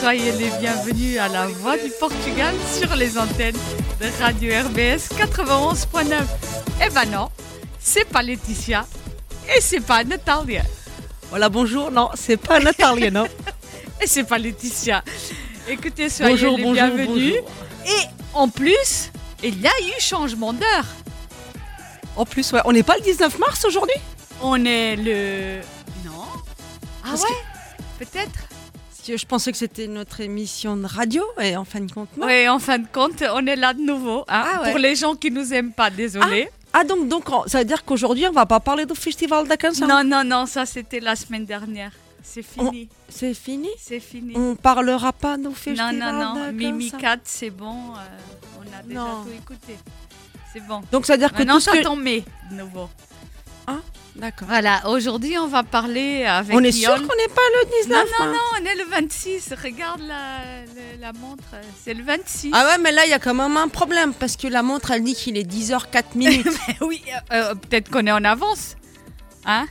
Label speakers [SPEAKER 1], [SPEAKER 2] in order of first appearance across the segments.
[SPEAKER 1] soyez les bienvenus à la Voix du Portugal sur les antennes de Radio RBS 91.9. Eh ben non, c'est pas Laetitia et c'est pas Natalia.
[SPEAKER 2] Voilà, bonjour. Non, c'est pas Natalia, non.
[SPEAKER 1] et c'est pas Laetitia. Écoutez, soyez
[SPEAKER 2] Bonjour,
[SPEAKER 1] les
[SPEAKER 2] bonjour,
[SPEAKER 1] bienvenus.
[SPEAKER 2] bonjour.
[SPEAKER 1] Et en plus, il y a eu changement d'heure.
[SPEAKER 2] En plus, ouais, on n'est pas le 19 mars aujourd'hui?
[SPEAKER 1] On est le... Non Ah
[SPEAKER 2] Parce
[SPEAKER 1] ouais Peut-être
[SPEAKER 2] Je pensais que c'était notre émission de radio et en fin de compte, non.
[SPEAKER 1] Oui, en fin de compte, on est là de nouveau. hein.
[SPEAKER 2] Ah ouais.
[SPEAKER 1] Pour les gens qui nous aiment pas, désolé.
[SPEAKER 2] Ah, donc, donc on- ça veut dire qu'aujourd'hui, on va pas parler du Festival de Canção
[SPEAKER 1] non, non, non, ça c'était la semaine dernière. C'est fini.
[SPEAKER 2] C'est fini
[SPEAKER 1] C'est fini.
[SPEAKER 2] On parlera pas du
[SPEAKER 1] Non,
[SPEAKER 2] Festival
[SPEAKER 1] non, non.
[SPEAKER 2] la
[SPEAKER 1] Mimi
[SPEAKER 2] Canção
[SPEAKER 1] 4, c'est bon. euh, on a déjà
[SPEAKER 2] Non.
[SPEAKER 1] tout écouté. C'est bon.
[SPEAKER 2] Donc ça veut dire que
[SPEAKER 1] Maintenant,
[SPEAKER 2] tout ce que...
[SPEAKER 1] mai, de nouveau.
[SPEAKER 2] D'accord.
[SPEAKER 1] Voilà, aujourd'hui, on va parler avec
[SPEAKER 2] On est sûr qu'on n'est pas le 19
[SPEAKER 1] Non, non,
[SPEAKER 2] mars
[SPEAKER 1] non, on est le 26. Regarde la, la montre. C'est le 26.
[SPEAKER 2] Ah ouais, mais là, il y a quand même un problème parce que la montre, elle dit qu'il est 10h04 minutes.
[SPEAKER 1] oui, euh, euh, peut-être qu'on est en avance. Hein?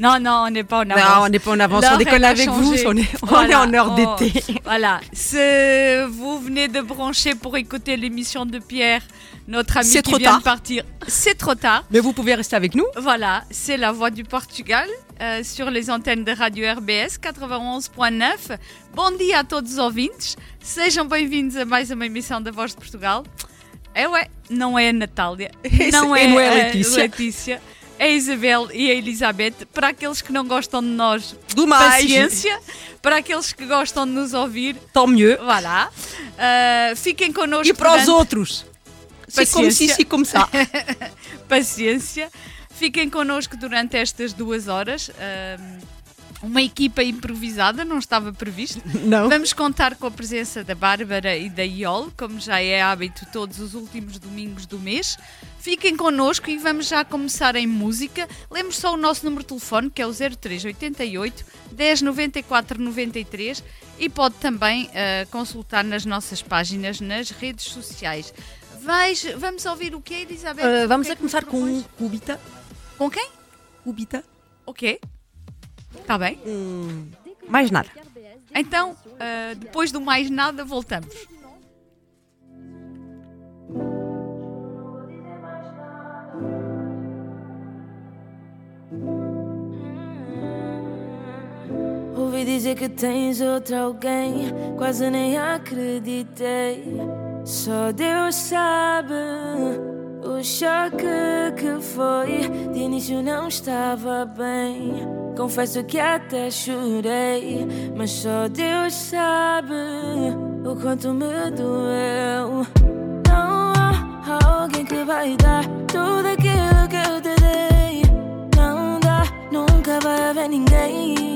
[SPEAKER 1] Non, non, on n'est pas en
[SPEAKER 2] Non,
[SPEAKER 1] avance.
[SPEAKER 2] on n'est pas en avance, on
[SPEAKER 1] a
[SPEAKER 2] avec vous, on est, on
[SPEAKER 1] Voilà,
[SPEAKER 2] est en heure d'été.
[SPEAKER 1] Voilà, vous venez de brancher pour écouter l'émission de Pierre, notre ami qui
[SPEAKER 2] trop
[SPEAKER 1] vient
[SPEAKER 2] tard.
[SPEAKER 1] de partir. C'est trop tard.
[SPEAKER 2] Mais vous pouvez rester avec nous.
[SPEAKER 1] Voilà, c'est la voix du Portugal euh, sur les antennes de Radio RBS 91.9. Bom dia a todos os ouvintes. Sejam bem-vindos a mais uma emissão da Voz de Portugal. É ué, não é a Natália, não é,
[SPEAKER 2] não é a
[SPEAKER 1] a
[SPEAKER 2] Letícia.
[SPEAKER 1] Letícia, é a Isabel e a Elizabeth. Para aqueles que não gostam de nós,
[SPEAKER 2] Do mais,
[SPEAKER 1] paciência. Para aqueles que gostam de nos ouvir,
[SPEAKER 2] tant mieux.
[SPEAKER 1] voilà. Uh, fiquem connosco.
[SPEAKER 2] E para os
[SPEAKER 1] durante-
[SPEAKER 2] outros, comme si,
[SPEAKER 1] Paciência.
[SPEAKER 2] ça.
[SPEAKER 1] paciência. Fiquem connosco durante estas duas horas. Ahm, uma equipa improvisada, não estava previsto.
[SPEAKER 2] Não.
[SPEAKER 1] Vamos contar com a presença da Bárbara e da Iol, como já é hábito todos os últimos domingos do mês. Fiquem connosco e vamos já começar em música. Lembre só o nosso número de telefone, que é o 0388 10 94 93 e pode também ah, consultar nas nossas páginas nas redes sociais. Vais, vamos ouvir o que é, Elizabeth?
[SPEAKER 2] Uh,
[SPEAKER 1] O
[SPEAKER 2] vamos
[SPEAKER 1] que é
[SPEAKER 2] a
[SPEAKER 1] que nos
[SPEAKER 2] começar com
[SPEAKER 1] propões?
[SPEAKER 2] Cubita.
[SPEAKER 1] Com quem?
[SPEAKER 2] Cubita.
[SPEAKER 1] Ok. Está bem.
[SPEAKER 2] Hum, mais nada.
[SPEAKER 1] Então, ah, depois do mais nada, voltamos.
[SPEAKER 3] Ouvi dizer que tens outro alguém, quase nem acreditei. Só Deus sabe o choque que foi. De início não estava bem. Confesso que até chorei, mas só Deus sabe o quanto me doeu. Não há alguém que vai dar tudo aquilo que eu te dei. Não dá, nunca vai haver ninguém.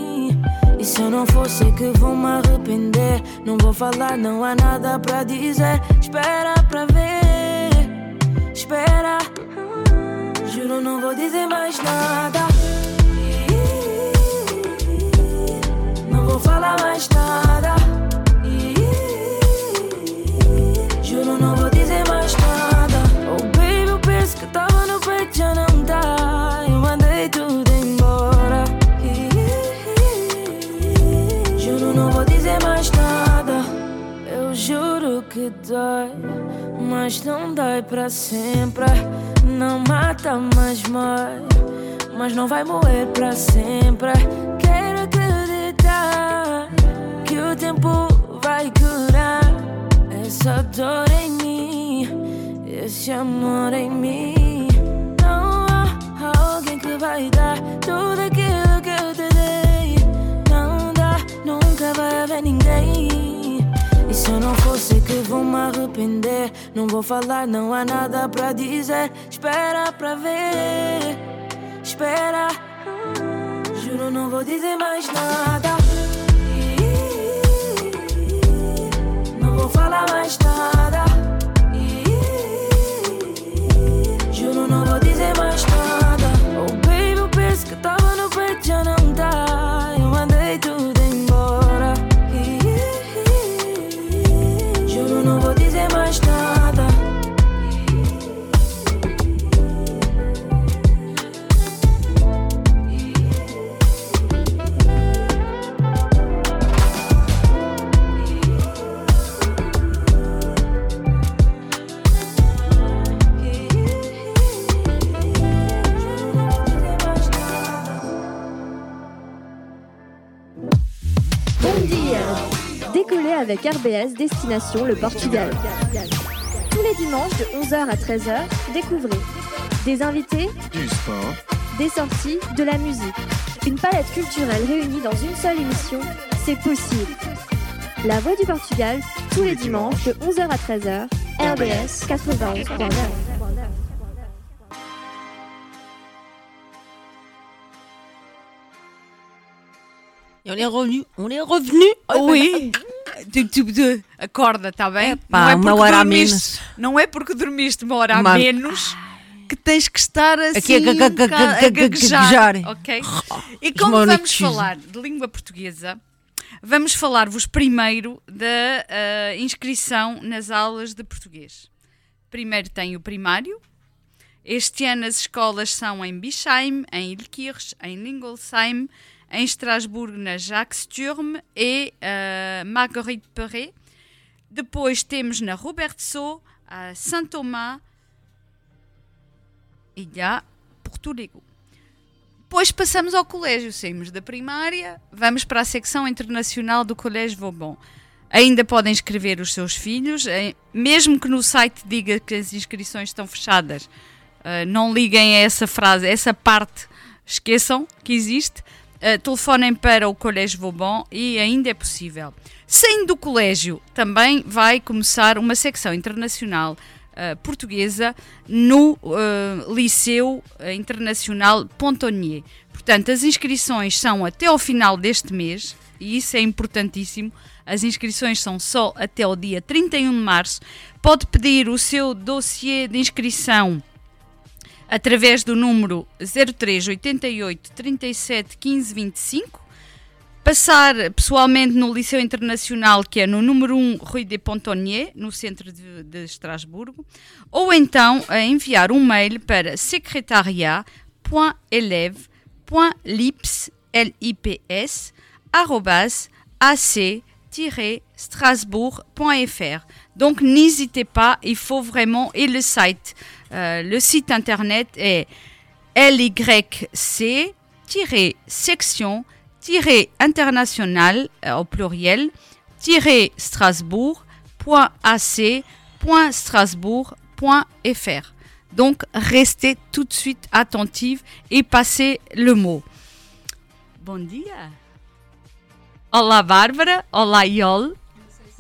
[SPEAKER 3] E se eu não for, sei que vou me arrepender. Não vou falar, não há nada pra dizer. Espera pra ver, espera. Juro, não vou dizer mais nada. Não vou falar mais nada. Juro, não vou dizer mais nada. Oh, baby, eu penso que tava no peito, já não tá. Eu mandei tudo embora. Juro, não vou dizer mais nada. Eu juro que dói, mas não dói pra sempre. Não mata, mas morre. Mas não vai morrer pra sempre. Quero acreditar que o tempo vai curar essa dor em mim, esse amor em mim. Não há alguém que vai dar tudo que vou me arrepender. Não vou falar, não há nada pra dizer. Espera pra ver, espera. Juro, não vou dizer mais nada. Não vou falar mais nada. Juro, não vou dizer mais nada. Oh, baby, eu penso que tava no peito, já não
[SPEAKER 4] avec RBS Destination le Portugal. Tous les dimanches de 11h à 13h, découvrez des invités,
[SPEAKER 5] du sport,
[SPEAKER 4] des sorties, de la musique. Une palette culturelle réunie dans une seule émission, c'est possible. La Voix du Portugal, tous les dimanches de 11h à 13h, RBS 91.9.
[SPEAKER 2] Et on est revenu, on est revenu.
[SPEAKER 1] Oui. Acorda, está bem?
[SPEAKER 2] Epá, uma hora a menos.
[SPEAKER 1] Não é porque dormiste uma hora a
[SPEAKER 2] Uma-
[SPEAKER 1] menos que tens que estar assim
[SPEAKER 2] Aqui a
[SPEAKER 1] bocado
[SPEAKER 2] ga-
[SPEAKER 1] a
[SPEAKER 2] ga-
[SPEAKER 1] gaguejar, ok? E
[SPEAKER 2] Os
[SPEAKER 1] como vamos falar de língua portuguesa, vamos falar-vos primeiro da ah, inscrição nas aulas de português. Primeiro tem o primário. Este ano as escolas são em Bischheim, em Ilkirch, em Lingolsheim, em Estrasburgo, na Jacques Sturm e uh, Marguerite Perret. Depois temos na Robertso, a Saint-Thomas e já Porto Rico. Depois passamos ao colégio, saímos da primária, vamos para a secção internacional do Colégio Vauban. Ainda podem inscrever os seus filhos, eh, mesmo que no site diga que as inscrições estão fechadas, eh, não liguem a essa frase, essa parte, esqueçam que existe. Eh, telefonem para o Colégio Vauban e ainda é possível. Saindo do colégio, também vai começar uma secção internacional eh, portuguesa no eh, Liceu Internacional Pontonnier. Portanto, as inscrições são até ao final deste mês e isso é importantíssimo. As inscrições são só até o dia 31 de março. Pode pedir o seu dossiê de inscrição através do número 03 88 37 15 25. Passar pessoalmente no Liceu Internacional, que é no número 1 Rue de Pontonnier, no centro de, de Estrasburgo, ou então enviar um mail para secretariat.eleve.lips, L-I-P-S, arrobas, ac-strasbourg.fr. Donc n'hésitez pas, il faut vraiment, et le site, euh, le site internet est lyc-section international euh, au pluriel strasbourg.ac.strasbourg.fr. Donc restez tout de suite attentifs et passez le mot. Bom dia. Olá Bárbara, olá Iol.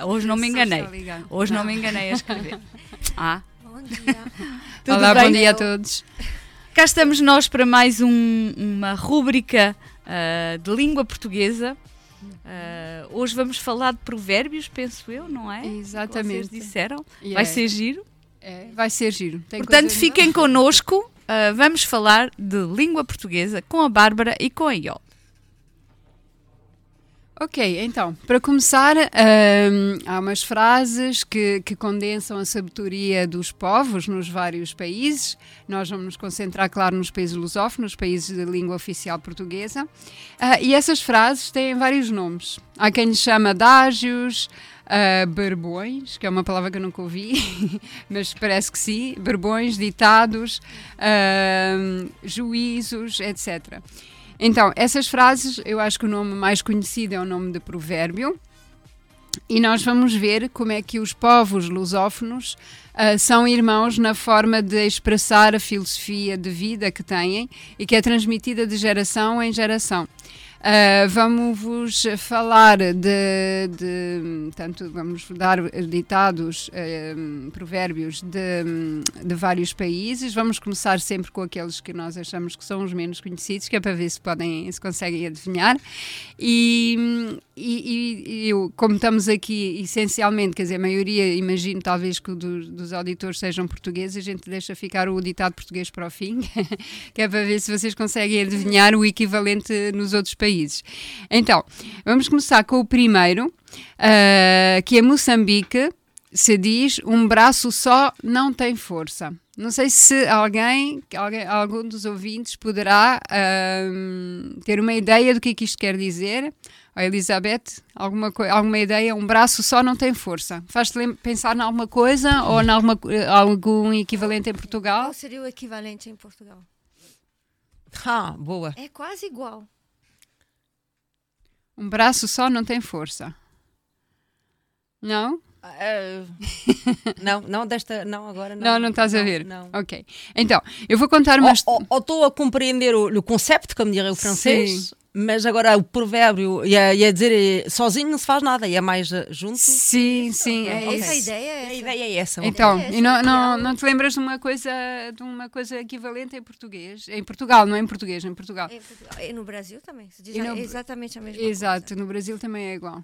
[SPEAKER 1] Hoje não me enganei. Hoje não me enganei a escrever. Ah,
[SPEAKER 6] dia.
[SPEAKER 1] tudo
[SPEAKER 7] Olá,
[SPEAKER 1] bem?
[SPEAKER 7] bom dia a todos.
[SPEAKER 1] Cá estamos nós para mais um- uma rúbrica ah, de língua portuguesa. Ah, hoje vamos falar de provérbios, penso eu, não é?
[SPEAKER 7] Exatamente.
[SPEAKER 1] Vocês disseram.
[SPEAKER 7] E
[SPEAKER 1] Vai
[SPEAKER 7] é-
[SPEAKER 1] ser giro.
[SPEAKER 7] é, vai ser giro. Tem
[SPEAKER 1] Portanto, fiquem connosco. ah, vamos falar de língua portuguesa com a Bárbara e com a Iol.
[SPEAKER 7] Ok, então, para começar, hum, há umas frases que, que condensam a sabedoria dos povos nos vários países. Nós vamos nos concentrar, claro, nos países lusófonos, nos países de língua oficial portuguesa. Ah, e essas frases têm vários nomes. Há quem lhes chama adágios, ah, barbões, que é uma palavra que eu nunca ouvi, mas parece que sim, barbões, ditados, ah, juízos, etc. Então, essas frases, eu acho que o nome mais conhecido é o nome de provérbio. E nós vamos ver como é que os povos lusófonos ah, são irmãos na forma de expressar a filosofia de vida que têm e que é transmitida de geração em geração. Ah, vamos falar de, de tanto vamos dar ditados, ah, provérbios de, de vários países. Vamos começar sempre com aqueles que nós achamos que são os menos conhecidos, que é para ver se podem, se conseguem adivinhar. E, e, e eu, como estamos aqui essencialmente, quer dizer, a maioria, imagino talvez que o dos, dos auditores sejam portugueses, a gente deixa ficar o ditado português para o fim, que é para ver se vocês conseguem adivinhar o equivalente nos outros países. Então, vamos começar com o primeiro, ah, que é Moçambique. Se diz um braço só não tem força. Não sei se alguém, alguém algum dos ouvintes poderá ahm, ter uma ideia do que é que isto quer dizer. Ó, Elizabeth, alguma, alguma ideia? Um braço só não tem força. Faz-te pensar em alguma coisa ou em alguma, algum equivalente em Portugal?
[SPEAKER 6] Qual seria o equivalente em Portugal?
[SPEAKER 2] Ah, boa.
[SPEAKER 6] É quase igual.
[SPEAKER 7] Um braço só não tem força. Não?
[SPEAKER 2] Ah, não, não desta, não agora não.
[SPEAKER 7] Não, não estás a ver.
[SPEAKER 2] Não.
[SPEAKER 7] Ok. Então, eu vou contar uma
[SPEAKER 2] Ou- estou a compreender o, o conceito, como diria o francês, mas agora o provérbio e a, e a dizer eh, sozinho não se faz nada, e é mais eh, junto.
[SPEAKER 7] Sim, sim, é
[SPEAKER 2] Ok.
[SPEAKER 7] isso.
[SPEAKER 6] A ideia é
[SPEAKER 2] A
[SPEAKER 6] essa.
[SPEAKER 2] ideia é essa.
[SPEAKER 7] Então,
[SPEAKER 6] É,
[SPEAKER 7] e não,
[SPEAKER 6] essa
[SPEAKER 7] não,
[SPEAKER 6] é
[SPEAKER 7] não te lembras de uma coisa de uma coisa equivalente em português? Em Portugal, não é em português, em Portugal.
[SPEAKER 6] Em Portugal- E no Brasil também. Se diz
[SPEAKER 7] no-
[SPEAKER 6] exatamente a mesma
[SPEAKER 7] Exato, no Brasil também é igual.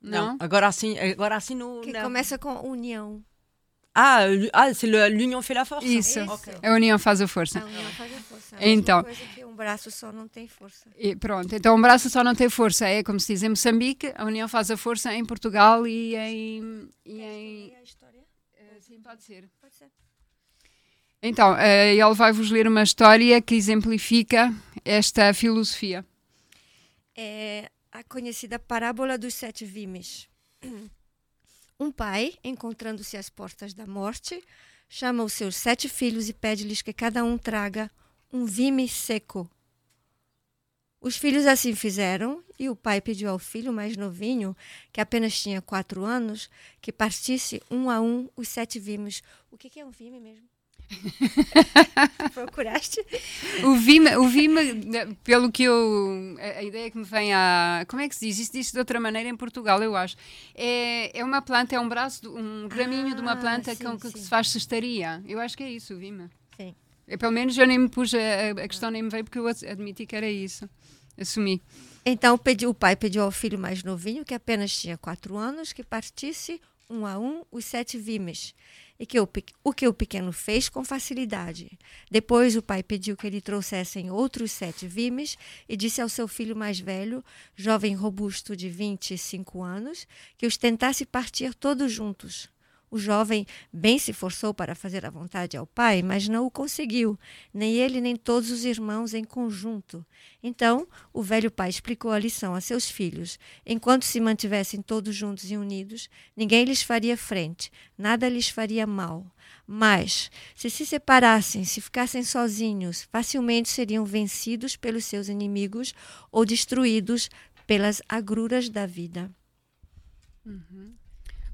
[SPEAKER 7] Não?
[SPEAKER 2] Agora assim, agora assim no.
[SPEAKER 6] Que
[SPEAKER 2] não.
[SPEAKER 6] começa com união.
[SPEAKER 2] Ah, ah c'est l'union fait la force.
[SPEAKER 7] Isso.
[SPEAKER 6] Isso.
[SPEAKER 7] A união faz a força.
[SPEAKER 6] A união faz a força. É
[SPEAKER 7] Então.
[SPEAKER 6] que um braço só não tem força.
[SPEAKER 7] E pronto, então um braço só não tem força. É como se diz em Moçambique, a união faz a força em Portugal e em. E em
[SPEAKER 6] a história?
[SPEAKER 7] sim, pode ser.
[SPEAKER 6] Pode ser.
[SPEAKER 7] Então, eh, ele vai-vos ler uma história que exemplifica esta filosofia.
[SPEAKER 6] é a conhecida parábola dos sete vimes. Um pai, encontrando-se às portas da morte, chama os seus sete filhos e pede-lhes que cada um traga um vime seco. Os filhos assim fizeram, e o pai pediu ao filho mais novinho, que apenas tinha quatro anos, que partisse um a um os sete vimes. O que é um vime mesmo? Procuraste?
[SPEAKER 7] O vime, o vime, né, pelo que eu. A, ideia que me vem a. Como é que se diz? Isso diz de outra maneira em Portugal, eu acho. É, é uma planta, é um braço, um graminho de uma
[SPEAKER 6] Ah,
[SPEAKER 7] planta
[SPEAKER 6] sim,
[SPEAKER 7] com que
[SPEAKER 6] sim.
[SPEAKER 7] se faz cestaria. Eu acho que é isso, o vime.
[SPEAKER 6] Sim.
[SPEAKER 7] Eu, pelo menos eu nem me pus, a, a questão nem me veio porque eu ad- admiti que era isso. Assumi.
[SPEAKER 6] Então pedi- o pai pediu ao filho mais novinho, que apenas tinha quatro anos, que partisse um a um os sete vimes. E que o, o que o pequeno fez com facilidade. Depois o pai pediu que lhe trouxessem outros sete vimes e disse ao seu filho mais velho, jovem robusto de 25 anos, que os tentasse partir todos juntos. O jovem bem se forçou para fazer a vontade ao pai, mas não o conseguiu, nem ele nem todos os irmãos em conjunto. Então, o velho pai explicou a lição a seus filhos. Enquanto se mantivessem todos juntos e unidos, ninguém lhes faria frente, nada lhes faria mal. Mas, se se separassem, se ficassem sozinhos, facilmente seriam vencidos pelos seus inimigos ou destruídos pelas agruras da vida.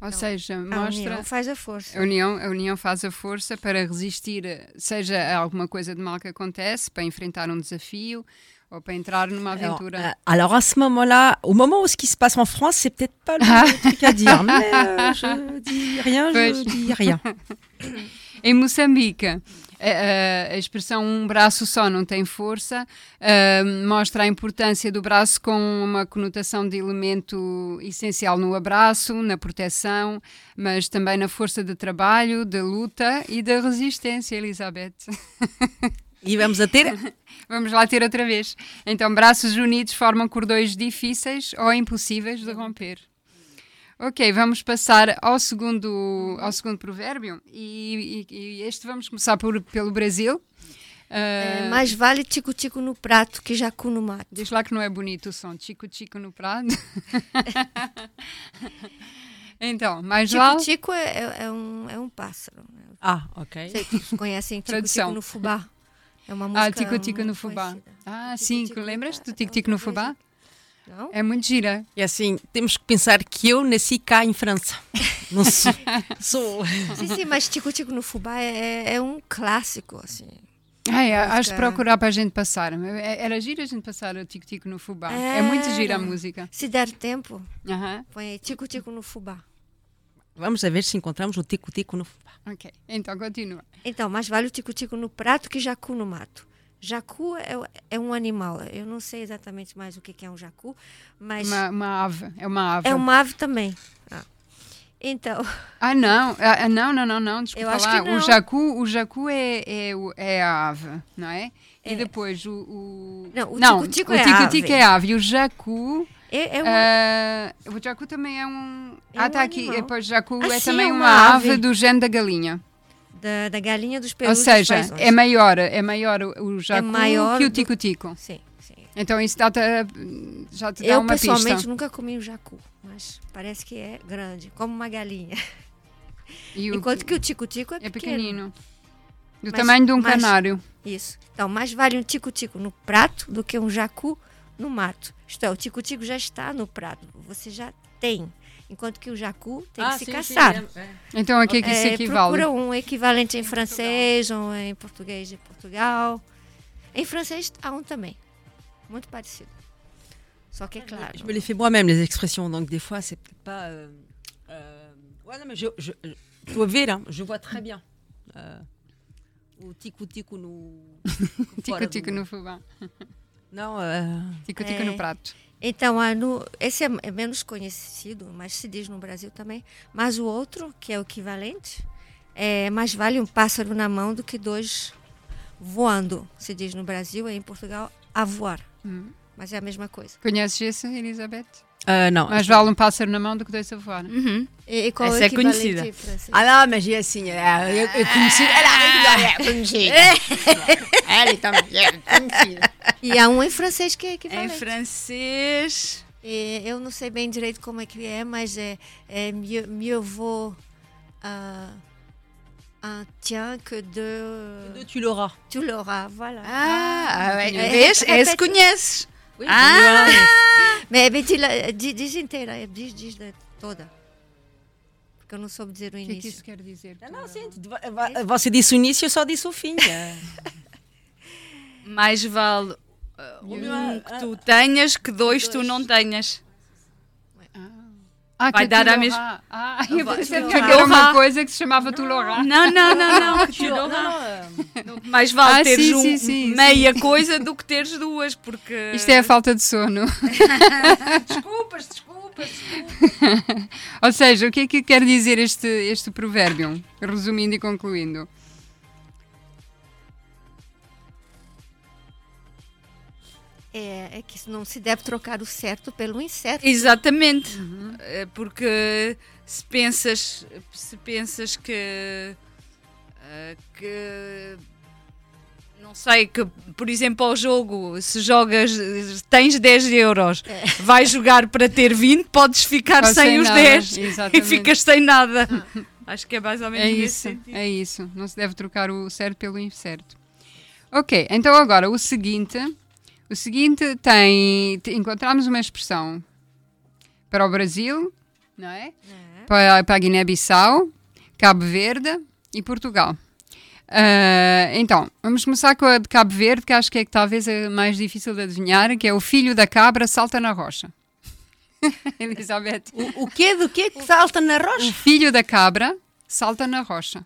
[SPEAKER 7] Ou seja,
[SPEAKER 6] A
[SPEAKER 7] mostra.
[SPEAKER 6] união faz a força.
[SPEAKER 7] A união, a união faz a força para resistir, eh, seja a alguma coisa de mal que acontece, para enfrentar um desafio ou para entrar numa
[SPEAKER 2] Alors,
[SPEAKER 7] aventura.
[SPEAKER 2] euh, alors, à ce moment-là, au moment où ce qui se passe en France, c'est peut-être pas le
[SPEAKER 7] Ah.
[SPEAKER 2] truc à dire, mais euh, je dis rien, je
[SPEAKER 7] Pois.
[SPEAKER 2] dis rien.
[SPEAKER 7] Em Moçambique, a, a- a expressão um braço só não tem força ah, mostra a importância do braço com uma conotação de elemento essencial no abraço, na proteção, mas também na força de trabalho, da luta e da resistência, Elizabeth.
[SPEAKER 2] E vamos a ter
[SPEAKER 7] Vamos lá ter outra vez. Então, braços unidos formam cordões difíceis ou impossíveis de romper. Ok, vamos passar ao segundo, ao segundo provérbio. E, e- e este vamos começar por, pelo Brasil.
[SPEAKER 6] É,
[SPEAKER 7] Ah,
[SPEAKER 6] mais vale tico-tico no prato que jacu no mato.
[SPEAKER 7] Diz lá que não é bonito o som. Chico-chico no prado. então, mais vale...
[SPEAKER 6] Tico-tico é, é- é um, é um pássaro. né?
[SPEAKER 2] Ah, ok.
[SPEAKER 6] Sei que vocês conhecem. Tico-tico no fubá. É uma música
[SPEAKER 7] Ah, Tico-Tico no
[SPEAKER 6] muito
[SPEAKER 7] Fubá.
[SPEAKER 6] conhecida.
[SPEAKER 7] Ah,
[SPEAKER 6] Tico-tico
[SPEAKER 7] sim,
[SPEAKER 6] no
[SPEAKER 7] lembras do
[SPEAKER 6] prato,
[SPEAKER 7] Tico-Tico no Fubá?
[SPEAKER 6] Não?
[SPEAKER 7] É muito gira.
[SPEAKER 2] E assim, temos que pensar que eu nasci cá em França. Não sou. sou
[SPEAKER 6] Sim, sim, mas Tico-Tico no fubá é, é um clássico, assim.
[SPEAKER 7] Ai, acho de
[SPEAKER 6] Música-
[SPEAKER 7] procurar para a gente passar. É- Era gira a gente passar o Tico-Tico no Fubá. É muito gira a música.
[SPEAKER 6] Se der tempo,
[SPEAKER 7] Aham,
[SPEAKER 6] põe aí Tico-Tico no fubá.
[SPEAKER 2] Vamos a ver se encontramos o tico-tico no fubá.
[SPEAKER 7] ok. Então, continua.
[SPEAKER 6] Então, mais vale o tico-tico no prato que jacu no mato. Jacu é, é um animal. Eu não sei exatamente mais o que que é um jacu, mas
[SPEAKER 7] Uma, uma ave. É uma ave.
[SPEAKER 6] é uma ave também. Ah. Então,
[SPEAKER 7] Ah, não. Ah, ah, não, não, não, não. Desculpa
[SPEAKER 6] Eu acho
[SPEAKER 7] lá.
[SPEAKER 6] que
[SPEAKER 7] O
[SPEAKER 6] não.
[SPEAKER 7] jacu, o jacu é, é, o- é a ave, não é? E
[SPEAKER 6] É.
[SPEAKER 7] depois o. o...
[SPEAKER 6] Não, o tico-tico
[SPEAKER 7] o
[SPEAKER 6] é
[SPEAKER 7] tico-tico
[SPEAKER 6] ave.
[SPEAKER 7] é ave. E o jacu.
[SPEAKER 6] É, é um,
[SPEAKER 7] ah, o jacu também é um.
[SPEAKER 6] É
[SPEAKER 7] ah,
[SPEAKER 6] um
[SPEAKER 7] está aqui. Depois, jacu
[SPEAKER 6] Ah,
[SPEAKER 7] é
[SPEAKER 6] sim,
[SPEAKER 7] também
[SPEAKER 6] é
[SPEAKER 7] uma,
[SPEAKER 6] uma
[SPEAKER 7] ave.
[SPEAKER 6] ave.
[SPEAKER 7] do género da galinha.
[SPEAKER 6] da, da galinha dos
[SPEAKER 7] Ou
[SPEAKER 6] perus dos
[SPEAKER 7] seja, é maior, é maior o o jacu
[SPEAKER 6] maior
[SPEAKER 7] que o
[SPEAKER 6] do-
[SPEAKER 7] tico-tico.
[SPEAKER 6] Sim, sim.
[SPEAKER 7] Então isso dá já te dá
[SPEAKER 6] Eu,
[SPEAKER 7] uma
[SPEAKER 6] pessoalmente,
[SPEAKER 7] pista.
[SPEAKER 6] nunca comi o jacu, mas parece que é grande, como uma galinha.
[SPEAKER 7] E o-
[SPEAKER 6] Enquanto que o tico-tico é,
[SPEAKER 7] é
[SPEAKER 6] pequeno.
[SPEAKER 7] pequenino. Do
[SPEAKER 6] Mas-
[SPEAKER 7] tamanho de um
[SPEAKER 6] mas-
[SPEAKER 7] canário.
[SPEAKER 6] Isso. Então, mais vale um tico-tico no prato do que um jacu no mato. Isto é, o tico-tico já está no prato, você já tem. Enquanto que o jacu tem
[SPEAKER 2] Ah,
[SPEAKER 6] que se
[SPEAKER 2] sim,
[SPEAKER 6] caçar.
[SPEAKER 2] sim, é, é.
[SPEAKER 7] Então a que é que isso
[SPEAKER 6] É,
[SPEAKER 7] equivale?
[SPEAKER 6] procura um equivalente em francês ou em português de Portugal. Em francês há um também. Muito parecido. Só que é claro.
[SPEAKER 2] Je me les fais moi-même, les expressions, donc des fois, c'est peut-être pas. euh, euh, ouais, non, mais je, je, je ver, hein, je vois très bien. Euh, o tico-tico no.
[SPEAKER 7] Tico-tico no fubá.
[SPEAKER 2] Não, euh,
[SPEAKER 7] Tico-tico
[SPEAKER 6] É.
[SPEAKER 7] no prato.
[SPEAKER 6] Então, no- esse é, é menos conhecido, mas se diz no Brasil também. Mas o outro, que é o equivalente, é mais vale um pássaro na mão do que dois voando. Se diz no Brasil, e em Portugal, a voar.
[SPEAKER 7] Hum.
[SPEAKER 6] Mas é a mesma coisa.
[SPEAKER 7] Conheces esse, Elizabeth?
[SPEAKER 2] Euh, não.
[SPEAKER 7] Mais vale um pássaro na mão do que dois a voar.
[SPEAKER 1] Uhum.
[SPEAKER 6] E, e qual
[SPEAKER 1] Essa
[SPEAKER 6] é
[SPEAKER 1] é conhecida.
[SPEAKER 6] em francês?
[SPEAKER 2] Ah não, mas é assim, é, eu, eu conheci. Ela é conhecida. É conhecida.
[SPEAKER 6] E há um em francês que é
[SPEAKER 1] Em
[SPEAKER 6] equivalente.
[SPEAKER 1] francês.
[SPEAKER 6] E eu não sei bem direito como é que é, mas é, é mieux, mieux vaut ah, un tien que de...
[SPEAKER 2] Tu l'auras.
[SPEAKER 6] Tu l'auras, voilà.
[SPEAKER 1] Ah,
[SPEAKER 6] é,
[SPEAKER 1] vês?
[SPEAKER 6] é,
[SPEAKER 1] Esse
[SPEAKER 6] é,
[SPEAKER 1] conheces. Ah!
[SPEAKER 6] Mas é diz, diz, inteira, é, diz, diz toda. Porque eu não soube dizer o
[SPEAKER 7] O que é que
[SPEAKER 6] início.
[SPEAKER 7] isso quer dizer?
[SPEAKER 2] Ah, não, sim, tu- va- va- você disse o início, eu só disse o fim. é.
[SPEAKER 1] Mais vale uh, um que tu tenhas que dois tu não tenhas.
[SPEAKER 7] Ah,
[SPEAKER 1] Vai
[SPEAKER 7] é
[SPEAKER 1] dar a mesma-.
[SPEAKER 7] Ah, eu pensei que era uma coisa que se chamava tu l'auras.
[SPEAKER 1] Não, não, não, não. que tu
[SPEAKER 2] não,
[SPEAKER 1] não-
[SPEAKER 2] não,
[SPEAKER 1] Mais vale
[SPEAKER 7] Ah,
[SPEAKER 1] teres
[SPEAKER 7] sim,
[SPEAKER 1] um-
[SPEAKER 7] sim, sim,
[SPEAKER 1] meia coisa do que teres duas, porque.
[SPEAKER 7] Isto é a falta de sono.
[SPEAKER 1] Desculpas, desculpas.
[SPEAKER 7] Ou seja, o que é que quer dizer este, este provérbio? Resumindo e concluindo.
[SPEAKER 6] É, é que não se deve trocar o certo pelo incerto.
[SPEAKER 1] Exatamente. Eh, Porque se pensas, se pensas que, eh, que não sei, que por exemplo ao jogo, se jogas, tens 10 euros, vais jogar para ter 20, podes ficar
[SPEAKER 7] Pode
[SPEAKER 1] sem os
[SPEAKER 7] nada,
[SPEAKER 1] 10 e
[SPEAKER 7] exatamente.
[SPEAKER 1] ficas sem nada. Acho que é mais ou menos
[SPEAKER 7] É
[SPEAKER 1] nesse
[SPEAKER 7] isso,
[SPEAKER 1] sentido.
[SPEAKER 7] é isso. Não se deve trocar o certo pelo incerto. Ok, então agora o seguinte. O seguinte tem. te- Encontramos uma expressão para o Brasil, não é? Para, para a Guiné-Bissau, Cabo Verde e Portugal. Ah, então, vamos começar com a de Cabo Verde, que acho que é que talvez é mais difícil de adivinhar, que é o filho da cabra salta na rocha. Elizabeth.
[SPEAKER 2] O, o quê do quê que salta na
[SPEAKER 7] O
[SPEAKER 2] rocha?
[SPEAKER 7] filho da cabra salta na rocha.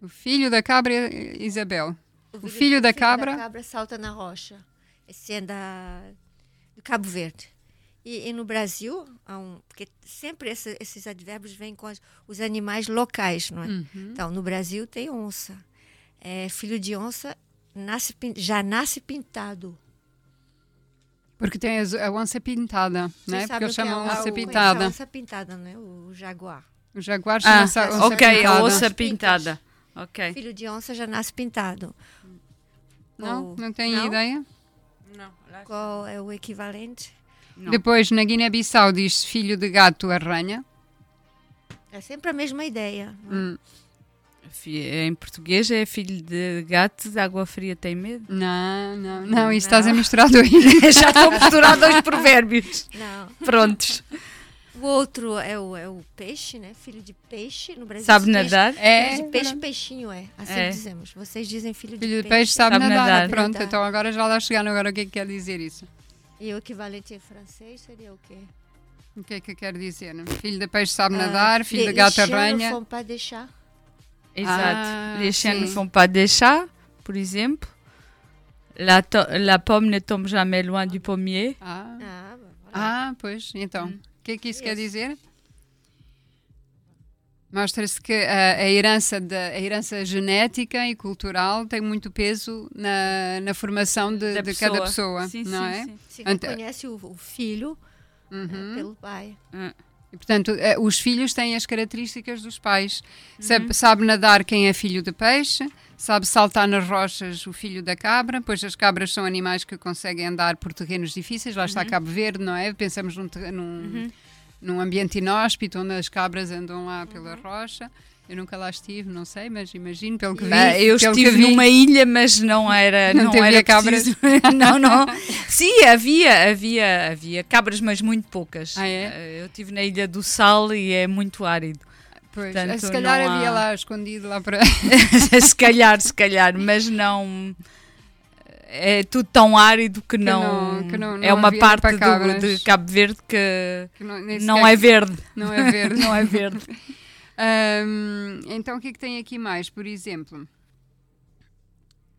[SPEAKER 7] O filho da cabra, é Isabel. O filho da cabra.
[SPEAKER 6] cabra salta na rocha. Esse é da, do Cabo Verde. E, e no Brasil, há um, porque sempre esse- esses advérbios vêm com as- os animais locais, não é?
[SPEAKER 7] Uhum.
[SPEAKER 6] Então, no Brasil tem onça. É, filho de onça nasce, já nasce pintado.
[SPEAKER 7] Porque tem as- a onça pintada, né?
[SPEAKER 6] Vocês
[SPEAKER 7] Porque eles
[SPEAKER 6] sabem o que é a-
[SPEAKER 7] onça
[SPEAKER 6] o-
[SPEAKER 7] pintada.
[SPEAKER 6] A onça pintada, não é? O jaguar.
[SPEAKER 7] O jaguar
[SPEAKER 1] Ah,
[SPEAKER 7] chama-se a onça
[SPEAKER 1] ok, a
[SPEAKER 7] pintada.
[SPEAKER 1] onça pintada. Ok.
[SPEAKER 6] Filho de onça já nasce pintado.
[SPEAKER 7] Não?
[SPEAKER 6] Ou-
[SPEAKER 7] Não tem
[SPEAKER 6] não?
[SPEAKER 7] ideia?
[SPEAKER 2] Não,
[SPEAKER 6] Qual é o equivalente?
[SPEAKER 1] Não.
[SPEAKER 7] Depois, na Guiné-Bissau, diz filho de gato arranha.
[SPEAKER 6] É sempre a mesma ideia. não é?
[SPEAKER 7] Hum,
[SPEAKER 1] Em português é filho de gato, de água fria tem medo.
[SPEAKER 7] Não, não, não, isso estás a misturar dois.
[SPEAKER 1] Já estou a misturar dois provérbios.
[SPEAKER 6] Não.
[SPEAKER 1] Prontos.
[SPEAKER 6] O outro é o, é o peixe, né? Filho de peixe. No Brasil
[SPEAKER 1] Sabe nadar?
[SPEAKER 7] É,
[SPEAKER 6] Filho de peixe, peixinho é. Assim
[SPEAKER 1] É.
[SPEAKER 6] dizemos. Vocês dizem filho,
[SPEAKER 7] filho de
[SPEAKER 6] de
[SPEAKER 7] peixe sabe,
[SPEAKER 1] Sabe
[SPEAKER 7] nadar.
[SPEAKER 1] nadar.
[SPEAKER 7] Pronto, então agora já lá chegaram. Agora o que é que quer dizer isso?
[SPEAKER 6] E o equivalente em francês seria o quê?
[SPEAKER 7] O que é que quer dizer? Filho de peixe sabe
[SPEAKER 6] Ah,
[SPEAKER 7] nadar, filho de gato arranha.
[SPEAKER 6] pas des chats.
[SPEAKER 1] Exato.
[SPEAKER 7] Ah,
[SPEAKER 1] Les chiens ne font pas des chats, por exemplo. La, to- la pomme ne tombe jamais loin du pommier.
[SPEAKER 7] Ah,
[SPEAKER 6] Ah, voilà.
[SPEAKER 7] ah, pois, então. O que é que isso quer dizer? Mostra-se que a, a herança da, a herança genética e cultural tem muito peso na, na formação de, de cada pessoa,
[SPEAKER 1] Sim,
[SPEAKER 7] não
[SPEAKER 1] sim,
[SPEAKER 7] é?
[SPEAKER 1] sim.
[SPEAKER 6] Se
[SPEAKER 7] Ante-
[SPEAKER 6] reconhece o, o filho eh,
[SPEAKER 7] Uhum.
[SPEAKER 6] pelo pai.
[SPEAKER 7] E, portanto, eh, os filhos têm as características dos pais.
[SPEAKER 1] Uhum.
[SPEAKER 7] Sabe, sabe nadar quem é filho de peixe, sabe saltar nas rochas o filho da cabra, pois as cabras são animais que conseguem andar por terrenos difíceis. Lá
[SPEAKER 1] Uhum.
[SPEAKER 7] está Cabo Verde, não é? Pensamos num, num, num ambiente inóspito onde as cabras andam lá pela
[SPEAKER 1] Uhum.
[SPEAKER 7] rocha. Eu nunca lá estive, não sei, mas imagino pelo que vi.
[SPEAKER 1] Ah, eu estive
[SPEAKER 7] vi.
[SPEAKER 1] numa ilha, mas não era.
[SPEAKER 7] Não
[SPEAKER 1] Não, era
[SPEAKER 7] cabras?
[SPEAKER 1] não, não. Sim, havia, havia, havia cabras, mas muito poucas.
[SPEAKER 7] Ah, é?
[SPEAKER 1] Eh, Eu estive na Ilha do Sal e é muito árido.
[SPEAKER 7] Pois,
[SPEAKER 1] Portanto,
[SPEAKER 7] se calhar
[SPEAKER 1] não
[SPEAKER 7] havia
[SPEAKER 1] há-
[SPEAKER 7] lá escondido lá para.
[SPEAKER 1] se calhar, se calhar, mas não. É tudo tão árido que não.
[SPEAKER 7] não- que não-
[SPEAKER 1] é
[SPEAKER 7] não
[SPEAKER 1] uma
[SPEAKER 7] havia
[SPEAKER 1] parte do- de Cabo Verde que
[SPEAKER 7] que não,
[SPEAKER 1] é verde.
[SPEAKER 7] Não é verde.
[SPEAKER 1] Não é verde.
[SPEAKER 7] Então, o que é que tem aqui mais? Por exemplo,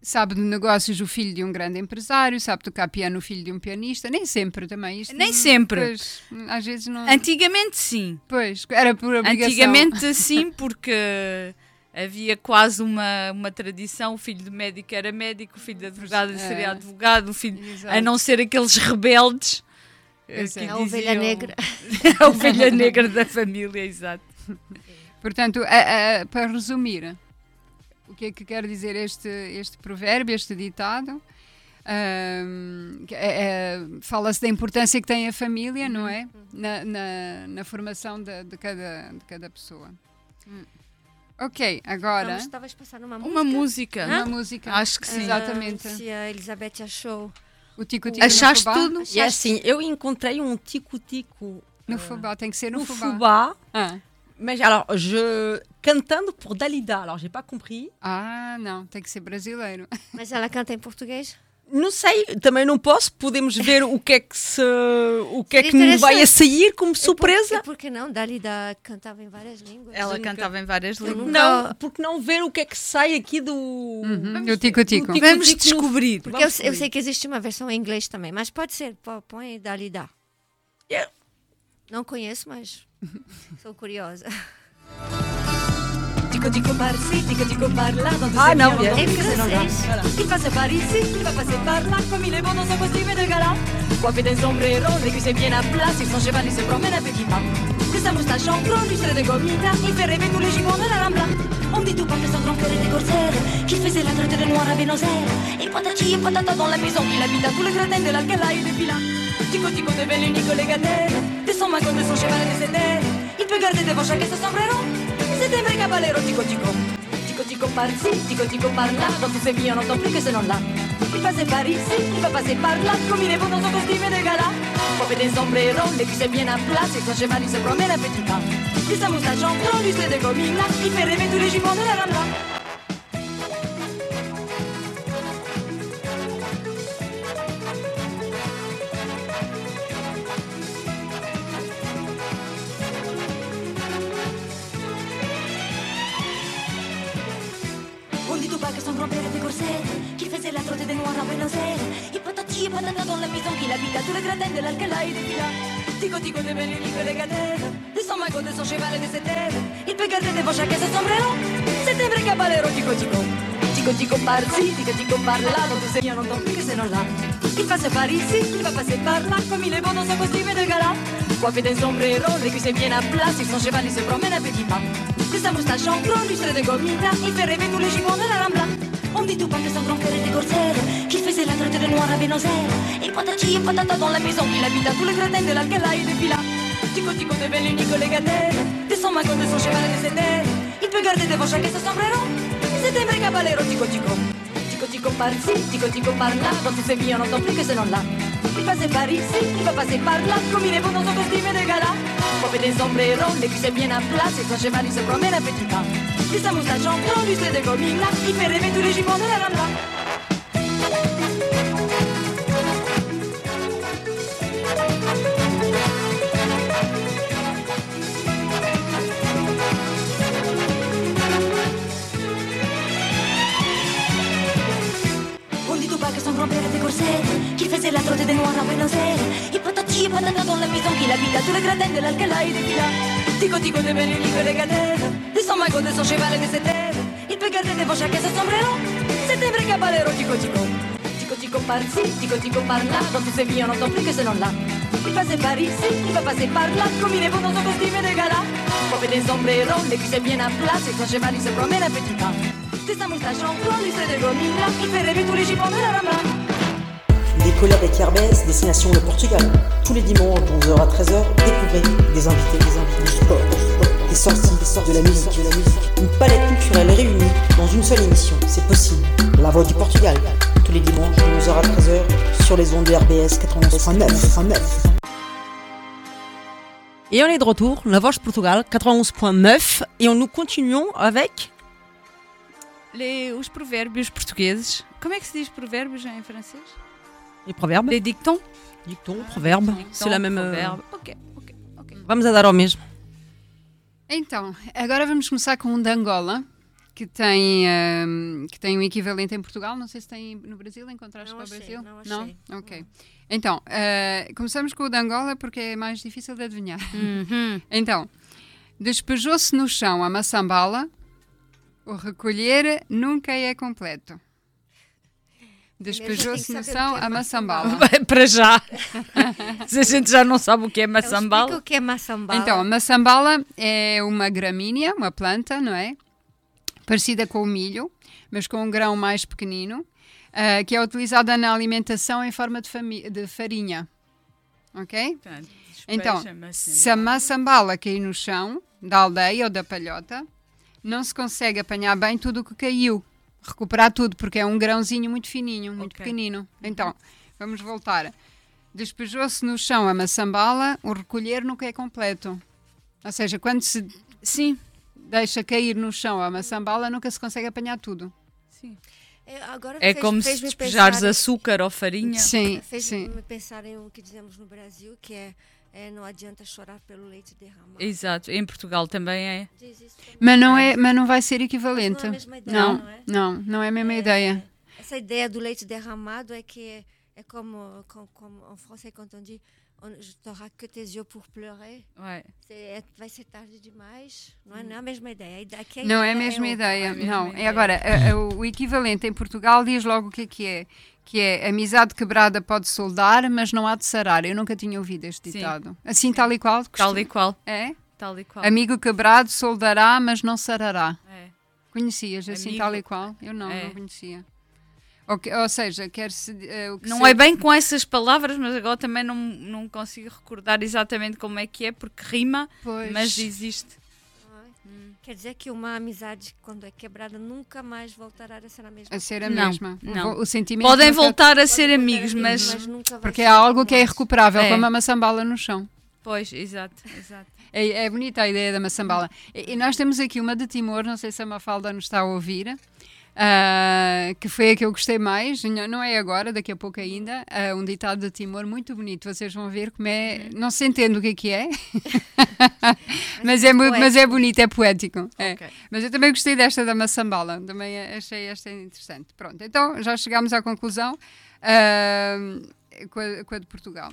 [SPEAKER 7] sabe de negócios o filho de um grande empresário, sabe tocar piano o filho de um pianista, nem sempre também. Isto
[SPEAKER 1] Nem
[SPEAKER 7] não-
[SPEAKER 1] sempre.
[SPEAKER 7] Pois, às vezes não.
[SPEAKER 1] Antigamente sim.
[SPEAKER 7] Pois, era por obrigação.
[SPEAKER 1] Antigamente sim, porque havia quase uma, uma tradição, o filho do médico era médico, o filho de advogado
[SPEAKER 7] É.
[SPEAKER 1] seria advogado, o filho,
[SPEAKER 7] Exato.
[SPEAKER 1] a não ser aqueles rebeldes. eh, que
[SPEAKER 7] é.
[SPEAKER 6] A ovelha negra.
[SPEAKER 1] a ovelha negra da família, exato.
[SPEAKER 7] Portanto, a- a- para resumir, o que é que quer dizer este, este provérbio, este ditado? É- é- Fala-se da importância que tem a família, não é? Na, na, na formação de, de cada, de cada pessoa. Ok, agora
[SPEAKER 6] Vamos, talvez passar numa música.
[SPEAKER 1] Uma música.
[SPEAKER 7] uma música.
[SPEAKER 1] Acho que sim.
[SPEAKER 7] Exatamente.
[SPEAKER 6] Ah, se a Elizabeth achou.
[SPEAKER 7] O tico-tico
[SPEAKER 1] Achaste
[SPEAKER 7] no fubá.
[SPEAKER 1] tudo?
[SPEAKER 2] E assim, eu encontrei um tico-tico
[SPEAKER 7] No fubá, tem que ser no,
[SPEAKER 2] no
[SPEAKER 7] fubá.
[SPEAKER 2] fubá.
[SPEAKER 7] Ah.
[SPEAKER 2] Mais alors, je cantando por Dalida. Alors, j'ai pas compris.
[SPEAKER 7] Ah, não, tem que ser brasileiro.
[SPEAKER 6] Mas ela canta em português?
[SPEAKER 2] Não sei, também não posso. Podemos ver o que é que se, o que é que me vai a sair como surpresa.
[SPEAKER 6] Por, que não? Dalida cantava em várias línguas.
[SPEAKER 1] Ela
[SPEAKER 2] nunca-
[SPEAKER 1] cantava em várias línguas.
[SPEAKER 2] Não, porque não ver o que é que sai aqui do.
[SPEAKER 7] Uhum, do tico-tico.
[SPEAKER 2] do
[SPEAKER 1] Vamos
[SPEAKER 2] tico-tico no-
[SPEAKER 1] descobrir.
[SPEAKER 6] Porque eu, eu sei que existe uma versão em inglês também, mas pode ser. Põe Dalida.
[SPEAKER 2] Yeah.
[SPEAKER 6] Não conheço, mas sou curiosa.
[SPEAKER 5] Dico par-ci, dico dico par-là, dans tous
[SPEAKER 2] Ah,
[SPEAKER 5] ces
[SPEAKER 2] non, bien.
[SPEAKER 5] dans
[SPEAKER 6] Em
[SPEAKER 5] tous ces endroits.
[SPEAKER 6] francês.
[SPEAKER 5] Il passe par ici, il va passer par là, comme il est bon dans son costume de gala. Coiffé d'un sombrero, les cuisses bien à plat, sur son cheval il se promène à petits pas. De sa moustache en gros, lustrée de gomita, il fait rêver tous les gibbons de la Rambla. On dit tout pas que son grand cœur était corsaire, qu'il faisait la traite de noir à Buenos Aires. Et patati et patata dans la maison, qu'il habite à tout le gratin de l'Alcala et des Pilas. Tico tico devient l'unique légataire, de son magot, de son cheval et de ses terres. Il peut garder devant chacun son sombrero, c'est un vrai caballero, tico tico. Tico tico par-ci, tico tico par-là, dans tous ces vies on n'entend plus que ce nom-là. Il passe par ici, il va passer par là, comme il est bon dans son costume de gala. Coiffé des sombreros, les cuisses bien à plat, et son cheval il se promène à petits pas. De sa moustache en blanc, lustrée de gomina, il fait rêver tous les gibbons de la Rambla. Corsaire, qu'il faisait la trotte des noirs à Buenos Aires. Et patati et patata dans la maison qu'il habite à tout le gratin de l'Alcala et des Pilas. Tico tico de l'unique légataire, de son magot, de son cheval et de ses terres. Il peut garder devant chacun son sombrero, c'est un vrai caballero, tico tico. Tico tico par-ci, tico tico par-là, dans tous ces n'entend plus que ce nom-là. Il passe par ici, il va passer par là, comme il est bon dans son costume de gala. Coiffé d'un sombrero, les cuisses bien à plat, sur son cheval il se promène à petits pas. De sa moustache en gros, lustrée de gomita, il fait rêver tous les gibbons de la Rambla. On dit tout pas que son grand cœur était corsaire, qu'il faisait la traite de noir à Buenos Aires. Et patati et patata dans la maison, qu'il habite à tout le gratin de l'Alcala et des Pilas. Tico tico devient l'unique légataire, de son magot, de son cheval et de ses terres. Il peut garder devant chacun son sombrero, c'est un vrai caballero, tico tico. Tico tico par-ci, tico tico par-là, dans tous ces vies on n'entend plus que ce nom-là. Il passe par ici, il va passer par là, comme il est bon dans son costume de gala. Coiffé des sombreros, les cuisses bien à plat, et son cheval il se promène à petits pas. De sa moustache en blanc, lustrée de gomina, il fait rêver tous les gibbons de la Rambla. Faisait la trotte des noirs à Aires. Et patati patata dans la maison qu'il habite à tout le gratin de l'Alcala et des Pilas. Tico tico de l'unique légataire, de son magot, de son cheval et de ses terres. Il peut garder devant chacun son sombrero, c'est un vrai caballero, tico tico. Tico tico par-ci, tico tico par-là, dans tous ces vies on n'entend plus que ce nom-là. Il passe par ici, il va passer par là, comme il est bon dans son costume de gala. Coiffé des sombreros, les cuisses bien à plat, et son cheval il se promène à petits pas. De sa moustache en blanc, lustrée de gomina, il fait rêver tous les gibbons de la Rambla.
[SPEAKER 8] Décollère des Kerbès, destination le Portugal. Tous les dimanches, de 11h à 13h, découvrez des invités, des invités, du sport, du des sorties, des sorties de la musique, de la musique. Une palette culturelle réunie dans une seule émission. C'est possible. La Voix du Portugal. Tous les dimanches de 11h à 13h sur les ondes de RBS 91.9.
[SPEAKER 2] Et on est de retour, La Voix de Portugal 91.9 et on nous continuons avec
[SPEAKER 1] Les, os provérbios portugueses. Como é que se diz provérbios em francês?
[SPEAKER 2] Les proverbes.
[SPEAKER 1] Les dictons?
[SPEAKER 2] Dictons, proverbes.
[SPEAKER 1] Dictons,
[SPEAKER 2] C'est la même. euh,
[SPEAKER 1] proverbe. Ok, ok, ok.
[SPEAKER 2] Vamos a dar ao mesmo.
[SPEAKER 7] Então, agora vamos começar com um de Angola, que tem, ahm, que tem um equivalente em Portugal. Não sei se tem no Brasil, encontraste
[SPEAKER 6] Não
[SPEAKER 7] para o Brasil?
[SPEAKER 6] não achei.
[SPEAKER 7] Ok. Então, ah, começamos com o de Angola porque é mais difícil de adivinhar.
[SPEAKER 1] Uhum.
[SPEAKER 7] Então, despejou-se no chão a maçambala, o recolher nunca é completo. Despejou-se
[SPEAKER 6] que é
[SPEAKER 7] a maçambala.
[SPEAKER 1] Para já. Se a gente já não sabe o que é
[SPEAKER 6] explica
[SPEAKER 1] maçambala.
[SPEAKER 6] o que é maçambala.
[SPEAKER 7] Então, a maçambala é uma gramínea, uma planta, não é? Parecida com o milho, mas com um grão mais pequenino, ah, que é utilizada na alimentação em forma de, de farinha. Ok? Então, se a maçambala cair no chão da aldeia ou da palhota, não se consegue apanhar bem tudo o que caiu. Recuperar tudo, porque é um grãozinho muito fininho, muito
[SPEAKER 1] Ok.
[SPEAKER 7] pequenino. Então, vamos voltar. Despejou-se no chão a maçambala, o recolher nunca é completo. Ou seja, quando se
[SPEAKER 1] Sim,
[SPEAKER 7] deixa cair no chão a maçambala, nunca se consegue apanhar tudo.
[SPEAKER 1] sim.
[SPEAKER 6] É, agora
[SPEAKER 1] É
[SPEAKER 6] fez-
[SPEAKER 1] como se despejares
[SPEAKER 6] pensar-
[SPEAKER 1] açúcar ou farinha.
[SPEAKER 7] Sim,
[SPEAKER 6] Fez-me
[SPEAKER 7] sim.
[SPEAKER 6] pensar em o que dizemos no Brasil, que é, é não adianta chorar pelo leite derramado.
[SPEAKER 1] Exato. Em Portugal também é.
[SPEAKER 7] Mas não, é, mas não vai ser equivalente.
[SPEAKER 6] Mas não é a mesma ideia,
[SPEAKER 7] não,
[SPEAKER 6] não é?
[SPEAKER 7] não, não é a mesma
[SPEAKER 6] É,
[SPEAKER 7] ideia.
[SPEAKER 6] Essa ideia do leite derramado é que é, é como, como, como en français quand on dit on, je t'auras que tes yeux pour pleurer. É- vai ser tarde demais. Não é, não é a mesma ideia.
[SPEAKER 7] Não é a mesma ideia.
[SPEAKER 1] é mesma
[SPEAKER 7] não, é agora, a- a- o equivalente em Portugal diz logo o que é que é. Que é amizade quebrada pode soldar, mas não há de sarar. Eu nunca tinha ouvido este
[SPEAKER 1] Sim.
[SPEAKER 7] ditado. Assim, tal e qual?
[SPEAKER 1] Tal e qual.
[SPEAKER 7] É?
[SPEAKER 1] Tal e qual.
[SPEAKER 7] Amigo quebrado soldará, mas não sarará.
[SPEAKER 1] É.
[SPEAKER 7] Conhecias assim,
[SPEAKER 1] Amigo-
[SPEAKER 7] tal e qual? Eu não,
[SPEAKER 1] É.
[SPEAKER 7] não conhecia. Ou, que- ou seja, quer-se. eh, o que
[SPEAKER 1] Não
[SPEAKER 7] se-
[SPEAKER 1] é bem com essas palavras, mas agora também não, não consigo recordar exatamente como é que é, porque rima,
[SPEAKER 7] Pois.
[SPEAKER 1] mas existe.
[SPEAKER 6] Quer dizer que uma amizade, quando é quebrada, nunca mais voltará a ser a mesma.
[SPEAKER 7] A ser a
[SPEAKER 1] Não,
[SPEAKER 7] mesma.
[SPEAKER 1] Não.
[SPEAKER 7] O sentimento
[SPEAKER 1] Podem
[SPEAKER 7] nunca-
[SPEAKER 1] voltar a ser amigos, mas.
[SPEAKER 6] amigos, nunca vai
[SPEAKER 7] Porque
[SPEAKER 6] ser
[SPEAKER 7] é algo que é irrecuperável,
[SPEAKER 1] É.
[SPEAKER 7] como a maçambala no chão.
[SPEAKER 1] Pois, exato, exato.
[SPEAKER 7] É, é bonita a ideia da maçambala. E, e nós temos aqui uma de Timor, não sei se a Mafalda nos está a ouvir, ah, que foi a que eu gostei mais, não é agora, daqui a pouco ainda, ah, um ditado de Timor muito bonito. Vocês vão ver como é. Não se entende o que é que é, mas, é, mu- mas é bonito, é poético. é.
[SPEAKER 1] Ok.
[SPEAKER 7] Mas eu também gostei desta da maçambala, também achei esta interessante. Pronto, então já chegámos à conclusão ah, com, a, com a de Portugal.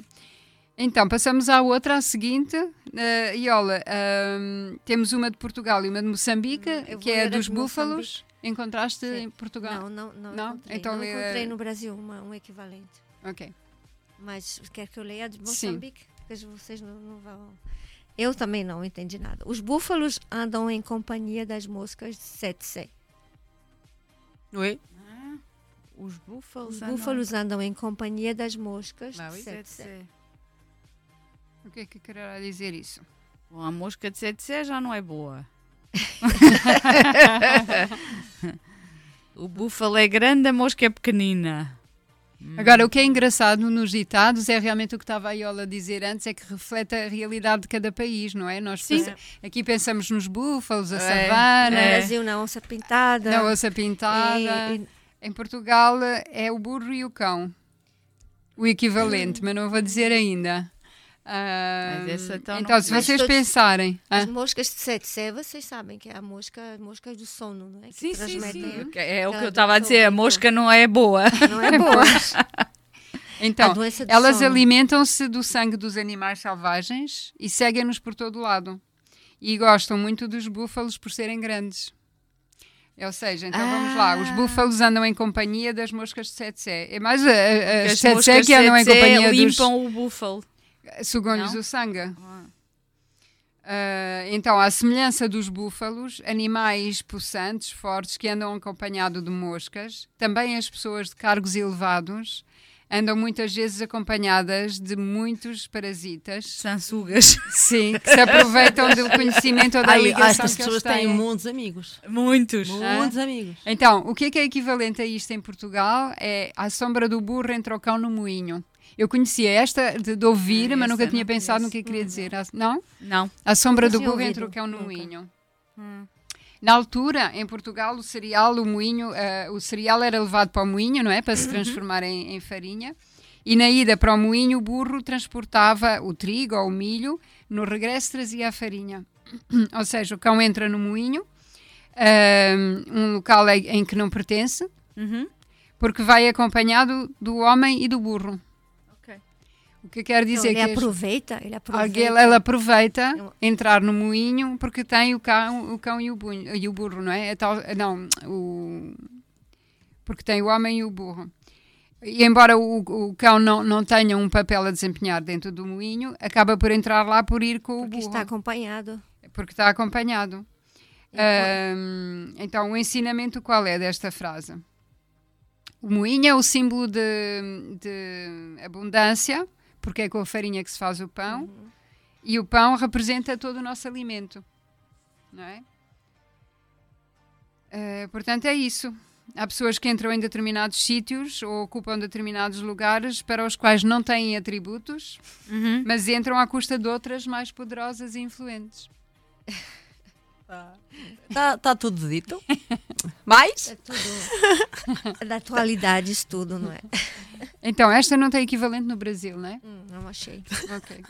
[SPEAKER 7] Então, passamos à outra, à seguinte. Uh, Iola, ahm, temos uma de Portugal e uma de Moçambique,
[SPEAKER 6] Hum,
[SPEAKER 7] que é
[SPEAKER 6] a
[SPEAKER 7] dos búfalos. Encontraste
[SPEAKER 6] Sim.
[SPEAKER 7] em Portugal?
[SPEAKER 6] Não, não, não,
[SPEAKER 7] Não?
[SPEAKER 6] encontrei.
[SPEAKER 7] Então
[SPEAKER 6] não
[SPEAKER 7] lê-
[SPEAKER 6] encontrei no Brasil uma, um equivalente.
[SPEAKER 7] Ok.
[SPEAKER 6] Mas quer que eu leia a de. Moçambique? Porque vocês não, não vão... Eu também não entendi nada. Os búfalos andam em companhia das moscas de Setse.
[SPEAKER 2] Oui.
[SPEAKER 1] Os búfalos.
[SPEAKER 6] Os
[SPEAKER 1] andam-
[SPEAKER 6] búfalos andam em companhia das moscas
[SPEAKER 2] Ah,
[SPEAKER 6] de
[SPEAKER 2] oui.
[SPEAKER 6] Setse.
[SPEAKER 7] O que é que quererá dizer isso?
[SPEAKER 1] Bom, a mosca de 7C já não é boa. O búfalo é grande, a mosca é pequenina.
[SPEAKER 7] Agora, o que é engraçado nos ditados é realmente o que estava a Iola a dizer antes, é que reflete a realidade de cada país, não é? Nós
[SPEAKER 1] Sim.
[SPEAKER 7] pensa- aqui pensamos nos búfalos, a
[SPEAKER 1] É,
[SPEAKER 7] savana,
[SPEAKER 6] No
[SPEAKER 1] É.
[SPEAKER 6] Brasil, na onça pintada.
[SPEAKER 7] na ossa pintada.
[SPEAKER 6] E- e-
[SPEAKER 7] Em Portugal é o burro e o cão. O equivalente, mas não vou dizer ainda. Ah,
[SPEAKER 1] essa então não
[SPEAKER 7] então, se vocês
[SPEAKER 6] todos-
[SPEAKER 7] pensarem.
[SPEAKER 6] As
[SPEAKER 7] ah,
[SPEAKER 6] moscas de Setse, vocês sabem que é a mosca, moscas do sono, não é? Que
[SPEAKER 1] Sim, sim, sim. É o que eu estava a dizer, a mosca não é boa.
[SPEAKER 6] Não é boa.
[SPEAKER 7] então, elas alimentam-se do sangue dos animais selvagens e seguem-nos por todo lado. E gostam muito dos búfalos por serem grandes. Ou seja, então vamos lá, os
[SPEAKER 1] Ah.
[SPEAKER 7] búfalos andam em companhia das moscas de Setsé. É mais a- a- as
[SPEAKER 1] moscas
[SPEAKER 7] que andam em companhia dos...
[SPEAKER 1] limpam o búfalo.
[SPEAKER 7] Sugam-lhes o sangue. Ah, então, à semelhança dos búfalos, animais possantes, fortes, que andam acompanhados de moscas, também as pessoas de cargos elevados andam muitas vezes acompanhadas de muitos parasitas.
[SPEAKER 1] Sansugas.
[SPEAKER 7] Sim, que se aproveitam do conhecimento ou da
[SPEAKER 2] Ai,
[SPEAKER 7] ligação
[SPEAKER 2] estas
[SPEAKER 7] que
[SPEAKER 2] pessoas têm
[SPEAKER 7] têm.
[SPEAKER 2] muitos amigos.
[SPEAKER 1] Muitos.
[SPEAKER 2] Muitos amigos.
[SPEAKER 7] Então, o que é que é equivalente a isto em Portugal? É a sombra do burro entre o cão no moinho. Eu conhecia esta de, de ouvir,
[SPEAKER 1] Ah,
[SPEAKER 7] mas nunca tinha pensado
[SPEAKER 1] conheço.
[SPEAKER 7] no que é que queria dizer. A- Não?
[SPEAKER 1] Não.
[SPEAKER 7] A sombra do burro entre o cão no moinho. Na altura, em Portugal, o cereal, o moinho, eh, o cereal era levado para o moinho, não é? Para se transformar em, em farinha. E na ida para o moinho, o burro transportava o trigo ou o milho, no regresso trazia a farinha. ou seja, o cão entra no moinho, eh, um local em, em que não pertence,
[SPEAKER 1] Uhum.
[SPEAKER 7] porque vai acompanhado do homem e do burro. O que quer
[SPEAKER 6] Então,
[SPEAKER 7] dizer
[SPEAKER 6] ele
[SPEAKER 7] que este-
[SPEAKER 6] aproveita, ele aproveita.
[SPEAKER 7] Alguém, ela aproveita entrar no moinho porque tem o cão, o cão e, o bunho- e o burro, não é? É tal- não, o, porque tem o homem e o burro. E embora o, o cão não, não tenha um papel a desempenhar dentro do moinho, acaba por entrar lá por ir com o
[SPEAKER 6] porque
[SPEAKER 7] burro,
[SPEAKER 6] está acompanhado.
[SPEAKER 7] porque está acompanhado. Ahm, então, o ensinamento qual é desta frase? O moinho é o símbolo de, de abundância, porque é com a farinha que se faz o pão, e o pão representa todo o nosso alimento, não é? Eh, portanto, é isso. Há pessoas que entram em determinados sítios ou ocupam determinados lugares para os quais não têm atributos,
[SPEAKER 1] Uhum.
[SPEAKER 7] mas entram à custa de outras mais poderosas e influentes.
[SPEAKER 2] Está tá tudo dito. Mais?
[SPEAKER 6] É tudo. da atualidade, isso tudo, não é?
[SPEAKER 7] Então, esta não tem equivalente no Brasil, não é?
[SPEAKER 6] Hum, não achei.
[SPEAKER 7] Ok,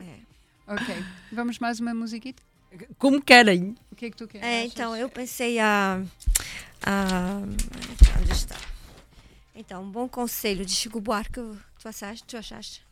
[SPEAKER 6] É.
[SPEAKER 7] ok. Vamos mais uma musiquita?
[SPEAKER 2] Como querem.
[SPEAKER 7] O que é que tu queres?
[SPEAKER 6] É, então, eu pensei a, a. Onde está? Então, um bom conselho de Chico Buarque, tu achaste? Tu achaste?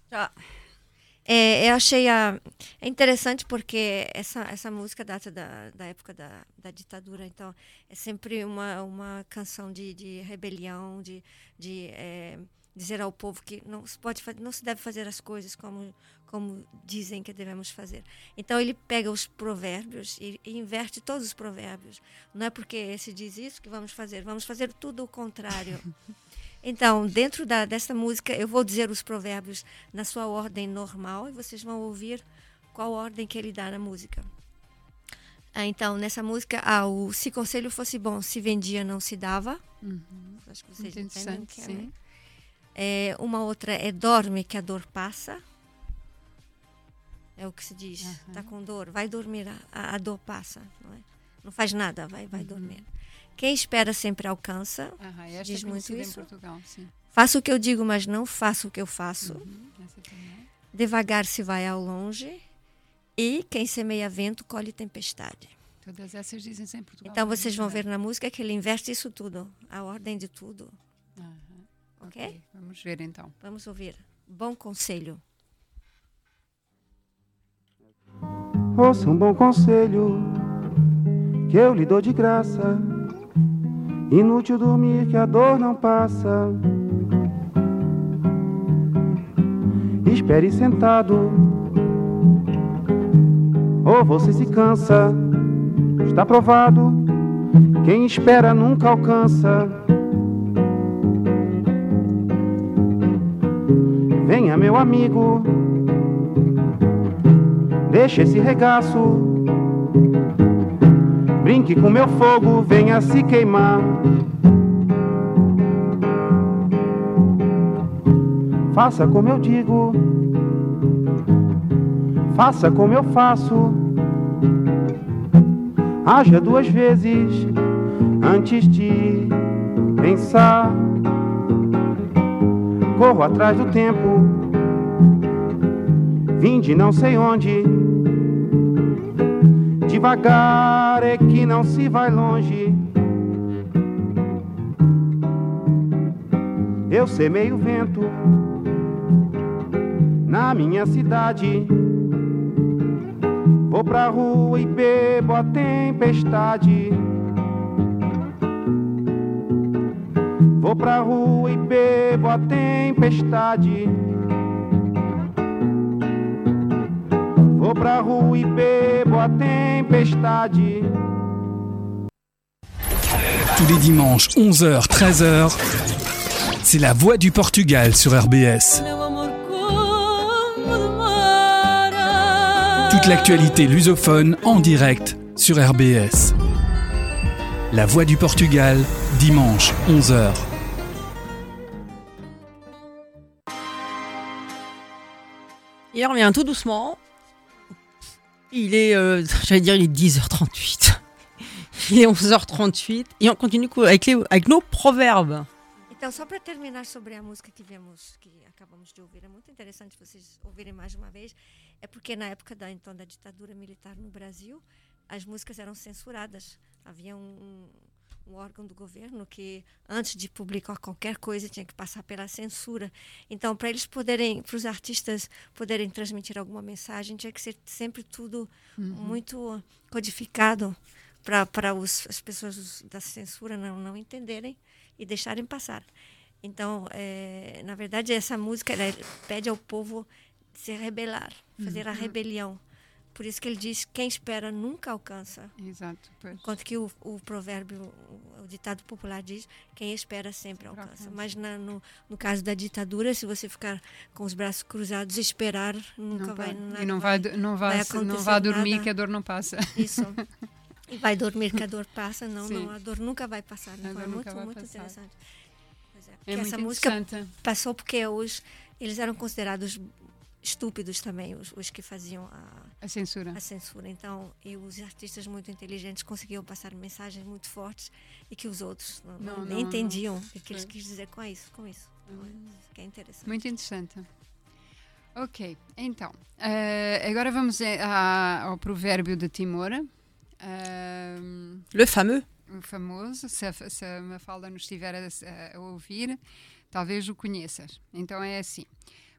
[SPEAKER 6] É, eu achei a, é interessante porque essa, essa música data da, da época da, da ditadura, então é sempre uma, uma canção de, de rebelião, de, de é, dizer ao povo que não se pode não se deve fazer as coisas como como dizem que devemos fazer. Então ele pega os provérbios e, e inverte todos os provérbios. Não é porque esse diz isso que vamos fazer, vamos fazer tudo o contrário. Então, dentro da, dessa música, eu vou dizer os provérbios na sua ordem normal e vocês vão ouvir qual ordem que ele dá na música. Ah, então, nessa música, ah, o se conselho fosse bom, se vendia, não se dava. Acho que vocês entendem o que é, né? É, uma outra é dorme que a dor passa. É o que se diz. Está com dor, vai dormir, a, a dor passa. Não, é? não faz nada, vai, vai dormir. Quem espera sempre alcança.
[SPEAKER 7] Aham, esta
[SPEAKER 6] Diz
[SPEAKER 7] é
[SPEAKER 6] muito
[SPEAKER 7] conhecida em
[SPEAKER 6] isso?
[SPEAKER 7] Portugal, sim.
[SPEAKER 6] Faço o que eu digo, mas não faço o que eu faço.
[SPEAKER 7] Uhum.
[SPEAKER 6] Devagar se vai ao longe. E quem semeia vento colhe tempestade.
[SPEAKER 7] Todas essas dizem-se em Portugal.
[SPEAKER 6] Então vocês vão ver na música que ele inverte isso tudo, a ordem de tudo.
[SPEAKER 7] Aham,
[SPEAKER 6] Ok?
[SPEAKER 7] ok, Vamos ver então.
[SPEAKER 6] Vamos ouvir. Bom conselho.
[SPEAKER 9] Ouça um bom conselho que eu lhe dou de graça. Inútil dormir que a dor não passa. Espere sentado, ou você se cansa. Está provado, quem espera nunca alcança. Venha, meu amigo, deixa esse regaço. Brinque com meu fogo, venha se queimar. Faça como eu digo, faça como eu faço. Haja duas vezes antes de pensar. Corro atrás do tempo, vim de não sei onde. Devagar não se vai longe. Eu semeio vento na minha cidade. Vou pra rua e bebo a tempestade. Vou pra rua e bebo a tempestade. Vou pra rua e bebo a tempestade.
[SPEAKER 10] Tous les dimanches, 11h, 13h, C'est la voix du Portugal sur RBS. Toute l'actualité lusophone en direct sur RBS. La voix du Portugal, dimanche 11h.
[SPEAKER 2] Et on revient tout doucement. Il est, euh, j'allais dire, il est 10h38. Il est 11h38 et on continue co- avec, les- avec nos proverbes.
[SPEAKER 6] Então, só para terminar sobre a música que vimos, que acabamos de ouvir, é muito interessante vocês ouvirem mais uma vez, é porque na época da então da ditadura militar no Brasil, as músicas eram censuradas. Havia um, um- órgão do governo que antes de publicar qualquer coisa tinha que passar pela censura. Então, para eles poderem, para os artistas poderem transmitir alguma mensagem, tinha que ser sempre tudo muito codificado para as pessoas da censura não não entenderem e deixarem passar. Então, eh, na verdade, essa música pede ao povo se rebelar, fazer a rebelião. Por isso que ele diz: quem espera nunca alcança.
[SPEAKER 7] Exato, pois.
[SPEAKER 6] Enquanto que o, o provérbio, o, ditado popular diz: quem espera sempre alcança. Mas na- no, no caso da ditadura, se você ficar com os braços cruzados esperar, nunca
[SPEAKER 7] Não
[SPEAKER 6] vai.
[SPEAKER 7] vai-
[SPEAKER 6] nada
[SPEAKER 7] e não vai, do- não vai,
[SPEAKER 6] vai
[SPEAKER 7] não vai dormir
[SPEAKER 6] nada.
[SPEAKER 7] que a dor não passa.
[SPEAKER 6] Isso. E vai dormir que a dor passa? Não,
[SPEAKER 7] Sim.
[SPEAKER 6] não, a dor nunca vai passar.
[SPEAKER 7] Dor
[SPEAKER 6] é muito, muito
[SPEAKER 7] passar.
[SPEAKER 6] interessante. É,
[SPEAKER 7] É muito
[SPEAKER 6] essa música passou porque os, eles eram considerados estúpidos também, os, os que faziam a,
[SPEAKER 7] A censura.
[SPEAKER 6] a censura. Então, e os artistas muito inteligentes conseguiam passar mensagens muito fortes e que os outros não,
[SPEAKER 7] Não,
[SPEAKER 6] não-
[SPEAKER 7] não,
[SPEAKER 6] nem
[SPEAKER 7] não.
[SPEAKER 6] entendiam o que eles quis dizer com isso. Com isso. Então, é- é interessante.
[SPEAKER 7] Muito interessante. Ok, então, eh, agora vamos eh, a- ao provérbio de Timor.
[SPEAKER 2] Le fameux.
[SPEAKER 7] o famoso, se a, se a Mafalda nos estiver a, a ouvir, talvez o conheças. Então é assim: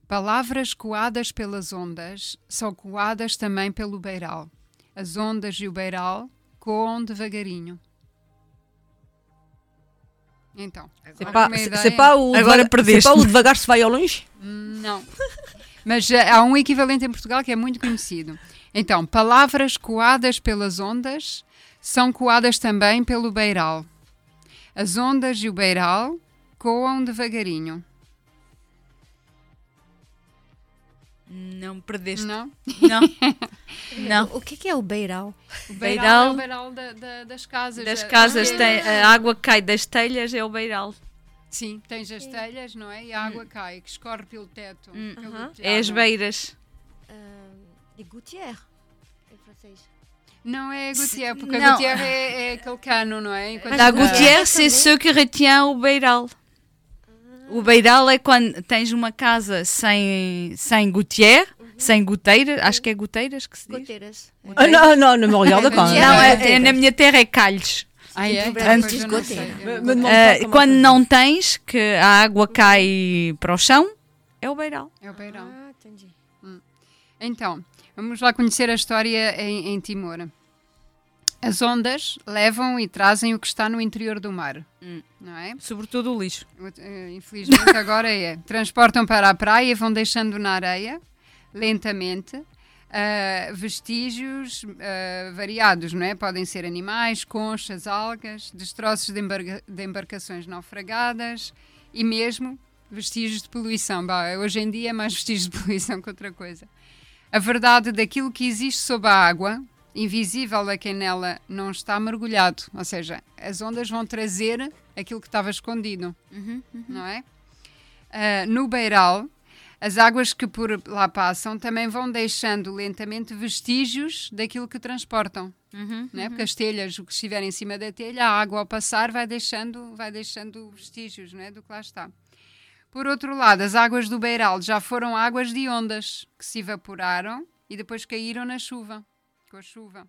[SPEAKER 7] Palavras coadas pelas ondas são coadas também pelo beiral. As ondas e o beiral coam devagarinho. Então, agora uma
[SPEAKER 2] c'est-
[SPEAKER 7] ideia?
[SPEAKER 2] c'est pas o
[SPEAKER 1] Agora
[SPEAKER 2] devagar-
[SPEAKER 1] perdeste-me.
[SPEAKER 2] c'est pas o devagar se vai ao longe?
[SPEAKER 7] Não. Mas eh, há um equivalente em Portugal que é muito conhecido. Então, palavras coadas pelas ondas são coadas também pelo beiral. As ondas e o beiral coam devagarinho.
[SPEAKER 1] Não perdeste.
[SPEAKER 7] Não?
[SPEAKER 1] Não. Não.
[SPEAKER 6] O que, que é o beiral?
[SPEAKER 7] O
[SPEAKER 1] Beiral-
[SPEAKER 7] é o beiral da- da- das casas.
[SPEAKER 1] Das
[SPEAKER 7] Eh,
[SPEAKER 1] casas
[SPEAKER 7] porque-
[SPEAKER 1] tem a água que cai das telhas é o beiral.
[SPEAKER 7] Sim, tens as telhas, não é? E a água cai, que escorre pelo teto.
[SPEAKER 1] Hum.
[SPEAKER 7] pelo.
[SPEAKER 1] É as beiras.
[SPEAKER 6] Ah, de Gouttière, em francês.
[SPEAKER 7] Não é Gutierre, porque
[SPEAKER 1] Não.
[SPEAKER 7] a Gutierre é, é aquele cano, não é? Enquanto a-
[SPEAKER 1] gouttière, c'est
[SPEAKER 6] também.
[SPEAKER 1] ce que retient o beiral. O beiral é quando tens uma casa sem, sem gouttière, sem goteiras, acho que é goteiras que se diz.
[SPEAKER 6] Goteiras.
[SPEAKER 2] Ah, non, non, ne me pas.
[SPEAKER 6] Gouttière,
[SPEAKER 1] Não,
[SPEAKER 6] é-
[SPEAKER 1] é, é- na minha terra é calhos.
[SPEAKER 7] Ah, é? Não
[SPEAKER 1] Ah,
[SPEAKER 2] pas comment
[SPEAKER 1] quando não tens, que a água cai para o chão, é o beiral.
[SPEAKER 7] É o beirão.
[SPEAKER 6] Ah, entendi.
[SPEAKER 7] Então, vamos lá conhecer a história em, em Timor. As ondas levam e trazem o que está no interior do mar,
[SPEAKER 1] Hum.
[SPEAKER 7] não é?
[SPEAKER 1] Sobretudo o lixo.
[SPEAKER 7] Eh, Infelizmente agora é. Transportam para a praia e vão deixando na areia, lentamente, ah, vestígios ah, variados, não é? Podem ser animais, conchas, algas, destroços de, embarga- de embarcações naufragadas e mesmo vestígios de poluição. Bah, hoje em dia é mais vestígios de poluição que outra coisa. A verdade daquilo que existe sob a água, invisível a quem nela não está mergulhado. Ou seja, as ondas vão trazer aquilo que estava escondido, não é? Ah, no beiral, as águas que por lá passam também vão deixando lentamente vestígios daquilo que transportam. Não é? Porque as telhas, o que estiver em cima da telha, a água ao passar vai deixando, vai deixando vestígios não é? do que lá está. Por outro lado, as águas do beiral já foram águas de ondas que se evaporaram e depois caíram na chuva, com a chuva.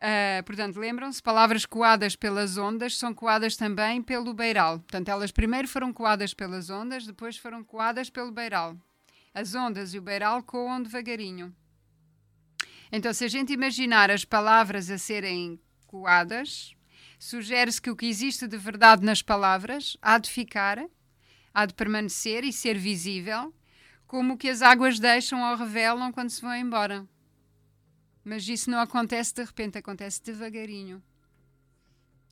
[SPEAKER 7] Ah, portanto, lembram-se, palavras coadas pelas ondas são coadas também pelo beiral. Portanto, elas primeiro foram coadas pelas ondas, depois foram coadas pelo beiral. As ondas e o beiral coam devagarinho. Então, se a gente imaginar as palavras a serem coadas, sugere-se que o que existe de verdade nas palavras há de ficar, há de permanecer e ser visível, como o que as águas deixam ou revelam quando se vão embora. Mas isso não acontece de repente, acontece devagarinho.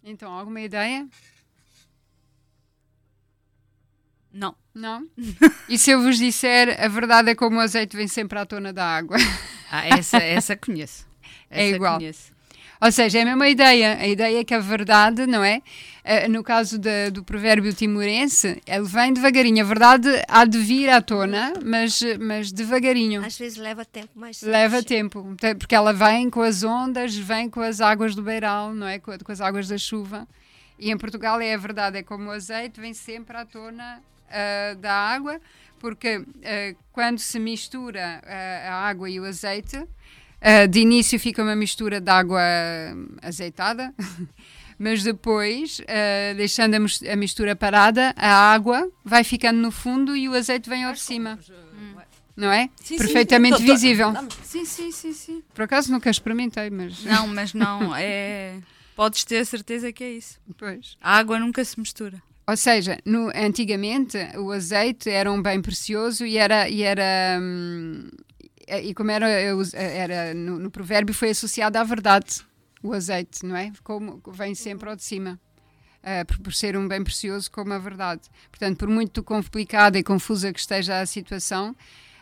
[SPEAKER 7] Então, alguma ideia?
[SPEAKER 1] Não.
[SPEAKER 7] Não? e se eu vos disser a verdade é como o azeite vem sempre à tona da água?
[SPEAKER 1] Ah, essa, essa conheço.
[SPEAKER 7] É
[SPEAKER 1] Essa
[SPEAKER 7] igual.
[SPEAKER 1] Conheço.
[SPEAKER 7] Ou seja, é a mesma ideia. A ideia é que a verdade, não é? Eh, no caso da- do provérbio timorense, ele vem devagarinho. A verdade há de vir à tona, mas, mas devagarinho.
[SPEAKER 6] Às vezes leva tempo, mas
[SPEAKER 7] Leva tempo, porque ela vem com as ondas, vem com as águas do beiral, não é? Com, com as águas da chuva. E em Portugal é a verdade, é como o azeite, vem sempre à tona ah, da água, porque ah, quando se mistura ah, a água e o azeite, ah, de início fica uma mistura de água azeitada, mas depois, ah, deixando a mis- a mistura parada, a água vai ficando no fundo e o azeite vem ao de cima. Não é?
[SPEAKER 2] Sim, sim,
[SPEAKER 7] Perfeitamente
[SPEAKER 2] tô- tô-
[SPEAKER 7] visível.
[SPEAKER 2] Não,
[SPEAKER 1] Sim, sim, sim, sim.
[SPEAKER 7] Por acaso nunca experimentei, mas.
[SPEAKER 1] Não, mas não, é... Podes ter a certeza que é isso.
[SPEAKER 7] Pois.
[SPEAKER 1] A água nunca se mistura.
[SPEAKER 7] Ou seja, no, antigamente o azeite era um bem precioso e era. E, era, hum, e como era, us- era no, no provérbio, foi associado à verdade o azeite, não é? Como vem sempre ao de cima. ah, por, por ser um bem precioso como a verdade. Portanto, por muito complicada e confusa que esteja a situação,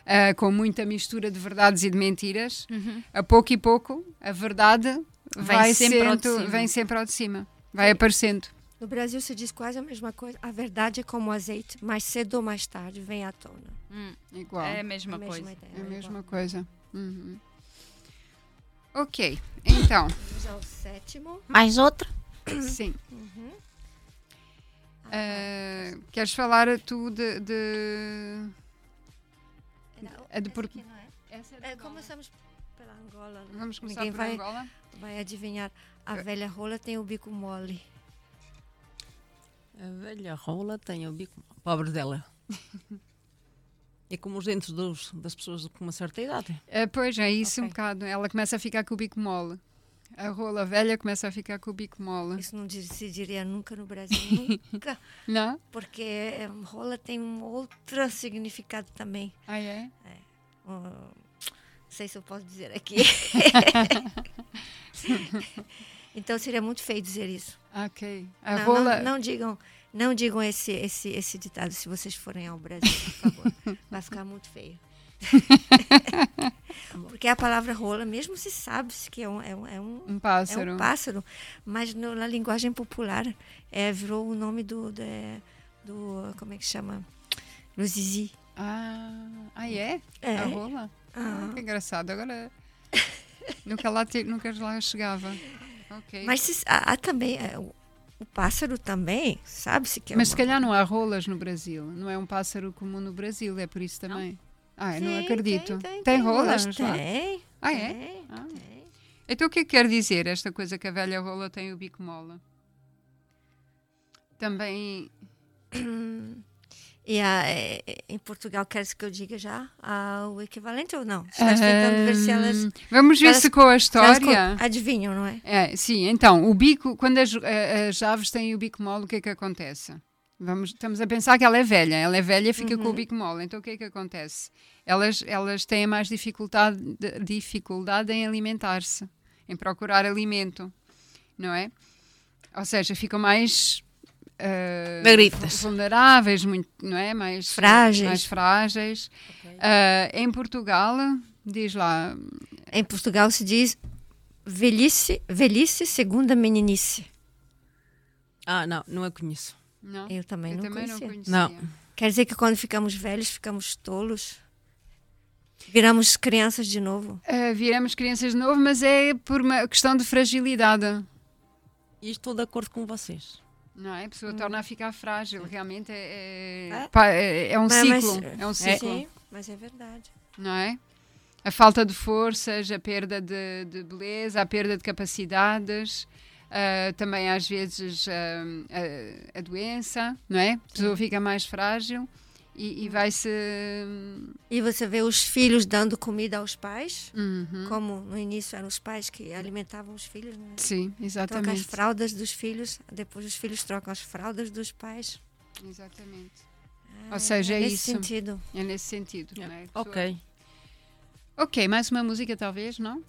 [SPEAKER 7] ah, com muita mistura de verdades e de mentiras, a pouco e pouco a verdade
[SPEAKER 1] Vem
[SPEAKER 7] vai
[SPEAKER 1] sempre
[SPEAKER 7] sendo- vem sempre ao de cima, vai aparecendo.
[SPEAKER 6] No Brasil se diz quase a mesma coisa. A verdade é como o azeite, mais cedo ou mais tarde vem à tona.
[SPEAKER 7] Igual.
[SPEAKER 1] É a mesma
[SPEAKER 6] A mesma
[SPEAKER 1] coisa.
[SPEAKER 6] ideia,
[SPEAKER 7] É a
[SPEAKER 6] igual.
[SPEAKER 7] mesma coisa. Uhum. Ok, então,
[SPEAKER 6] Vamos ao sétimo.
[SPEAKER 2] Mais outra?
[SPEAKER 7] sim.
[SPEAKER 6] Uhum.
[SPEAKER 7] Ah, queres falar tu de. de... É de
[SPEAKER 6] Essa
[SPEAKER 7] Porto-
[SPEAKER 6] aqui não é? É, começamos pela Angola. né?
[SPEAKER 7] Vamos começar
[SPEAKER 6] Ninguém
[SPEAKER 7] por
[SPEAKER 6] vai,
[SPEAKER 7] Angola?
[SPEAKER 6] vai adivinhar. A velha rola tem o bico mole.
[SPEAKER 2] A velha rola tem o bico. Pobre dela. É como os dentes dos- das pessoas com uma certa idade.
[SPEAKER 7] Ah, pois é, isso um
[SPEAKER 6] Ok.
[SPEAKER 7] bocado. Ela começa a ficar com o bico mole. A rola velha começa a ficar com o bico mole.
[SPEAKER 6] Isso não se diria nunca no Brasil, nunca.
[SPEAKER 7] Não?
[SPEAKER 6] Porque é, rola tem um outro significado também.
[SPEAKER 7] Ah, é?
[SPEAKER 6] Hum, não sei se eu posso dizer aqui. então seria muito feio dizer isso.
[SPEAKER 7] Ok. A
[SPEAKER 6] Não,
[SPEAKER 7] rola.
[SPEAKER 6] não, não digam, não digam esse, esse, esse ditado se vocês forem ao Brasil, por favor. Vai ficar muito feio. Porque a palavra rola, mesmo se sabe que é um, é um, é um,
[SPEAKER 7] Um
[SPEAKER 6] é
[SPEAKER 7] pássaro.
[SPEAKER 6] um pássaro, mas no- na linguagem popular é, virou o nome do, de- do. Como é que chama? Do Zizi.
[SPEAKER 7] Ah, ah, é?
[SPEAKER 6] É.
[SPEAKER 7] A rola? Ah, que engraçado. Agora. nunca, lá te- nunca lá chegava. Ok.
[SPEAKER 6] Mas se- há, há também. é, o, o pássaro também, sabe-se que é
[SPEAKER 7] Mas se
[SPEAKER 6] uma-
[SPEAKER 7] calhar não há rolas no Brasil. Não é um pássaro comum no Brasil, é por isso também. Ah, eu não
[SPEAKER 6] Sim,
[SPEAKER 7] acredito.
[SPEAKER 6] Tem, tem,
[SPEAKER 7] rolas?
[SPEAKER 6] rolas?
[SPEAKER 7] lá?
[SPEAKER 6] Tem.
[SPEAKER 7] Ah, é?
[SPEAKER 6] tem,
[SPEAKER 7] Ah.
[SPEAKER 6] tem.
[SPEAKER 7] Então o que é que quer dizer esta coisa que a velha rola tem o bico mola? Também.
[SPEAKER 6] E a, é, é, em Portugal, queres que eu diga já ah, o equivalente ou não? Estás tentando ver se elas,
[SPEAKER 7] Vamos ver
[SPEAKER 6] elas-
[SPEAKER 7] se com a história.
[SPEAKER 6] adivinham, não é?
[SPEAKER 7] É, sim, então, o bico, quando as, a- as aves têm o bico mole, o que é que acontece? Vamos, estamos a pensar que ela é velha, ela é velha e fica com o bico mole, então o que é que acontece? Elas, elas têm mais dificuldade, de- dificuldade em alimentar-se, em procurar alimento, não é? Ou seja, ficam mais ah,
[SPEAKER 2] Magritas.
[SPEAKER 7] vulneráveis, muito, não é? Mais
[SPEAKER 6] Frágeis.
[SPEAKER 7] Mais frágeis. Ah, em Portugal, diz lá,
[SPEAKER 6] Em Portugal se diz velhice, velhice segunda meninice.
[SPEAKER 2] Ah, não, não a conheço.
[SPEAKER 7] não?
[SPEAKER 6] Eu também
[SPEAKER 7] Eu
[SPEAKER 6] não
[SPEAKER 7] também não
[SPEAKER 6] conhecia.
[SPEAKER 7] conhecia.
[SPEAKER 2] Não.
[SPEAKER 6] Quer dizer que quando ficamos velhos, ficamos tolos? Viramos crianças de novo?
[SPEAKER 7] Uh, viramos crianças de novo, mas é por uma questão de fragilidade.
[SPEAKER 2] E estou de acordo com vocês.
[SPEAKER 7] Não é? A pessoa torna a ficar frágil. Realmente é, é,
[SPEAKER 6] É?
[SPEAKER 7] é- é um
[SPEAKER 6] Mas- mas-
[SPEAKER 7] ciclo. é um ciclo,
[SPEAKER 6] Sim, mas é verdade.
[SPEAKER 7] não é? A falta de forças, a perda de, de beleza, a perda de capacidades, uh, também às vezes um, a, a doença, não é? A pessoa fica mais frágil e, e vai-se.
[SPEAKER 6] E você vê os filhos dando comida aos pais,
[SPEAKER 7] Uhum.
[SPEAKER 6] como no início eram os pais que alimentavam os filhos, né?
[SPEAKER 7] Sim,
[SPEAKER 6] Troca as
[SPEAKER 7] exatamente.
[SPEAKER 6] fraldas dos filhos, depois os filhos trocam as fraldas dos pais.
[SPEAKER 7] Exatamente.
[SPEAKER 6] Ah,
[SPEAKER 7] Ou seja, é
[SPEAKER 6] nesse
[SPEAKER 7] isso.
[SPEAKER 6] sentido.
[SPEAKER 7] É nesse sentido, é? Pessoa-
[SPEAKER 2] Ok.
[SPEAKER 7] Ok, mais uma música talvez, não?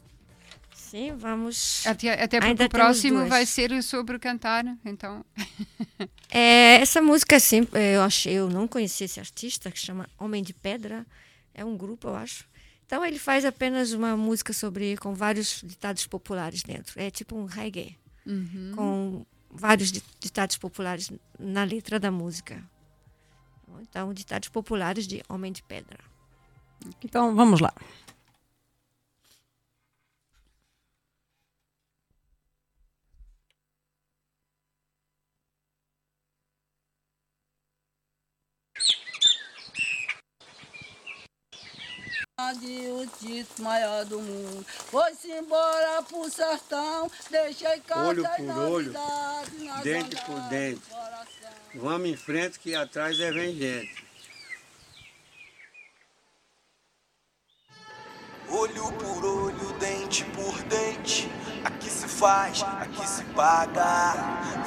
[SPEAKER 6] Sim, vamos.
[SPEAKER 7] Até, até porque
[SPEAKER 6] Ainda
[SPEAKER 7] o próximo vai ser sobre cantar, então.
[SPEAKER 6] É, essa música, assim, eu achei, eu não conhecia esse artista que chama Homem de Pedra. É um grupo, eu acho. Então ele faz apenas uma música sobre com vários ditados populares dentro. É tipo um reggae
[SPEAKER 7] Uhum.
[SPEAKER 6] com vários di- ditados populares na letra da música. Então, ditados populares de Homem de Pedra.
[SPEAKER 2] Então vamos lá.
[SPEAKER 11] O título maior do mundo. Foi-se embora pro sertão, deixei casa
[SPEAKER 12] Olho por olho, dente por dente. Vamos em frente que atrás é vem gente.
[SPEAKER 13] Olho por olho, dente por dente. Aqui se faz, aqui se paga.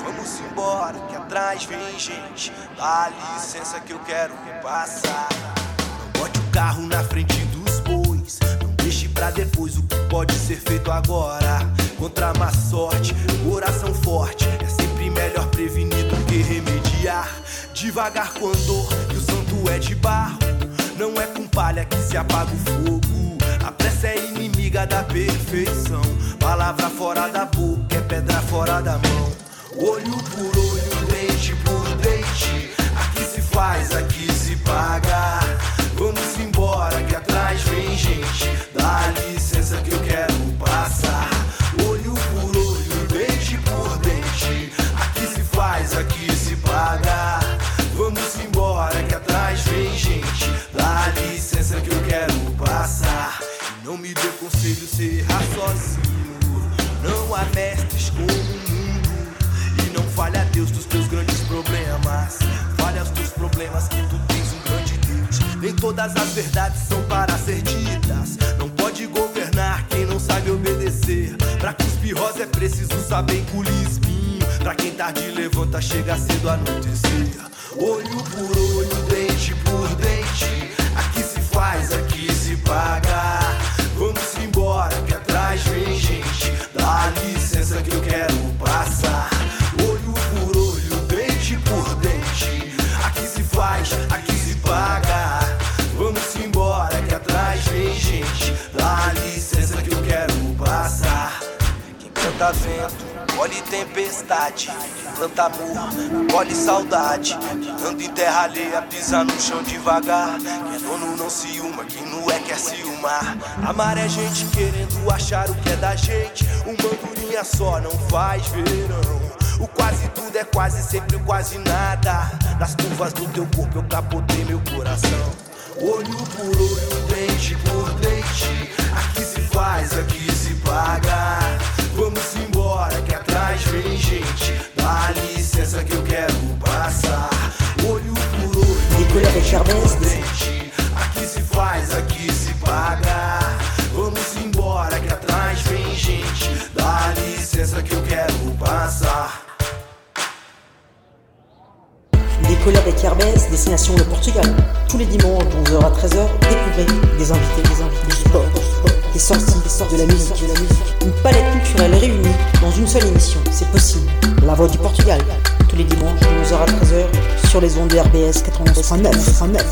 [SPEAKER 13] Vamos embora, que atrás vem gente. Dá licença que eu quero passar. Bote o carro na frente depois o que pode ser feito agora. Contra a má sorte, coração forte. É sempre melhor prevenir do que remediar. Devagar com andor, e o santo é de barro. Não é com palha que se apaga o fogo. A pressa é inimiga da perfeição. Palavra fora da boca é pedra fora da mão. Olho por olho, dente por dente. Aqui se faz, aqui se paga. Vamos embora que atrás vem gente. Não me dê conselho ser errar sozinho. Não há mestres como o mundo. E não fale a Deus dos teus grandes problemas. Fale aos teus problemas que tu tens um grande Deus. Nem todas as verdades são para ser ditas. Não pode governar quem não sabe obedecer. Pra cuspir rosa é preciso saber engolir espinho. Pra quem tarde levanta, chega cedo a anoitecer. Olho por olho, dente por dente. Aqui se faz, aqui se paga. Vamos embora que atrás vem gente. Dá licença que eu quero passar. Olho por olho, dente por dente. Aqui se faz, aqui se paga. Vamos embora que atrás vem gente. Dá licença que eu quero passar. Quem canta vento, olhe tempestade. Planta amor, colhe saudade. Anda em terra alheia, pisa no chão devagar. Quem é dono não ciúma, quem não é quer ciúmar. Amar é gente querendo achar o que é da gente. Um bandurinha só não faz verão. O quase tudo é quase sempre o quase nada. Nas curvas do teu corpo eu capotei meu coração. Olho por olho, dente por dente. Aqui se faz, aqui se paga. Vamos embora que atrás vem gente. Dá licença que eu quero passar. Olho por olho,
[SPEAKER 8] Nicolas Richard.
[SPEAKER 13] Aqui se faz, aqui se paga. Vamos embora que atrás vem gente. Dá licença que eu quero passar.
[SPEAKER 8] Avec Herbès, destination le Portugal. Tous les dimanches de 11h à 13h, découvrez des invités, des invités, du sport, des sorties, des sorties, de la musique, de la musique. Une palette culturelle réunie dans une seule émission, c'est possible. La Voix du Portugal. Tous les dimanches de 11h à 13h sur les ondes de RBS 91.9. 91.9.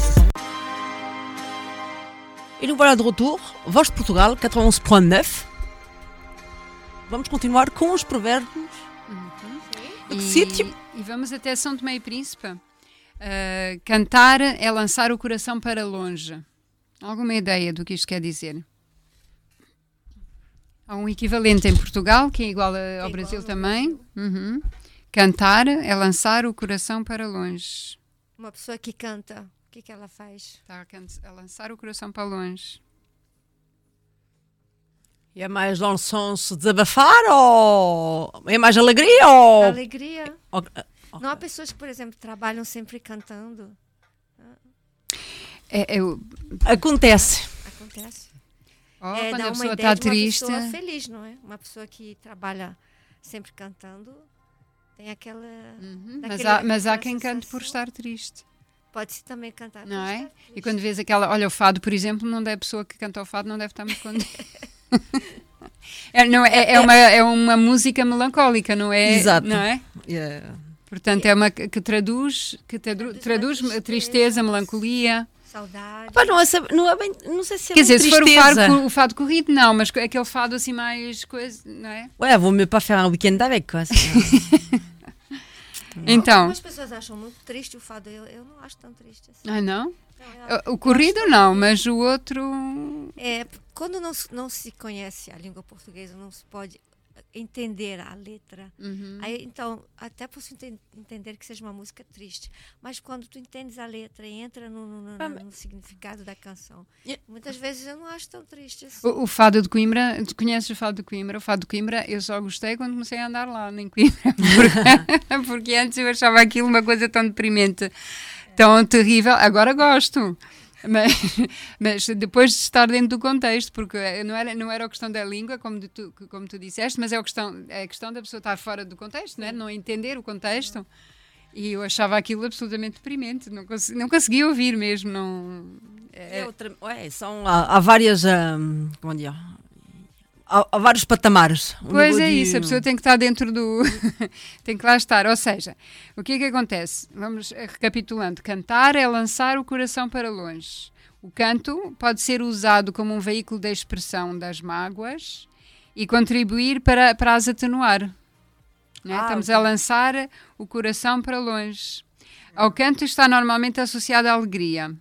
[SPEAKER 2] E nous voilà de retour, Voz de Portugal 91.9. Vamos continuar com os provérbios.
[SPEAKER 7] E,
[SPEAKER 2] Que sítio?
[SPEAKER 7] e vamos até São Tomé e Príncipe. Uh, cantar é lançar o coração para longe. Alguma ideia do que isto quer dizer? Há um equivalente em Portugal, que é igual ao Brasil também. Uhum. Cantar é lançar o coração para longe.
[SPEAKER 6] Uma pessoa que canta, o que, que ela faz?
[SPEAKER 7] Está a, a lançar o coração para longe.
[SPEAKER 2] E é mais sens desabafar ou é mais alegria ou...
[SPEAKER 6] Alegria.
[SPEAKER 2] ou-
[SPEAKER 6] Não há pessoas que, por exemplo, trabalham sempre cantando.
[SPEAKER 7] É, é o-
[SPEAKER 2] Acontece.
[SPEAKER 6] Acontece.
[SPEAKER 7] Oh,
[SPEAKER 6] é,
[SPEAKER 7] quando
[SPEAKER 6] dá
[SPEAKER 7] a
[SPEAKER 6] uma
[SPEAKER 7] pessoa
[SPEAKER 6] ideia
[SPEAKER 7] está
[SPEAKER 6] de uma
[SPEAKER 7] triste.
[SPEAKER 6] pessoa feliz, não é? Uma pessoa que trabalha sempre cantando tem aquela.
[SPEAKER 7] Uhum, mas, há, mas há quem cante por estar triste.
[SPEAKER 6] Pode-se também cantar.
[SPEAKER 7] Não
[SPEAKER 6] por
[SPEAKER 7] é?
[SPEAKER 6] estar
[SPEAKER 7] E
[SPEAKER 6] triste.
[SPEAKER 7] quando vês aquela, olha, o fado, por exemplo, não deve, a pessoa que canta o fado não deve estar muito contente. É, não, é, é, uma, é uma música melancólica, não é?
[SPEAKER 2] Exato.
[SPEAKER 7] Não é?
[SPEAKER 2] É,
[SPEAKER 7] Portanto, é uma que traduz, que tradu- traduz tristeza, melancolia.
[SPEAKER 6] Saudade.
[SPEAKER 2] Pá, não, é, não é bem. Não sei se é
[SPEAKER 7] Quer dizer, se for o
[SPEAKER 2] tristeza.
[SPEAKER 7] fado, o fado corrido, não, mas aquele fado assim mais coisa, não é?
[SPEAKER 2] Vaut mieux pas faire un week-end avec, quoi.
[SPEAKER 7] Então,
[SPEAKER 6] Algumas pessoas acham muito triste o fado. Eu, eu não acho tão triste assim.
[SPEAKER 7] ah, não?
[SPEAKER 6] acho-
[SPEAKER 7] O corrido não, mas o outro.
[SPEAKER 6] É, quando não, não se conhece a língua portuguesa, não se pode entender a letra.
[SPEAKER 7] Uhum.
[SPEAKER 6] Aí, então, até posso enten- entender que seja uma música triste. Mas quando tu entendes a letra e entra no, no- no-
[SPEAKER 2] Ah,
[SPEAKER 6] no significado da canção, muitas vezes eu não acho tão triste assim.
[SPEAKER 7] O, o fado de Coimbra, tu conheces o fado de Coimbra? O fado de Coimbra eu só gostei quando comecei a andar lá em Coimbra, porque, porque antes eu achava aquilo uma coisa tão deprimente, tão terrível. Agora gosto. Mas, mas depois de estar dentro do contexto, porque não era, não era a questão da língua, como tu, como tu disseste, mas é a questão, é a questão da pessoa estar fora do contexto, não, é? não entender o contexto. E eu achava aquilo absolutamente deprimente, não, cons não conseguia ouvir mesmo. Não,
[SPEAKER 2] É outra, ouais, são, há, há várias. hum, como dire? Há, há vários patamares.
[SPEAKER 7] Pois é
[SPEAKER 2] de-
[SPEAKER 7] isso, a pessoa tem que estar dentro do. tem que lá estar. Ou seja, o que é que acontece? Vamos eh, recapitulando: cantar é lançar o coração para longe. O canto pode ser usado como um veículo de expressão das mágoas e contribuir para, para as atenuar. não é?
[SPEAKER 2] Ah,
[SPEAKER 7] Estamos
[SPEAKER 2] ok.
[SPEAKER 7] a lançar o coração para longe. Ao canto está normalmente associado à alegria.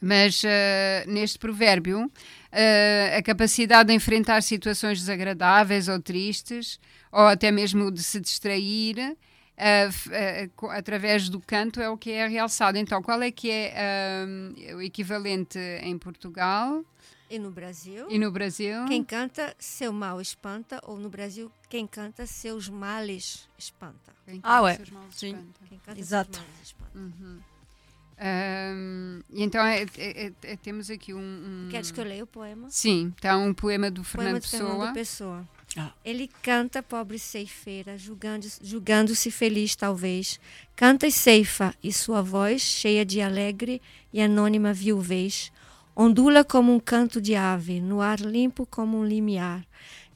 [SPEAKER 7] Mas eh, neste provérbio, eh, a capacidade de enfrentar situações desagradáveis ou tristes, ou até mesmo de se distrair, eh, co- através do canto, é o que é realçado. Então, qual é que é ah, o equivalente em Portugal
[SPEAKER 6] E no Brasil,
[SPEAKER 7] e no Brasil?
[SPEAKER 6] quem canta seu mal espanta, ou no Brasil, quem canta seus males espanta.
[SPEAKER 7] Quem
[SPEAKER 2] Ah,
[SPEAKER 7] canta seus males
[SPEAKER 2] Sim.
[SPEAKER 7] espanta.
[SPEAKER 6] Quem canta
[SPEAKER 2] Exato.
[SPEAKER 6] seus males espanta.
[SPEAKER 7] Uhum. E então é- é- é- é- temos aqui um, um-
[SPEAKER 6] Queres que eu leia o poema?
[SPEAKER 7] Sim, está um poema do
[SPEAKER 6] Poema
[SPEAKER 7] Fernando
[SPEAKER 6] de Fernando
[SPEAKER 7] Pessoa.
[SPEAKER 6] Pessoa.
[SPEAKER 2] Ah.
[SPEAKER 6] Ele canta, pobre ceifeira, julgando- julgando-se feliz, talvez. Canta e ceifa, e sua voz, cheia de alegre e anônima viuvez, ondula como um canto de ave, no ar limpo como um limiar,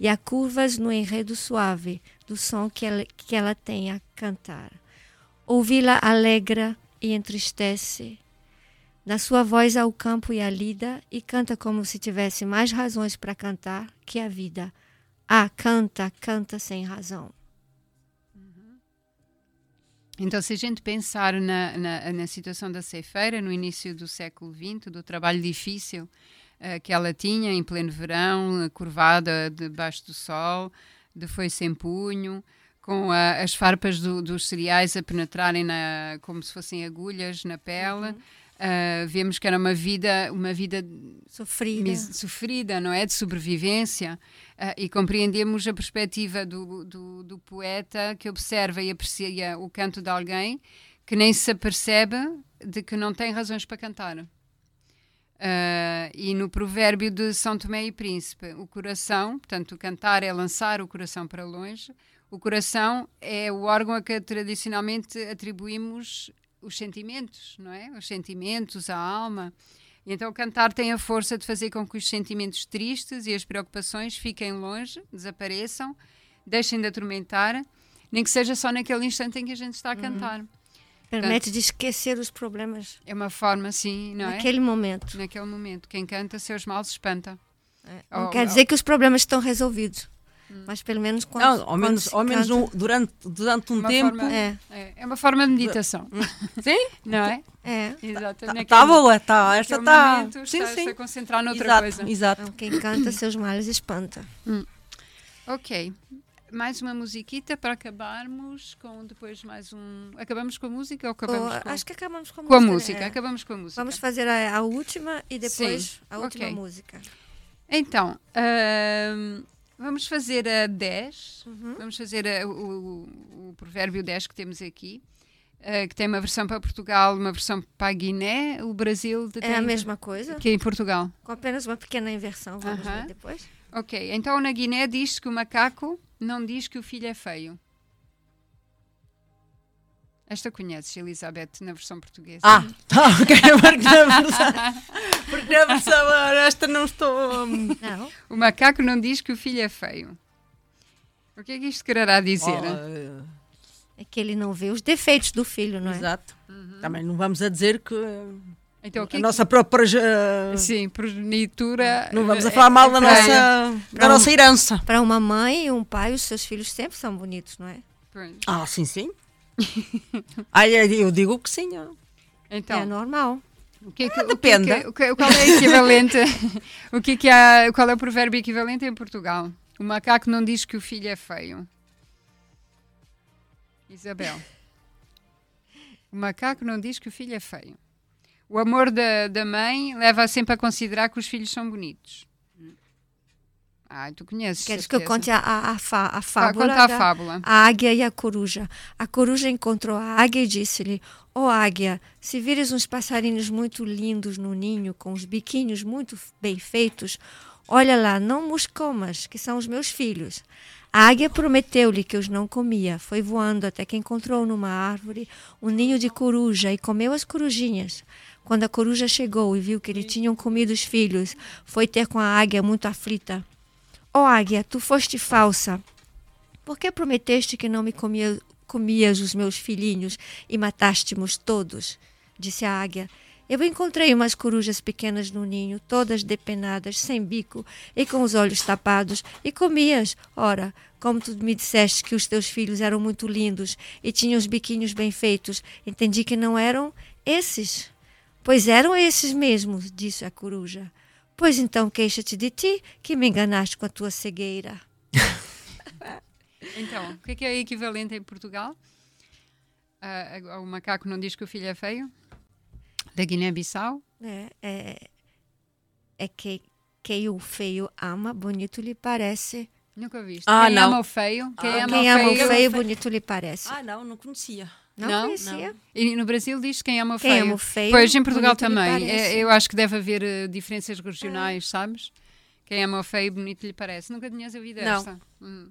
[SPEAKER 6] e há curvas no enredo suave do som que ela, que ela tem a cantar. Ouvi-la alegra e entristece. Na sua voz há o campo e a lida, e canta como se tivesse mais razões para cantar que a vida. Ah, canta, canta sem razão.
[SPEAKER 7] Então, se a gente pensar na, na, na situação da ceifeira no início do século XX, do trabalho difícil eh, que ela tinha em pleno verão, curvada debaixo do sol, de foice em punho, com a- as farpas do- dos cereais a penetrarem na, como se fossem agulhas na pele. eh, vemos que era uma vida, uma vida
[SPEAKER 6] Sofrida.
[SPEAKER 7] sofrida, não é? De sobrevivência. Ah, e compreendemos a perspectiva do, do, do poeta que observa e aprecia o canto de alguém que nem se apercebe de que não tem razões para cantar. Ah, e no provérbio de São Tomé e Príncipe, o coração, portanto, cantar é lançar o coração para longe, o coração é o órgão a que tradicionalmente atribuímos os sentimentos, não é? Os sentimentos, a alma. E então cantar tem a força de fazer com que os sentimentos tristes e as preocupações fiquem longe, desapareçam, deixem de atormentar, nem que seja só naquele instante em que a gente está a cantar.
[SPEAKER 6] Permite de esquecer os problemas
[SPEAKER 7] É uma forma, sim, não é?
[SPEAKER 6] naquele momento.
[SPEAKER 7] Naquele momento. Quem canta, seus males espanta.
[SPEAKER 6] Não
[SPEAKER 7] Oh,
[SPEAKER 6] quer
[SPEAKER 7] oh.
[SPEAKER 6] dizer que os problemas estão resolvidos. Mas pelo menos quando.
[SPEAKER 2] Não, ao
[SPEAKER 6] quando
[SPEAKER 2] menos,
[SPEAKER 6] se
[SPEAKER 2] ao menos um- durante, durante um
[SPEAKER 7] Uma
[SPEAKER 2] tempo.
[SPEAKER 7] forma-
[SPEAKER 6] É.
[SPEAKER 7] É, é uma forma de meditação.
[SPEAKER 2] Sim?
[SPEAKER 7] Não é?
[SPEAKER 6] É.
[SPEAKER 7] Exato.
[SPEAKER 2] Tá,
[SPEAKER 7] naquele-
[SPEAKER 2] tá boa, tá. Esta tá.
[SPEAKER 7] momento
[SPEAKER 2] Sim, sim.
[SPEAKER 7] a concentrar noutra
[SPEAKER 2] Exato,
[SPEAKER 7] coisa.
[SPEAKER 2] exato.
[SPEAKER 6] Então, quem canta seus males espanta.
[SPEAKER 7] Ok. Mais uma musiquita para acabarmos com depois mais um. Acabamos com a música ou acabamos
[SPEAKER 6] Ou-
[SPEAKER 7] com...
[SPEAKER 6] Acho que acabamos com a
[SPEAKER 7] com a
[SPEAKER 6] música.
[SPEAKER 7] música?
[SPEAKER 6] É.
[SPEAKER 7] Acabamos com a música.
[SPEAKER 6] Vamos fazer a, a última e depois
[SPEAKER 7] Sim,
[SPEAKER 6] a última
[SPEAKER 7] ok.
[SPEAKER 6] música.
[SPEAKER 7] Então, ahm, vamos fazer a 10.
[SPEAKER 6] Uhum.
[SPEAKER 7] Vamos fazer a- o, o- provérbio 10 que temos aqui. ah, que tem uma versão para Portugal, uma versão para a Guiné, o Brasil de-
[SPEAKER 6] É a mesma coisa?
[SPEAKER 7] que é em Portugal.
[SPEAKER 6] Com apenas uma pequena inversão. Vamos ver depois.
[SPEAKER 7] Ok, então na Guiné diz que o macaco não diz que o filho é feio. Esta conheces, Elizabeth, na versão portuguesa.
[SPEAKER 2] Ah, tá, ok. Porque na versão, porque na versão esta não estou.
[SPEAKER 6] Não.
[SPEAKER 7] O macaco não diz que o filho é feio. O que é que isto quererá dizer?
[SPEAKER 2] Oh,
[SPEAKER 6] É que ele não vê os defeitos do filho, não é?
[SPEAKER 2] Exato. Também não vamos a dizer que
[SPEAKER 7] Então, o que
[SPEAKER 2] a
[SPEAKER 7] é que-
[SPEAKER 2] nossa própria. eh,
[SPEAKER 7] Sim, progenitura.
[SPEAKER 2] Não vamos a
[SPEAKER 7] é-
[SPEAKER 2] falar mal da
[SPEAKER 7] é
[SPEAKER 2] nossa, da nossa herança.
[SPEAKER 6] Para uma mãe e um pai, os seus filhos sempre são bonitos, não é?
[SPEAKER 7] Pois.
[SPEAKER 2] Ah, sim, sim. Ai, eu digo que sim.
[SPEAKER 7] Então,
[SPEAKER 6] É normal.
[SPEAKER 7] o que é que,
[SPEAKER 2] Ah,
[SPEAKER 7] o que é
[SPEAKER 2] depende.
[SPEAKER 7] que- o que- qual é o equivalente? o que é que há, qual é o provérbio equivalente em Portugal? O macaco não diz que o filho é feio. Isabel. O macaco não diz que o filho é feio. O amor da, da mãe leva sempre a considerar que os filhos são bonitos. Ah, tu conheces.
[SPEAKER 6] Queres que eu
[SPEAKER 7] certeza.
[SPEAKER 6] conte a, a, a, fa- a fábula?
[SPEAKER 7] conta a
[SPEAKER 6] da-
[SPEAKER 7] fábula.
[SPEAKER 6] A águia e a coruja. A coruja encontrou a águia e disse-lhe: Ó águia, se vires uns passarinhos muito lindos no ninho, com os biquinhos muito bem feitos, olha lá, não os comas, que são os meus filhos. A águia prometeu-lhe que os não comia. Foi voando até que encontrou numa árvore um ninho de coruja e comeu as corujinhas. Quando a coruja chegou e viu que lhe tinham comido os filhos, foi ter com a águia muito aflita. Ó águia, tu foste falsa. Por que prometeste que não me comia, comias os meus filhinhos e mataste-mos todos? Disse a águia. Eu encontrei umas corujas pequenas no ninho, todas depenadas, sem bico e com os olhos tapados, e comias. Ora, como tu me disseste que os teus filhos eram muito lindos e tinham os biquinhos bem feitos, entendi que não eram esses. Pois eram esses mesmos, disse a coruja. Pois então queixa-te de ti, que me enganaste com a tua cegueira.
[SPEAKER 7] Então, o que é que é equivalente em Portugal? Ah, o macaco não diz que o filho é feio? Da Guiné-Bissau?
[SPEAKER 6] É, é, é que quem o feio ama, bonito lhe parece.
[SPEAKER 7] Nunca viste.
[SPEAKER 2] Ah,
[SPEAKER 7] quem
[SPEAKER 2] não.
[SPEAKER 7] ama o feio? Quem
[SPEAKER 2] Ah,
[SPEAKER 7] ama
[SPEAKER 6] Quem
[SPEAKER 7] o
[SPEAKER 6] ama o
[SPEAKER 7] feio?
[SPEAKER 6] feio, bonito lhe parece.
[SPEAKER 2] Ah, não, não conhecia.
[SPEAKER 6] Não, conhecia?
[SPEAKER 7] E no Brasil diz quem ama o
[SPEAKER 6] Quem
[SPEAKER 7] feio.
[SPEAKER 6] ama o feio,
[SPEAKER 7] Pois, em Portugal também. É, eu acho que deve haver eh, diferenças regionais, sabes? Quem ama o feio, bonito lhe parece. Nunca tinhas ouvido
[SPEAKER 2] Não.
[SPEAKER 7] esta? Hum.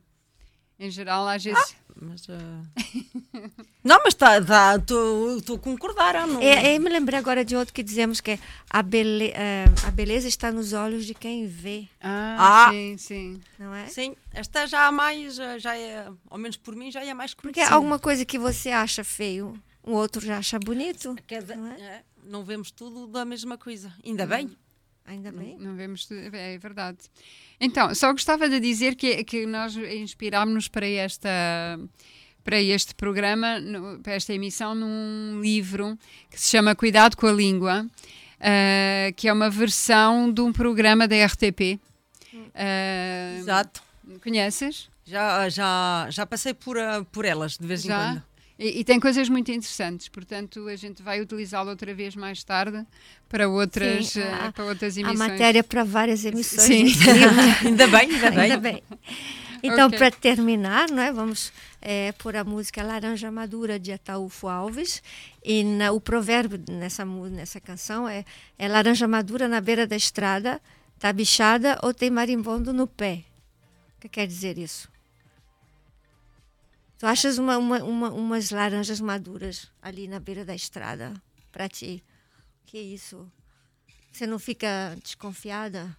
[SPEAKER 7] Em geral, às vezes...
[SPEAKER 2] Mas, eh, não, mas tá, tá, estou a concordar. eu Não...
[SPEAKER 6] É, eu me lembrei agora de outro que dizemos que é a, bele, é, a beleza está nos olhos de quem vê,
[SPEAKER 7] Ah,
[SPEAKER 2] Ah.
[SPEAKER 7] sim, sim.
[SPEAKER 6] não é?
[SPEAKER 2] Sim, esta já há mais, eh, já é, ao menos por mim, já é mais
[SPEAKER 6] Porque
[SPEAKER 2] conhecida.
[SPEAKER 6] alguma coisa que você acha feio, o outro já acha bonito.
[SPEAKER 2] Dizer,
[SPEAKER 6] Não é?
[SPEAKER 2] é, não vemos tudo da mesma coisa. Ainda bem.
[SPEAKER 6] Ainda bem.
[SPEAKER 7] Não vemos, tu- é verdade. Então, só gostava de dizer que, que nós inspirámos-nos para esta para este programa, para esta emissão, num livro que se chama Cuidado com a Língua, ah, que é uma versão de um programa da RTP. Ah,
[SPEAKER 2] Exato.
[SPEAKER 7] Conheces?
[SPEAKER 2] Já, já, já passei por, eh, por elas de vez em
[SPEAKER 7] Já?
[SPEAKER 2] quando.
[SPEAKER 7] E, e tem coisas muito interessantes, portanto a gente vai utilizá-lo outra vez mais tarde para outras,
[SPEAKER 6] Sim,
[SPEAKER 7] ah,
[SPEAKER 6] a-
[SPEAKER 7] para outras
[SPEAKER 6] A
[SPEAKER 7] emissões.
[SPEAKER 6] matéria para várias emissões.
[SPEAKER 7] Sim.
[SPEAKER 2] Ainda bem, ainda bem.
[SPEAKER 6] Ainda bem. Então,
[SPEAKER 7] Ok.
[SPEAKER 6] para terminar, não é, vamos é, pôr a música Laranja Madura de Ataúfo Alves. E na- o provérbio nessa, nessa canção é, é Laranja Madura na beira da estrada, tá bichada ou tem marimbondo no pé. O que quer dizer isso? Tu achas uma, uma, uma- umas laranjas maduras ali na beira da estrada para ti? Que isso? Você não fica desconfiada?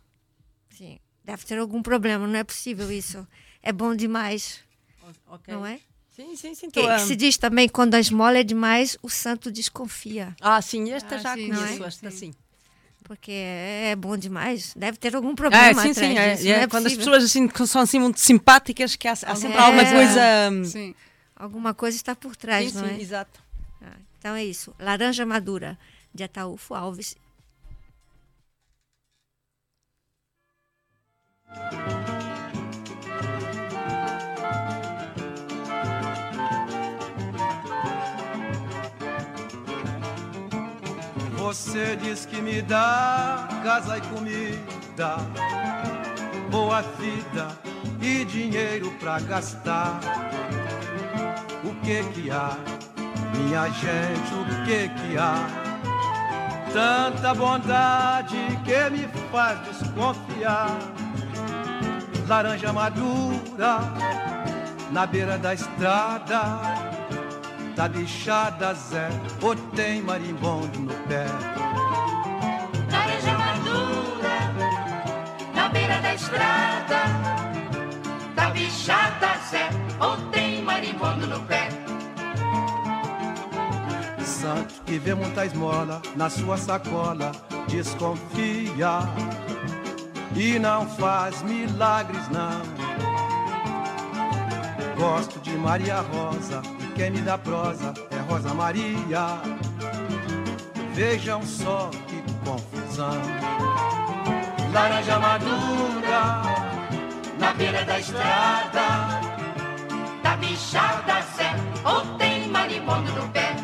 [SPEAKER 6] Sim. Deve ter algum problema, não é possível isso. É bom demais,
[SPEAKER 2] Ok.
[SPEAKER 6] não é?
[SPEAKER 2] Sim, sim, sim.
[SPEAKER 6] Que,
[SPEAKER 2] tô,
[SPEAKER 6] que
[SPEAKER 2] ah,
[SPEAKER 6] se diz também quando a esmola é demais, o santo desconfia.
[SPEAKER 2] Ah, sim, esta
[SPEAKER 7] Ah,
[SPEAKER 2] já
[SPEAKER 7] sim,
[SPEAKER 2] conheço,
[SPEAKER 7] é?
[SPEAKER 2] esta sim.
[SPEAKER 6] Porque é, é bom demais. Deve ter algum
[SPEAKER 2] Ah,
[SPEAKER 6] problema
[SPEAKER 2] sim,
[SPEAKER 6] atrás
[SPEAKER 2] sim. É,
[SPEAKER 6] disso.
[SPEAKER 2] é
[SPEAKER 6] é
[SPEAKER 2] quando as pessoas assim, são assim muito simpáticas, que há, há sempre
[SPEAKER 6] É.
[SPEAKER 2] alguma coisa. hum,
[SPEAKER 7] Sim.
[SPEAKER 6] Alguma coisa está por trás,
[SPEAKER 2] sim,
[SPEAKER 6] não
[SPEAKER 2] sim,
[SPEAKER 6] é?
[SPEAKER 2] exato.
[SPEAKER 6] Ah, então é isso. Laranja Madura, de Ataúfo Alves.
[SPEAKER 13] Você diz que me dá casa e comida, boa vida e dinheiro pra gastar. O que que há, minha gente, o que que há? Tanta bondade que me faz desconfiar. Laranja madura na beira da estrada,
[SPEAKER 14] tá bichada Zé, ou tem marimbondo no pé.
[SPEAKER 15] Laranja madura, na beira da estrada. Tá bichada, Zé, ou tem marimbondo no pé.
[SPEAKER 14] Santo que vê muita esmola na sua sacola, desconfia e não faz milagres não. Gosto de Maria Rosa quem me dá prosa é Rosa Maria. Vejam só que confusão. Laranja madura
[SPEAKER 15] Na beira da estrada. Tá bichada, Zé, ou tem marimbondo no pé.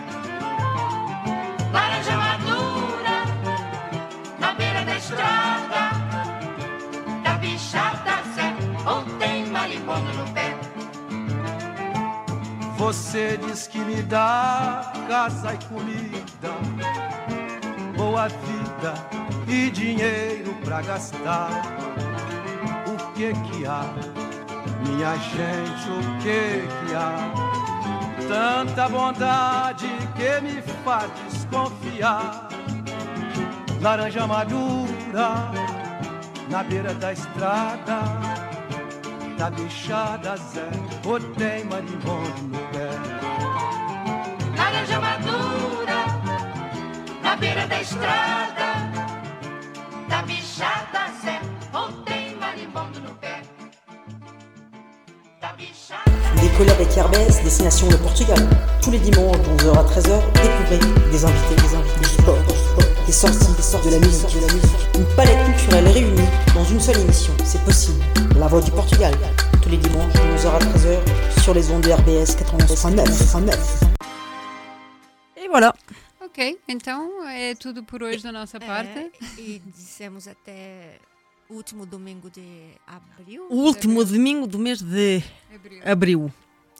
[SPEAKER 15] Laranja madura, na beira da estrada.
[SPEAKER 14] Você diz que me dá casa e comida, boa vida e dinheiro pra gastar. O que que há, minha gente, o que que há? Tanta bondade que me faz desconfiar. Laranja madura na beira da estrada. Tá bichada, Zé, ou tem marimbondo
[SPEAKER 15] beira da estrada. Tá bichada, Zé, ou tem marimbondo no pé. Tá bichada.
[SPEAKER 8] Des collabs avec Herbès, destination le Portugal. Tous les dimanches de 11h à 13h, découvrez des invités, des invités, du sport, des sorties, des sorties de la musique, de la musique. Une palette culturelle réunie dans une seule émission. C'est possible. La voix du Portugal. Tous les dimanches de 11h à 13h sur les ondes de RBS 91.9.
[SPEAKER 2] Et voilà.
[SPEAKER 7] Ok, então é tudo por hoje da nossa parte.
[SPEAKER 6] É, e dissemos até o último domingo de abril.
[SPEAKER 2] O último domingo do mês de abril.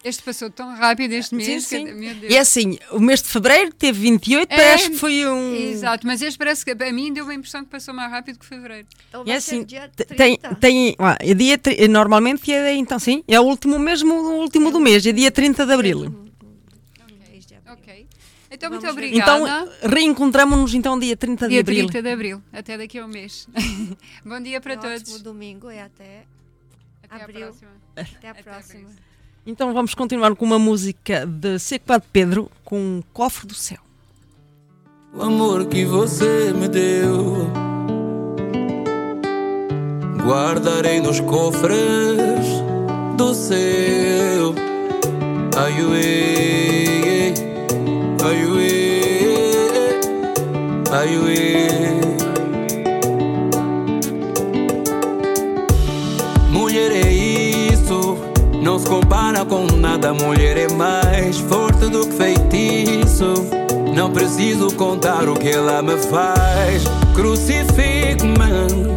[SPEAKER 7] Este passou tão rápido este mês.
[SPEAKER 2] Sim, sim.
[SPEAKER 7] Que, meu Deus.
[SPEAKER 2] E é assim, o mês de fevereiro teve 28,
[SPEAKER 7] É,
[SPEAKER 2] parece que foi um.
[SPEAKER 7] Exato, mas este parece que a mim deu a impressão que passou mais rápido que fevereiro.
[SPEAKER 6] Então
[SPEAKER 2] E é
[SPEAKER 6] vai
[SPEAKER 2] assim,
[SPEAKER 6] dia
[SPEAKER 2] te-
[SPEAKER 6] 30.
[SPEAKER 2] tem, tem, é dia, normalmente é, então sim, é o último mesmo, o último do mês, é dia 30 de abril.
[SPEAKER 7] Então, muito
[SPEAKER 6] Vamos ver.
[SPEAKER 7] obrigada.
[SPEAKER 2] Então, reencontramos-nos então dia 30 de
[SPEAKER 7] dia
[SPEAKER 2] abril.
[SPEAKER 7] 30 de abril. Até daqui a um mês. Bom dia para
[SPEAKER 6] Um
[SPEAKER 7] todos.
[SPEAKER 6] ótimo domingo e até,
[SPEAKER 7] Até
[SPEAKER 6] abril.
[SPEAKER 7] a próxima.
[SPEAKER 6] Até a próxima.
[SPEAKER 2] Então vamos continuar com uma música de Seco Padre Pedro com Cofre do Céu.
[SPEAKER 16] O amor que você me deu Guardarei nos cofres do céu Ai uê, ai uê Mulher é isso, não se compara com nada. Mulher é mais forte do que feitiço. Não preciso contar o que ela me faz. Crucifico-me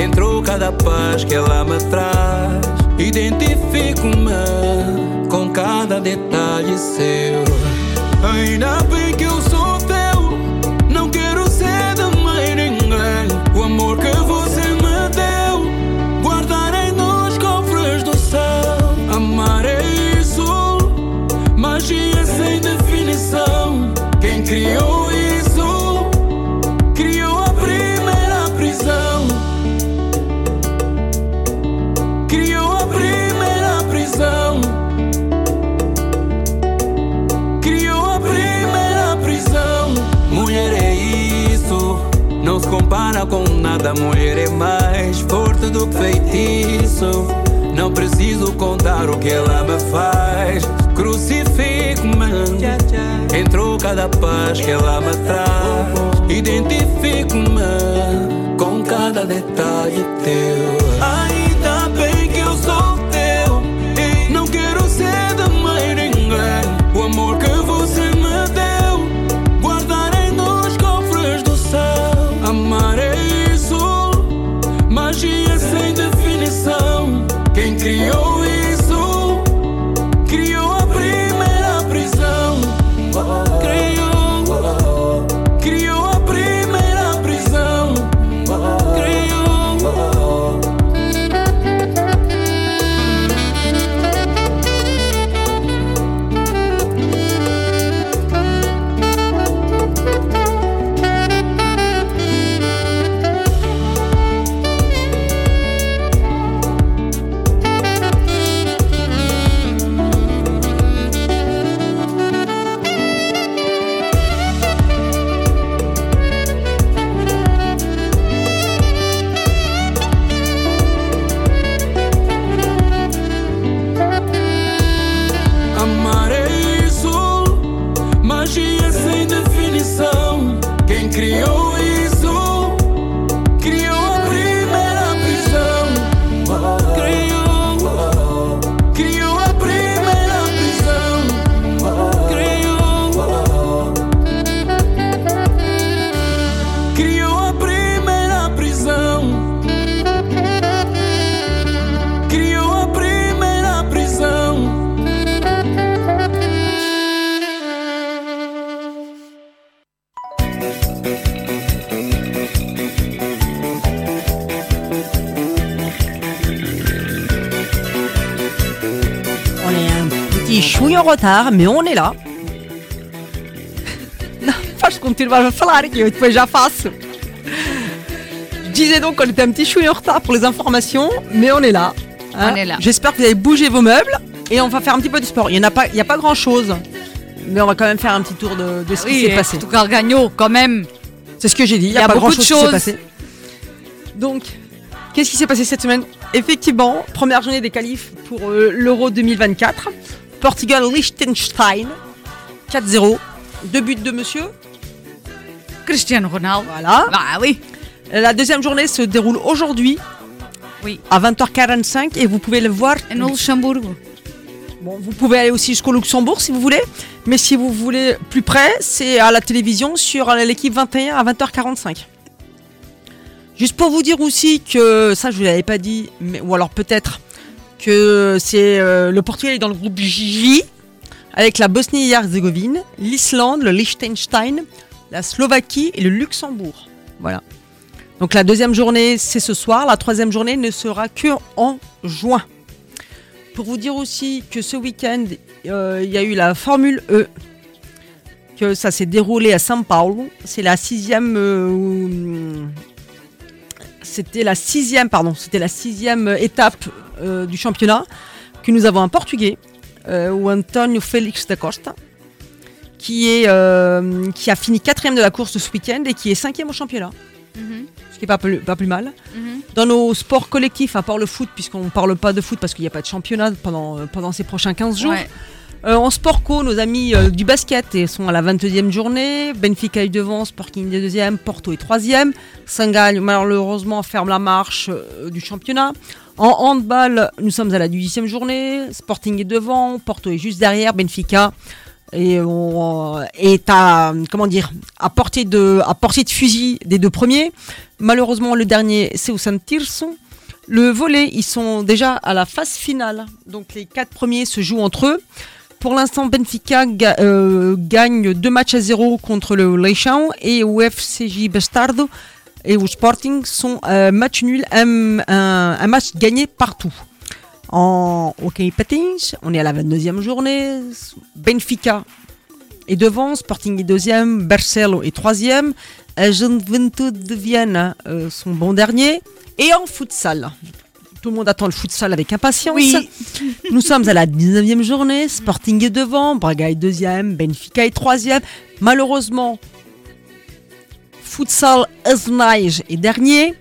[SPEAKER 16] em troca da paz que ela me traz. Identifico-me com cada detalhe seu. Ainda bem que eu nada. Mulher é mais forte do que feitiço. Não preciso contar o que ela me faz. Crucifico-me em troca da paz que ela me traz. Identifico-me com cada detalhe teu. Ainda bem que eu sou teu. Não quero ser de mais ninguém. O amor que você me deu, guardarei nos cofres do céu. Amar
[SPEAKER 2] retard, mais on est lá. Não, faz continuar a falar, que eu depois já faço. Je disais donc qu'on était un petit chouille en retard pour les informations, mais on est là. hein.
[SPEAKER 1] On est là.
[SPEAKER 2] J'espère que vous avez bougé vos meubles et on va faire un petit peu de sport. Il n'y a, pas- il y a pas grand chose, mais on va quand même faire un petit tour de, de ce qui
[SPEAKER 1] Oui,
[SPEAKER 2] s'est passé.
[SPEAKER 1] Gagno, quand même.
[SPEAKER 2] C'est ce que j'ai dit. Il
[SPEAKER 1] Il y a
[SPEAKER 2] pas
[SPEAKER 1] beaucoup
[SPEAKER 2] grand chose qui s'est
[SPEAKER 1] choses.
[SPEAKER 2] passé. Donc, qu'est-ce qui s'est passé cette semaine? Effectivement, première journée des qualifs pour euh, l'Euro 2024. Portugal-Liechtenstein. 4-0. Deux buts de monsieur.
[SPEAKER 1] Cristiano Ronaldo.
[SPEAKER 2] Voilà.
[SPEAKER 1] Bah oui.
[SPEAKER 2] La deuxième journée se déroule aujourd'hui.
[SPEAKER 1] Oui.
[SPEAKER 2] À 20h45 et vous pouvez le voir.
[SPEAKER 1] En Luxembourg.
[SPEAKER 2] Bon, vous pouvez aller aussi jusqu'au Luxembourg si vous voulez. Mais si vous voulez plus près, c'est à la télévision sur l'équipe 21 à 20h45. Juste pour vous dire aussi que, ça je vous l'avais pas dit, mais, ou alors peut-être que c'est euh, le Portugal est dans le groupe J avec la Bosnie et Herzégovine, l'Islande, le Liechtenstein, la Slovaquie et le Luxembourg. Voilà. Donc la deuxième journée c'est ce soir, la troisième journée ne sera que en juin. Pour vous dire aussi que ce week-end, euh, il y a eu la Formule E, que ça s'est déroulé à São Paulo. C'est la sixième. euh, c'était la sixième, pardon, c'était la sixième étape euh, du championnat que nous avons un Portugais, euh, o Antonio Félix da Costa, qui est euh, qui a fini quatrième de la course ce week-end et qui est cinquième au championnat,
[SPEAKER 1] Mhm,
[SPEAKER 2] ce qui est pas plus, pas plus mal.
[SPEAKER 1] mhm.
[SPEAKER 2] Dans nos sports collectifs, à part le foot, puisqu'on ne parle pas de foot parce qu'il n'y a pas de championnat pendant, euh, pendant ces prochains 15 jours.
[SPEAKER 1] Ouais.
[SPEAKER 2] Euh, en sport co, nos amis euh, du basket et sont à la 22e journée. Benfica est devant, Sporting est deuxième, Porto est troisième. Saint-Gall, malheureusement, ferme la marche euh, du championnat. En handball, nous sommes à la 18e journée. Sporting est devant, Porto est juste derrière, Benfica est à comment dire à portée de à portée de fusil des deux premiers. Malheureusement, le dernier c'est au San Tirso. Le volet, ils sont déjà à la phase finale. Donc les quatre premiers se jouent entre eux. Pour l'instant, Benfica euh, gagne deux matchs à zéro contre le Leixão et au FCJ Bastardo et au Sporting sont euh, match nul, un, match gagné partout. En hockey patins, on est à la 22e journée. Benfica est devant, Sporting est deuxième, Barcelo est troisième, Juventud de Vienne euh, sont bons derniers. Et en futsal, tout le monde attend le futsal avec impatience.
[SPEAKER 1] Oui.
[SPEAKER 2] Nous sommes à la 19e journée, Sporting est devant, Braga est deuxième, Benfica est troisième. Malheureusement, futsal Asnage est dernier,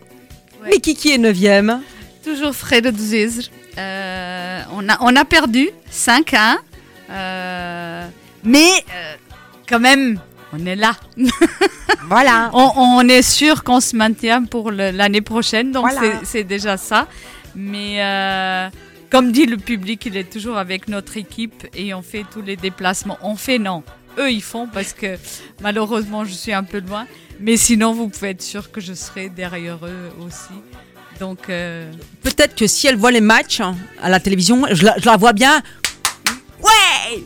[SPEAKER 2] mais Kiki est neuvième.
[SPEAKER 1] Toujours do Zezer. Euh, on, a, on a perdu 5 à 1. Euh, mais euh, quand même, on est là.
[SPEAKER 2] voilà.
[SPEAKER 1] On, on est sûr qu'on se maintient pour l'année prochaine. Donc
[SPEAKER 2] Voilà.
[SPEAKER 1] c'est déjà ça. Mais euh, comme dit le public, il est toujours avec notre équipe et on fait tous les déplacements. On fait non. Eux, ils font parce que malheureusement, je suis un peu loin. Mais sinon, vous pouvez être sûr que je serai derrière eux aussi. Donc, euh,
[SPEAKER 2] Peut-être que si elle voit les matchs hein, à la télévision, je la, je la vois bien. Ouais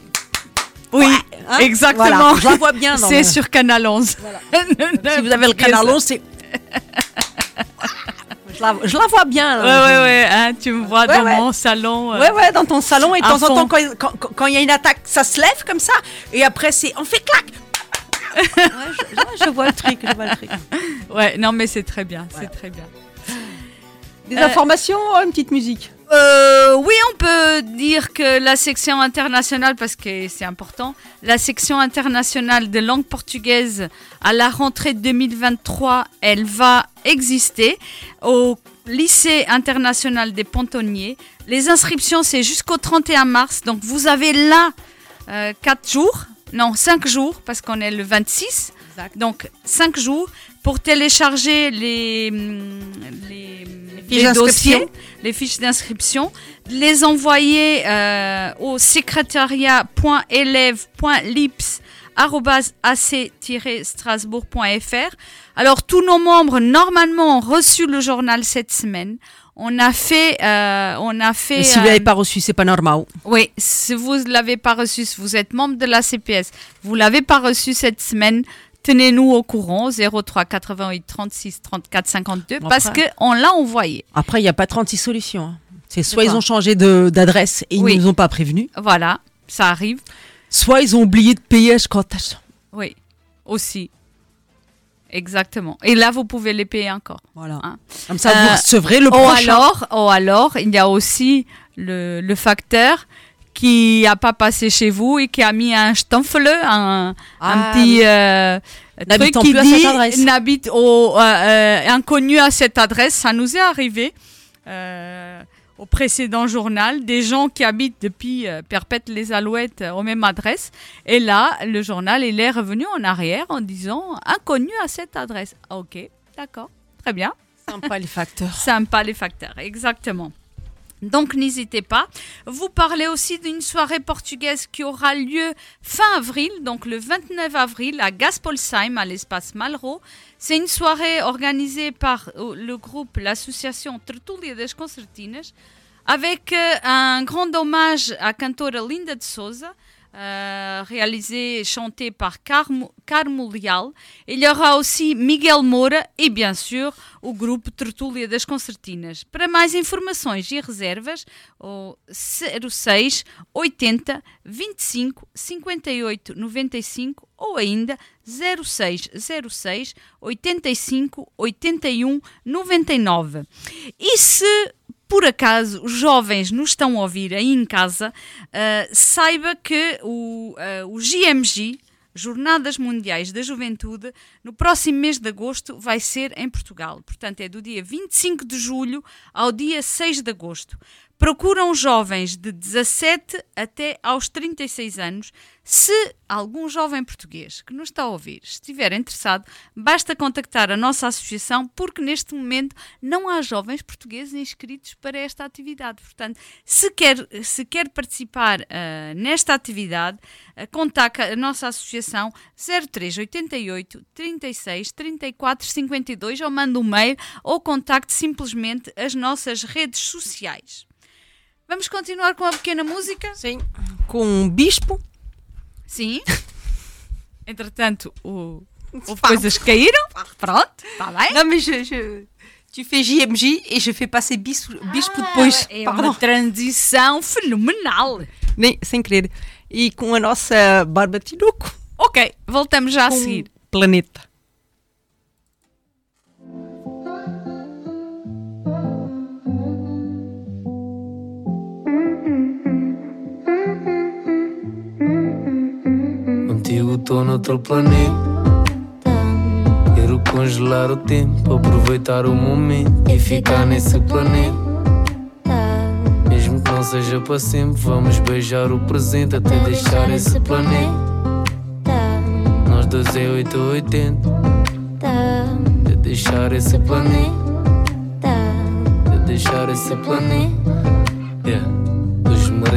[SPEAKER 1] Oui,
[SPEAKER 2] Hein?
[SPEAKER 1] exactement.
[SPEAKER 2] Voilà, je la vois bien.
[SPEAKER 1] C'est
[SPEAKER 2] le-
[SPEAKER 1] sur Canal 11.
[SPEAKER 2] Si vous avez le canal 11, c'est. je, la, je la vois bien.
[SPEAKER 1] Ouais,
[SPEAKER 2] là.
[SPEAKER 1] ouais, ouais. hein, tu me vois
[SPEAKER 2] Ouais,
[SPEAKER 1] dans
[SPEAKER 2] ouais.
[SPEAKER 1] mon salon. euh,
[SPEAKER 2] Ouais, ouais, dans ton salon et de temps en temps, quand il y a une attaque, ça se lève comme ça et après, c'est on fait clac. Ouais, je, je vois le truc, je vois le truc.
[SPEAKER 1] Ouais, non, mais c'est très bien. C'est très bien.
[SPEAKER 2] Des
[SPEAKER 1] Euh,
[SPEAKER 2] informations, oh, une petite musique.
[SPEAKER 1] Euh, oui, on peut dire que la section internationale, parce que c'est important, la section internationale de langue portugaise à la rentrée 2023, elle va exister. Au lycée international des Pontonniers. Les inscriptions, c'est jusqu'au 31 mars, donc vous avez là 4 jours, non 5 jours, parce qu'on est le 26, donc 5 jours pour télécharger les, hum, les, dossiers, les fiches d'inscription, les envoyer euh, au secrétariat.élève.lips@ac-strasbourg.fr. Alors tous nos membres normalement ont reçu le journal cette semaine. On a fait, euh, on a fait.
[SPEAKER 2] Et si vous
[SPEAKER 1] euh,
[SPEAKER 2] l'avez pas reçu, c'est pas normal.
[SPEAKER 1] oui, si vous ne l'avez pas reçu, si vous êtes membre de la CPS, vous l'avez pas reçu cette semaine, tenez-nous au courant 03 88 36 34 52 parce que on l'a envoyé.
[SPEAKER 2] Après, il n'y a pas 36 solutions. hein. C'est soit ils ont changé d'adresse et ils
[SPEAKER 1] Oui.
[SPEAKER 2] ne nous ont pas prévenus.
[SPEAKER 1] Voilà. ça arrive.
[SPEAKER 2] Soit ils ont oublié de payer cotas.
[SPEAKER 1] Oui, aussi. Exactement. Et là, vous pouvez les payer encore.
[SPEAKER 2] Voilà.
[SPEAKER 1] hein.
[SPEAKER 2] Comme ça, vous
[SPEAKER 1] Euh,
[SPEAKER 2] recevrez le
[SPEAKER 1] ou
[SPEAKER 2] prochain.
[SPEAKER 1] Alors, ou alors, il y a aussi le, le facteur qui n'a pas passé chez vous et qui a mis un stamfle, un, un
[SPEAKER 2] Ah,
[SPEAKER 1] petit
[SPEAKER 2] oui.
[SPEAKER 1] euh, truc qui
[SPEAKER 2] plus
[SPEAKER 1] dit n'habite au euh, euh, inconnu à cette adresse. Ça nous est arrivé euh, au précédent journal, des gens qui habitent depuis Perpète les Alouettes aux mêmes adresses. Et là, le journal, il est revenu en arrière en disant inconnu à cette adresse. Ah, Ok, d'accord, très bien.
[SPEAKER 2] Sympa les facteurs.
[SPEAKER 1] Sympa les facteurs, exactement. Donc n'hésitez pas. Vous parlez aussi d'une soirée portugaise qui aura lieu fin avril, donc le 29 avril à Gaspolsheim, à l'espace Malraux. C'est une soirée organisée par euh, le groupe, l'association Tertúlia das Concertinas, avec euh, un grand hommage à cantora Linda de Souza, euh, réalisé et chanté par Carmo, Leal. Il y aura aussi Miguel Moura e, bien sûr, o grupo Tertúlia das Concertinas. Para mais informações e reservas, o 06 80 25 58 95 ou ainda 0606 85 81 99. E se por acaso os jovens nos estão a ouvir aí em casa, ah, saiba que o, ah, o GMG, Jornadas Mundiais da Juventude, no próximo mês de agosto vai ser em Portugal. Portanto, é do dia 25 de julho ao dia 6 de agosto. Procuram jovens de 17 até aos 36 anos. Se algum jovem português que nos está a ouvir estiver interessado, basta contactar a nossa associação, porque neste momento não há jovens portugueses inscritos para esta atividade. Portanto, se quer, se quer participar ah, nesta atividade, ah, contacte a nossa associação 0388 36 34 52 ou manda um mail ou contacte simplesmente as nossas redes sociais. Vamos continuar com a pequena música?
[SPEAKER 2] Sim. Com um bispo.
[SPEAKER 1] Sim. Entretanto, o... houve coisas que caíram. Pronto, está bem.
[SPEAKER 2] Non, mais je, je- tu fais JMJ et je fais passer bispo, bispo depois.
[SPEAKER 1] É
[SPEAKER 2] Pardon.
[SPEAKER 1] uma transição fenomenal.
[SPEAKER 2] Nem, sem querer. E com a nossa Barba Tinoco.
[SPEAKER 1] Ok, voltamos já a
[SPEAKER 2] Com
[SPEAKER 1] seguir.
[SPEAKER 2] Planeta.
[SPEAKER 17] Contigo tô noutro planeta. Quero congelar o tempo, aproveitar o momento e ficar nesse planeta. Mesmo que não seja para sempre, vamos beijar o presente até deixar esse planeta. Nós dois é 8 ou 80. De deixar esse planeta. De deixar esse planeta. Yeah.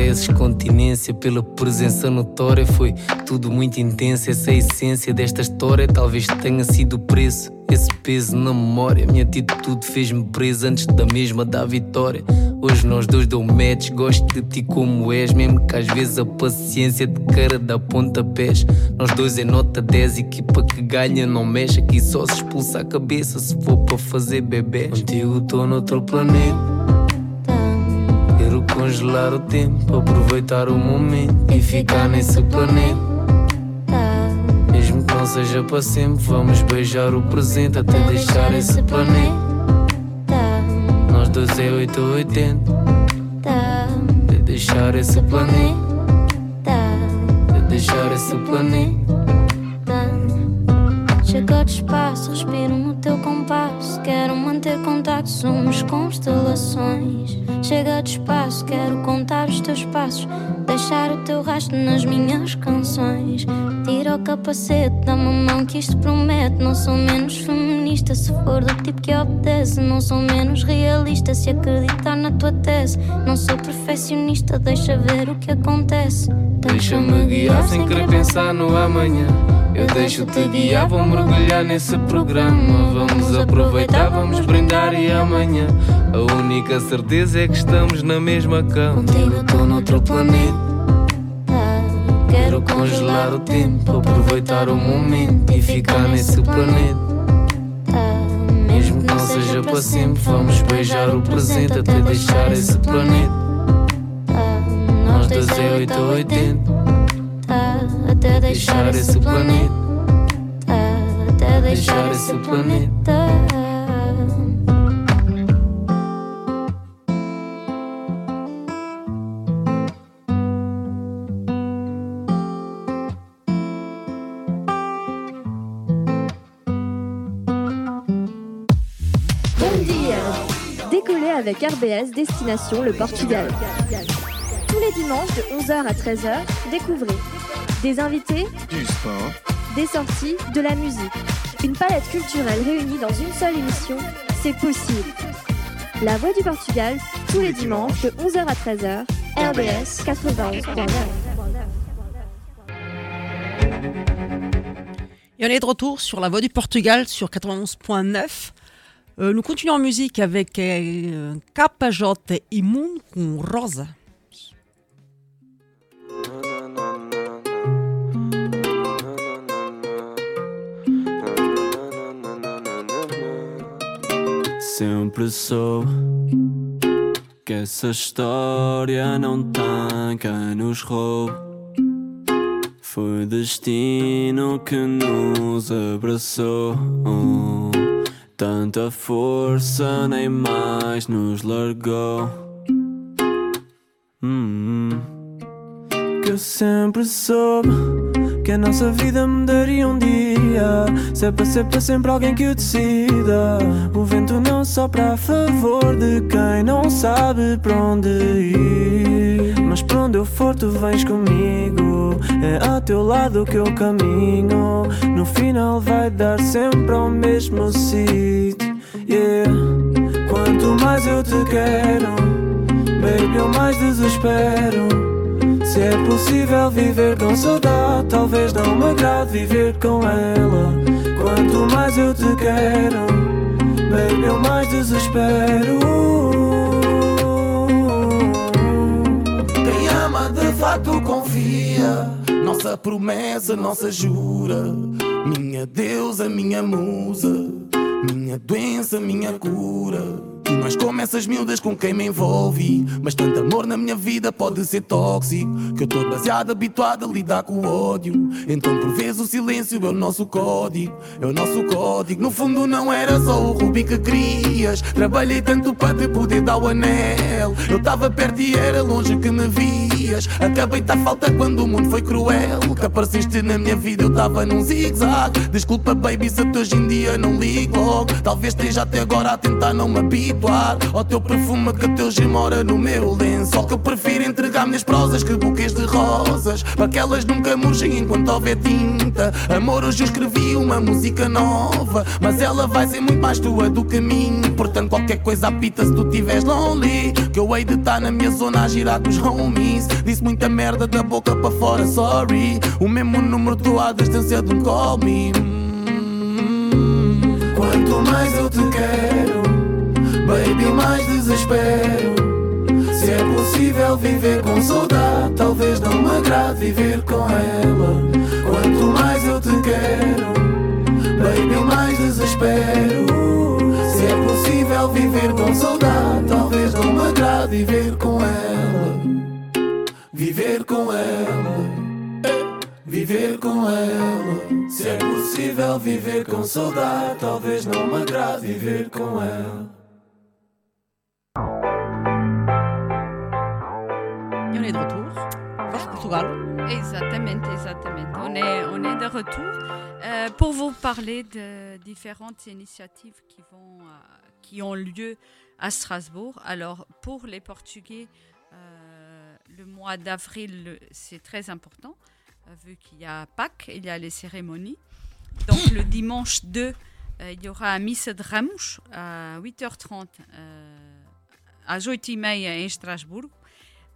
[SPEAKER 17] Mereces continência pela presença notória. Foi tudo muito intenso. Essa é a essência desta história. Talvez tenha sido o preço. Esse peso na memória. Minha atitude fez-me preso antes da mesma da vitória. Hoje nós dois dou match. Gosto de ti como és. Mesmo que às vezes a paciência de cara dá pontapés. Nós dois é nota 10. Equipa que ganha não mexe. Aqui só se expulsa a cabeça se for para fazer bebê. Contigo tô noutro planeta. Congelar o tempo, aproveitar o momento e ficar nesse planeta. Mesmo que não seja para sempre, vamos beijar o presente até deixar esse planeta. Nós dois é 8 ou 80. De deixar esse planeta. De deixar esse planeta.
[SPEAKER 3] Chega de espaço, respiro no teu compasso. Quero manter contato, somos constelações. Chega de espaço, quero contar os teus passos. Deixar o teu rastro nas minhas canções. Tira o capacete, dá-me a mão que isto promete. Não sou menos se for do tipo que obedece. Não sou menos realista se acreditar na tua tese. Não sou perfeccionista, deixa ver o que acontece.
[SPEAKER 17] Deixa-me guiar sem querer pensar no amanhã. Eu deixo-te guiar, vou mergulhar nesse programa. Vamos aproveitar, vamos brindar e amanhã. A única certeza é que estamos na mesma cama. Contigo tô noutro planeta. Quero congelar o tempo, aproveitar o momento e ficar nesse planeta. Seja para sempre, vamos beijar o presente até deixar esse planeta. Nós
[SPEAKER 18] notas é 8 a 80.
[SPEAKER 19] Até
[SPEAKER 18] Deixar esse planeta.
[SPEAKER 19] Até
[SPEAKER 18] Deixar esse planeta.
[SPEAKER 4] Avec RBS Destination le Portugal. Tous les dimanches de 11h à 13h, découvrez des invités,
[SPEAKER 20] Du sport,
[SPEAKER 4] des sorties, de la musique. Une palette culturelle réunie dans une seule émission, c'est possible. La Voix du Portugal, tous les dimanches de 11h à 13h, RBS 91.9.
[SPEAKER 2] Et on est de retour sur la voie du Portugal sur 91.9. Euh, nous continuons en musique avec euh, Capajot et Moon com Rosa.
[SPEAKER 18] Sempre soube que essa história não tem quem nos roube. Foi destino que nos abraçou. Oh, tanta força nem mais nos largou. Hum, que eu sempre soube que a nossa vida mudaria um dia. Se é para ser para sempre alguém que o decida. O vento não sopra a favor de quem não sabe para onde ir. Mas para onde eu for, tu vens comigo. É ao teu lado que eu caminho. No final vai dar sempre ao mesmo sítio. Yeah. Quanto mais eu te quero, baby, eu mais desespero. Se é possível viver com saudade, talvez não me agrade viver com ela. Quanto mais eu te quero, baby, eu mais desespero.
[SPEAKER 21] Quem ama de fato confia. Nossa promessa, nossa jura. Minha deusa, minha musa. Minha doença, minha cura. És como essas miúdas com quem me envolvi. Mas tanto amor na minha vida pode ser tóxico. Que eu tô demasiado habituado a lidar com o ódio. Então por vezes o silêncio é o nosso código. É o nosso código. No fundo não era só o Rubi que querias. Trabalhei tanto para te poder dar o anel. Eu tava perto e era longe que me vias. Acabei a falta quando o mundo foi cruel. Que apareceste na minha vida, eu tava num zigue-zague. Desculpa, baby, se hoje em dia não ligo logo. Talvez esteja até agora a tentar não me habituar ao teu perfume que até hoje mora no meu lençol. Que eu prefiro entregar minhas prosas que buquês de rosas. Para que elas nunca murchem enquanto houver tinta. Amor, hoje eu escrevi uma música nova. Mas ela vai ser muito mais tua do que minha. Portanto, qualquer coisa apita se tu tiveres lonely. Que eu hei de estar na minha zona a girar com os homies. Disse muita merda da boca para fora, sorry. O mesmo número estou à distância um call me. Quanto mais eu te quero, desespero. Se é possível viver com saudade, talvez não me agrade viver com ela. Quanto mais eu te quero, baby, mais desespero. Se é possível viver com saudade, talvez não me agrade viver com ela. Viver com ela. Viver com ela. Se é possível viver com saudade, talvez não me agrade viver com ela.
[SPEAKER 2] Est de retour. Force Portugal.
[SPEAKER 1] Exactement, exactement. On est, on est de retour euh, pour vous parler de différentes initiatives qui, vont, euh, qui ont lieu à Strasbourg. Alors, pour les Portugais, euh, le mois d'avril, c'est très important, vu qu'il y a Pâques, il y a les cérémonies. Donc, le dimanche 2, euh, il y aura Missa de Ramos à 8h30 euh, às 8h30 em Estrasburgo.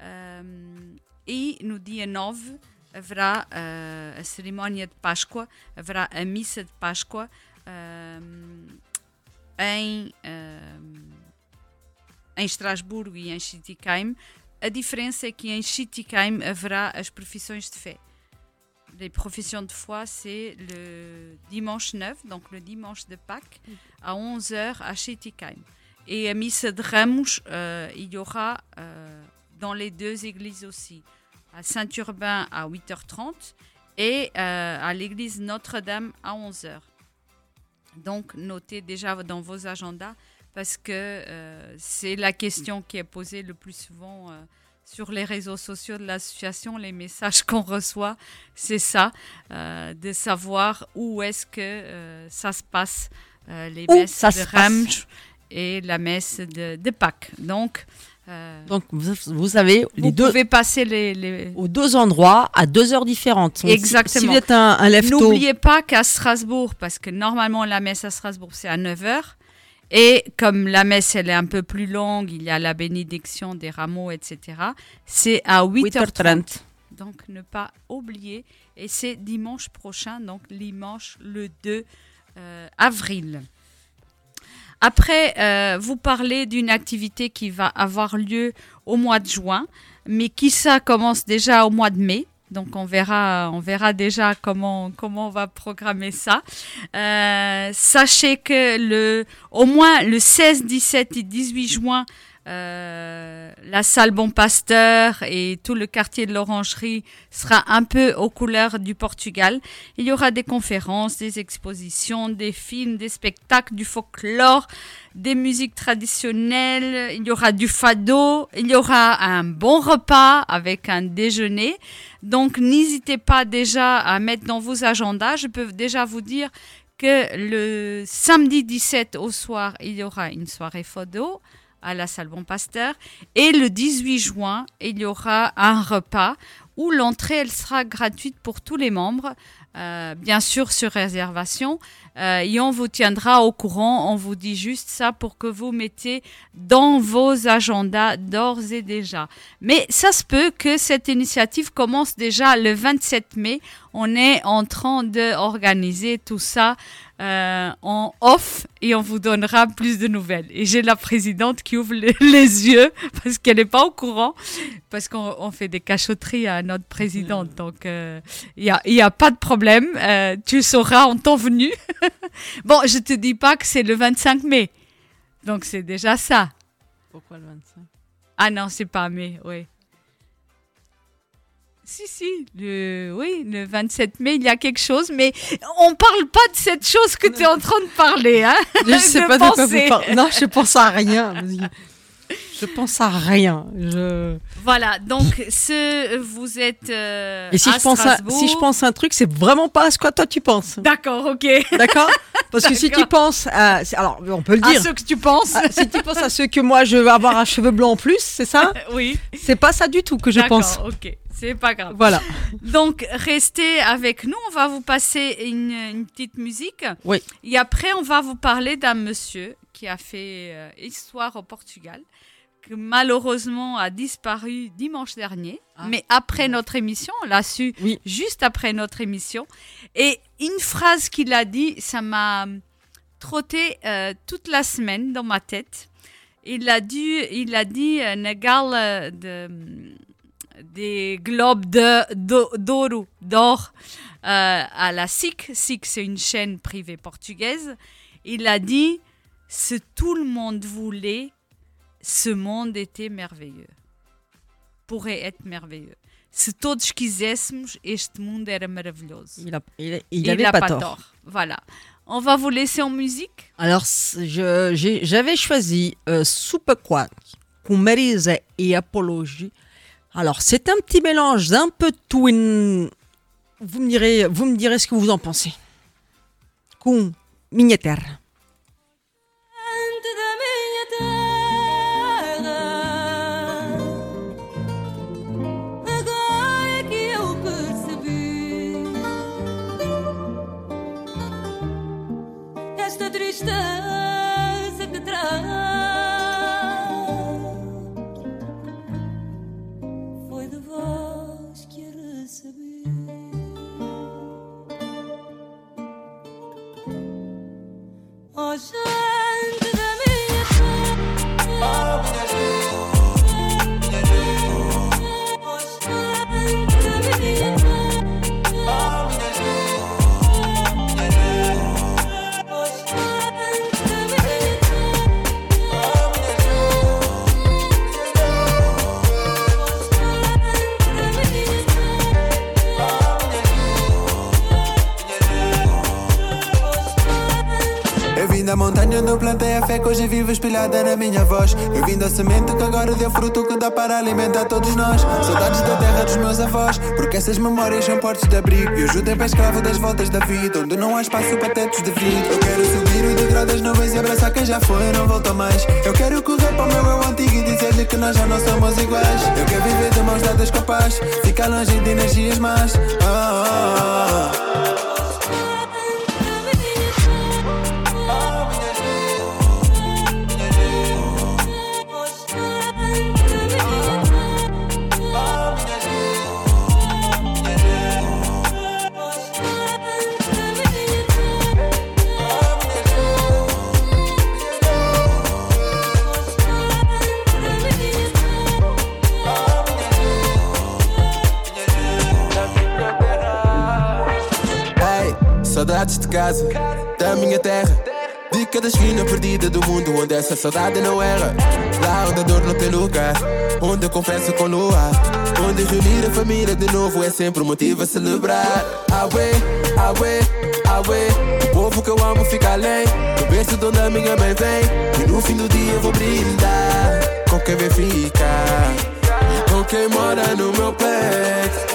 [SPEAKER 1] Um, e no dia 9 haverá uh, a cerimónia de Páscoa, haverá a missa de Páscoa um, em, um, em Estrasburgo e em Schittigheim. A diferença é que em Schittigheim haverá as profissões de fé. Les professions de foi, c'est le dimanche 9, donc le dimanche de Pâques, à 11h à Schittigheim. Et à Missa de Ramos, euh, il y aura euh, dans les deux églises aussi. à Saint-Urbain à 8h30 et euh, à l'église Notre-Dame à 11h. Donc, notez déjà dans vos agendas parce que euh, c'est la question qui est posée le plus souvent euh, sur les réseaux sociaux de l'association, les messages qu'on reçoit, c'est ça, de savoir où est-ce que ça se passe, les
[SPEAKER 2] Où
[SPEAKER 1] messes de Ramj et la messe de, de Pâques. Donc, euh,
[SPEAKER 2] Donc, vous, vous savez,
[SPEAKER 1] vous
[SPEAKER 2] les deux,
[SPEAKER 1] pouvez passer les... les-
[SPEAKER 2] aux deux endroits à deux heures différentes.
[SPEAKER 1] Exactement.
[SPEAKER 2] Si, vous êtes un, un
[SPEAKER 1] N'oubliez pas qu'à Strasbourg, parce que normalement la messe à Strasbourg c'est à 9h, et comme la messe elle est un peu plus longue, il y a la bénédiction des rameaux, etc., c'est à 8h30.
[SPEAKER 2] 8h30.
[SPEAKER 1] Donc ne pas oublier, et c'est dimanche prochain, donc dimanche le 2 euh, avril. Après, euh, vous parlez d'une activité qui va avoir lieu au mois de juin, mais qui ça commence déjà au mois de mai. Donc on verra, on verra déjà comment comment on va programmer ça. Euh, sachez que le, au moins le 16, 17 et 18 juin, euh, la salle Bon Pasteur et tout le quartier de l'Orangerie sera un peu aux couleurs du Portugal. Il y aura des conférences, des expositions, des films, des spectacles, du folklore, des musiques traditionnelles. Il y aura du fado. Il y aura un bon repas avec un déjeuner. Donc n'hésitez pas déjà à mettre dans vos agendas. Je peux déjà vous dire que le samedi 17 au soir, il y aura une soirée photo à la salle Bon Pasteur. Et le 18 juin, il y aura un repas où l'entrée elle sera gratuite pour tous les membres, euh, bien sûr sur réservation. Euh, et on vous tiendra au courant. On vous dit juste ça pour que vous mettez dans vos agendas d'ores et déjà. Mais ça se peut que cette initiative commence déjà le 27 mai. On est en train d'organiser tout ça euh, en off et on vous donnera plus de nouvelles. Et j'ai la présidente qui ouvre les, les yeux parce qu'elle n'est pas au courant, parce qu'on on fait des cachotteries à notre présidente. Donc, euh, il n'y a, y a pas de problème. Euh, tu sauras en temps venu. bon, je te dis pas que c'est le 25 mai. Donc, c'est déjà ça.
[SPEAKER 2] Pourquoi le 25
[SPEAKER 1] Ah non, c'est pas mai, oui. Si, si, le, oui, le 27 mai, il y a quelque chose, mais on parle pas de cette chose que tu es en train de parler, hein
[SPEAKER 2] Je sais
[SPEAKER 1] de
[SPEAKER 2] pas de quoi vous parlez. Non, je pense à rien. Je pense à rien. Je...
[SPEAKER 1] Voilà, donc ce, vous êtes euh,
[SPEAKER 2] Et si
[SPEAKER 1] à
[SPEAKER 2] je, pense à, si je pense à un truc, c'est vraiment pas à ce que toi tu penses.
[SPEAKER 1] D'accord, ok.
[SPEAKER 2] D'accord? Parce que si tu
[SPEAKER 1] D'accord.
[SPEAKER 2] penses à. Alors, on peut le
[SPEAKER 1] À
[SPEAKER 2] dire.
[SPEAKER 1] ceux que tu penses.
[SPEAKER 2] Si tu penses à ceux que moi je veux avoir un cheveu blanc en plus, c'est ça?
[SPEAKER 1] Oui.
[SPEAKER 2] C'est pas ça du tout que je
[SPEAKER 1] D'accord,
[SPEAKER 2] pense.
[SPEAKER 1] ok, c'est pas grave.
[SPEAKER 2] Voilà.
[SPEAKER 1] Donc, restez avec nous. On va vous passer une, une petite musique.
[SPEAKER 2] Oui.
[SPEAKER 1] Et après, on va vous parler d'un monsieur qui a fait euh, histoire au Portugal, que malheureusement a disparu dimanche dernier. Mais après notre émission, on l'a su juste après notre émission. Et une phrase qu'il a dit, ça m'a trotté euh, toute la semaine dans ma tête. Il a dit, il a dit euh, Nagal euh, de, des globes de- d'o- d'oro, d'or euh, à la SIC. SIC, c'est une chaîne privée portugaise. Il a dit Si tout le monde voulait, ce monde était merveilleux. Pourrait être merveilleux. Se todos quiséssemos, este mundo era maravilhoso.
[SPEAKER 2] Il, a, il, il avait pas, tort.
[SPEAKER 1] Voilà. On va vous laisser en musique?
[SPEAKER 2] Alors, j'avais choisi euh, Super com Marisa et Apologie. Alors, c'est un petit mélange d'un peu de twin. Vous me direz, ce que vous en pensez. Com Minha Terra.
[SPEAKER 3] Roger.
[SPEAKER 22] Quando eu plantei a fé que hoje vivo espelhada na minha voz. Eu vim da semente que agora deu fruto que dá para alimentar todos nós. Saudades da terra dos meus avós, porque essas memórias são portos de abrigo. E o tempo é escravo das voltas da vida, onde não há espaço para tetos de vidro. Eu quero subir o degrau das nuvens e abraçar quem já foi e não volta mais. Eu quero correr para o meu eu antigo e dizer-lhe que nós já não somos iguais. Eu quero viver de mãos dadas com paz, ficar longe de energias más. Ah, ah, ah. Saudades de casa, da minha terra. De cada esquina perdida do mundo onde essa saudade não erra. Lá onde a dor não tem lugar, onde eu confesso com lua. Onde reunir a família de novo é sempre um motivo a celebrar. Aue, aue, aue. O povo que eu amo fica além. O berço de onde a minha mãe vem. E no fim do dia vou brindar com quem vem ficar. Com quem mora no meu peito.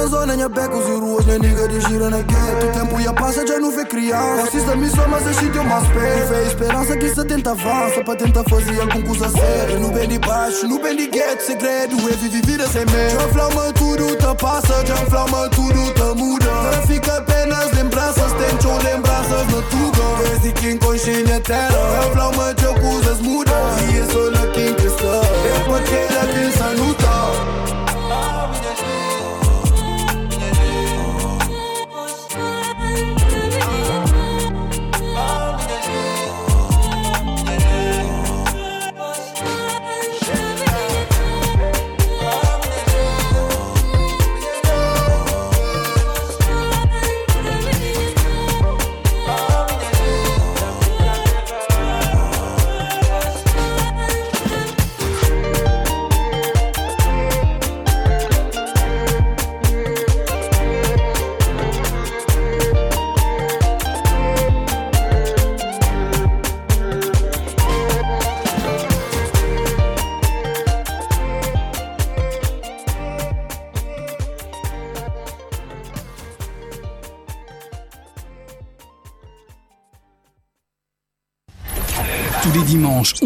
[SPEAKER 23] Saudadinha zona, minha becos e ruas, minha nigga de gira na gueto. O tempo ia passa, já não vê criança. Assista missão, mas é sítio mais perto. E fé esperança que se tenta avança, pra tentar fazer alguma coisa séria. No bem de baixo, no bem de gueto, segredo é viver vida sem medo. Já flama tudo, tá passa, já flama tudo, tá muda. Não fica apenas lembranças, tem lembranças na tuga. Desde que inconsciente é terra, já flama teu coisas mudam. E é só lá quem que está, é pra aquela que se luta.
[SPEAKER 10] Tous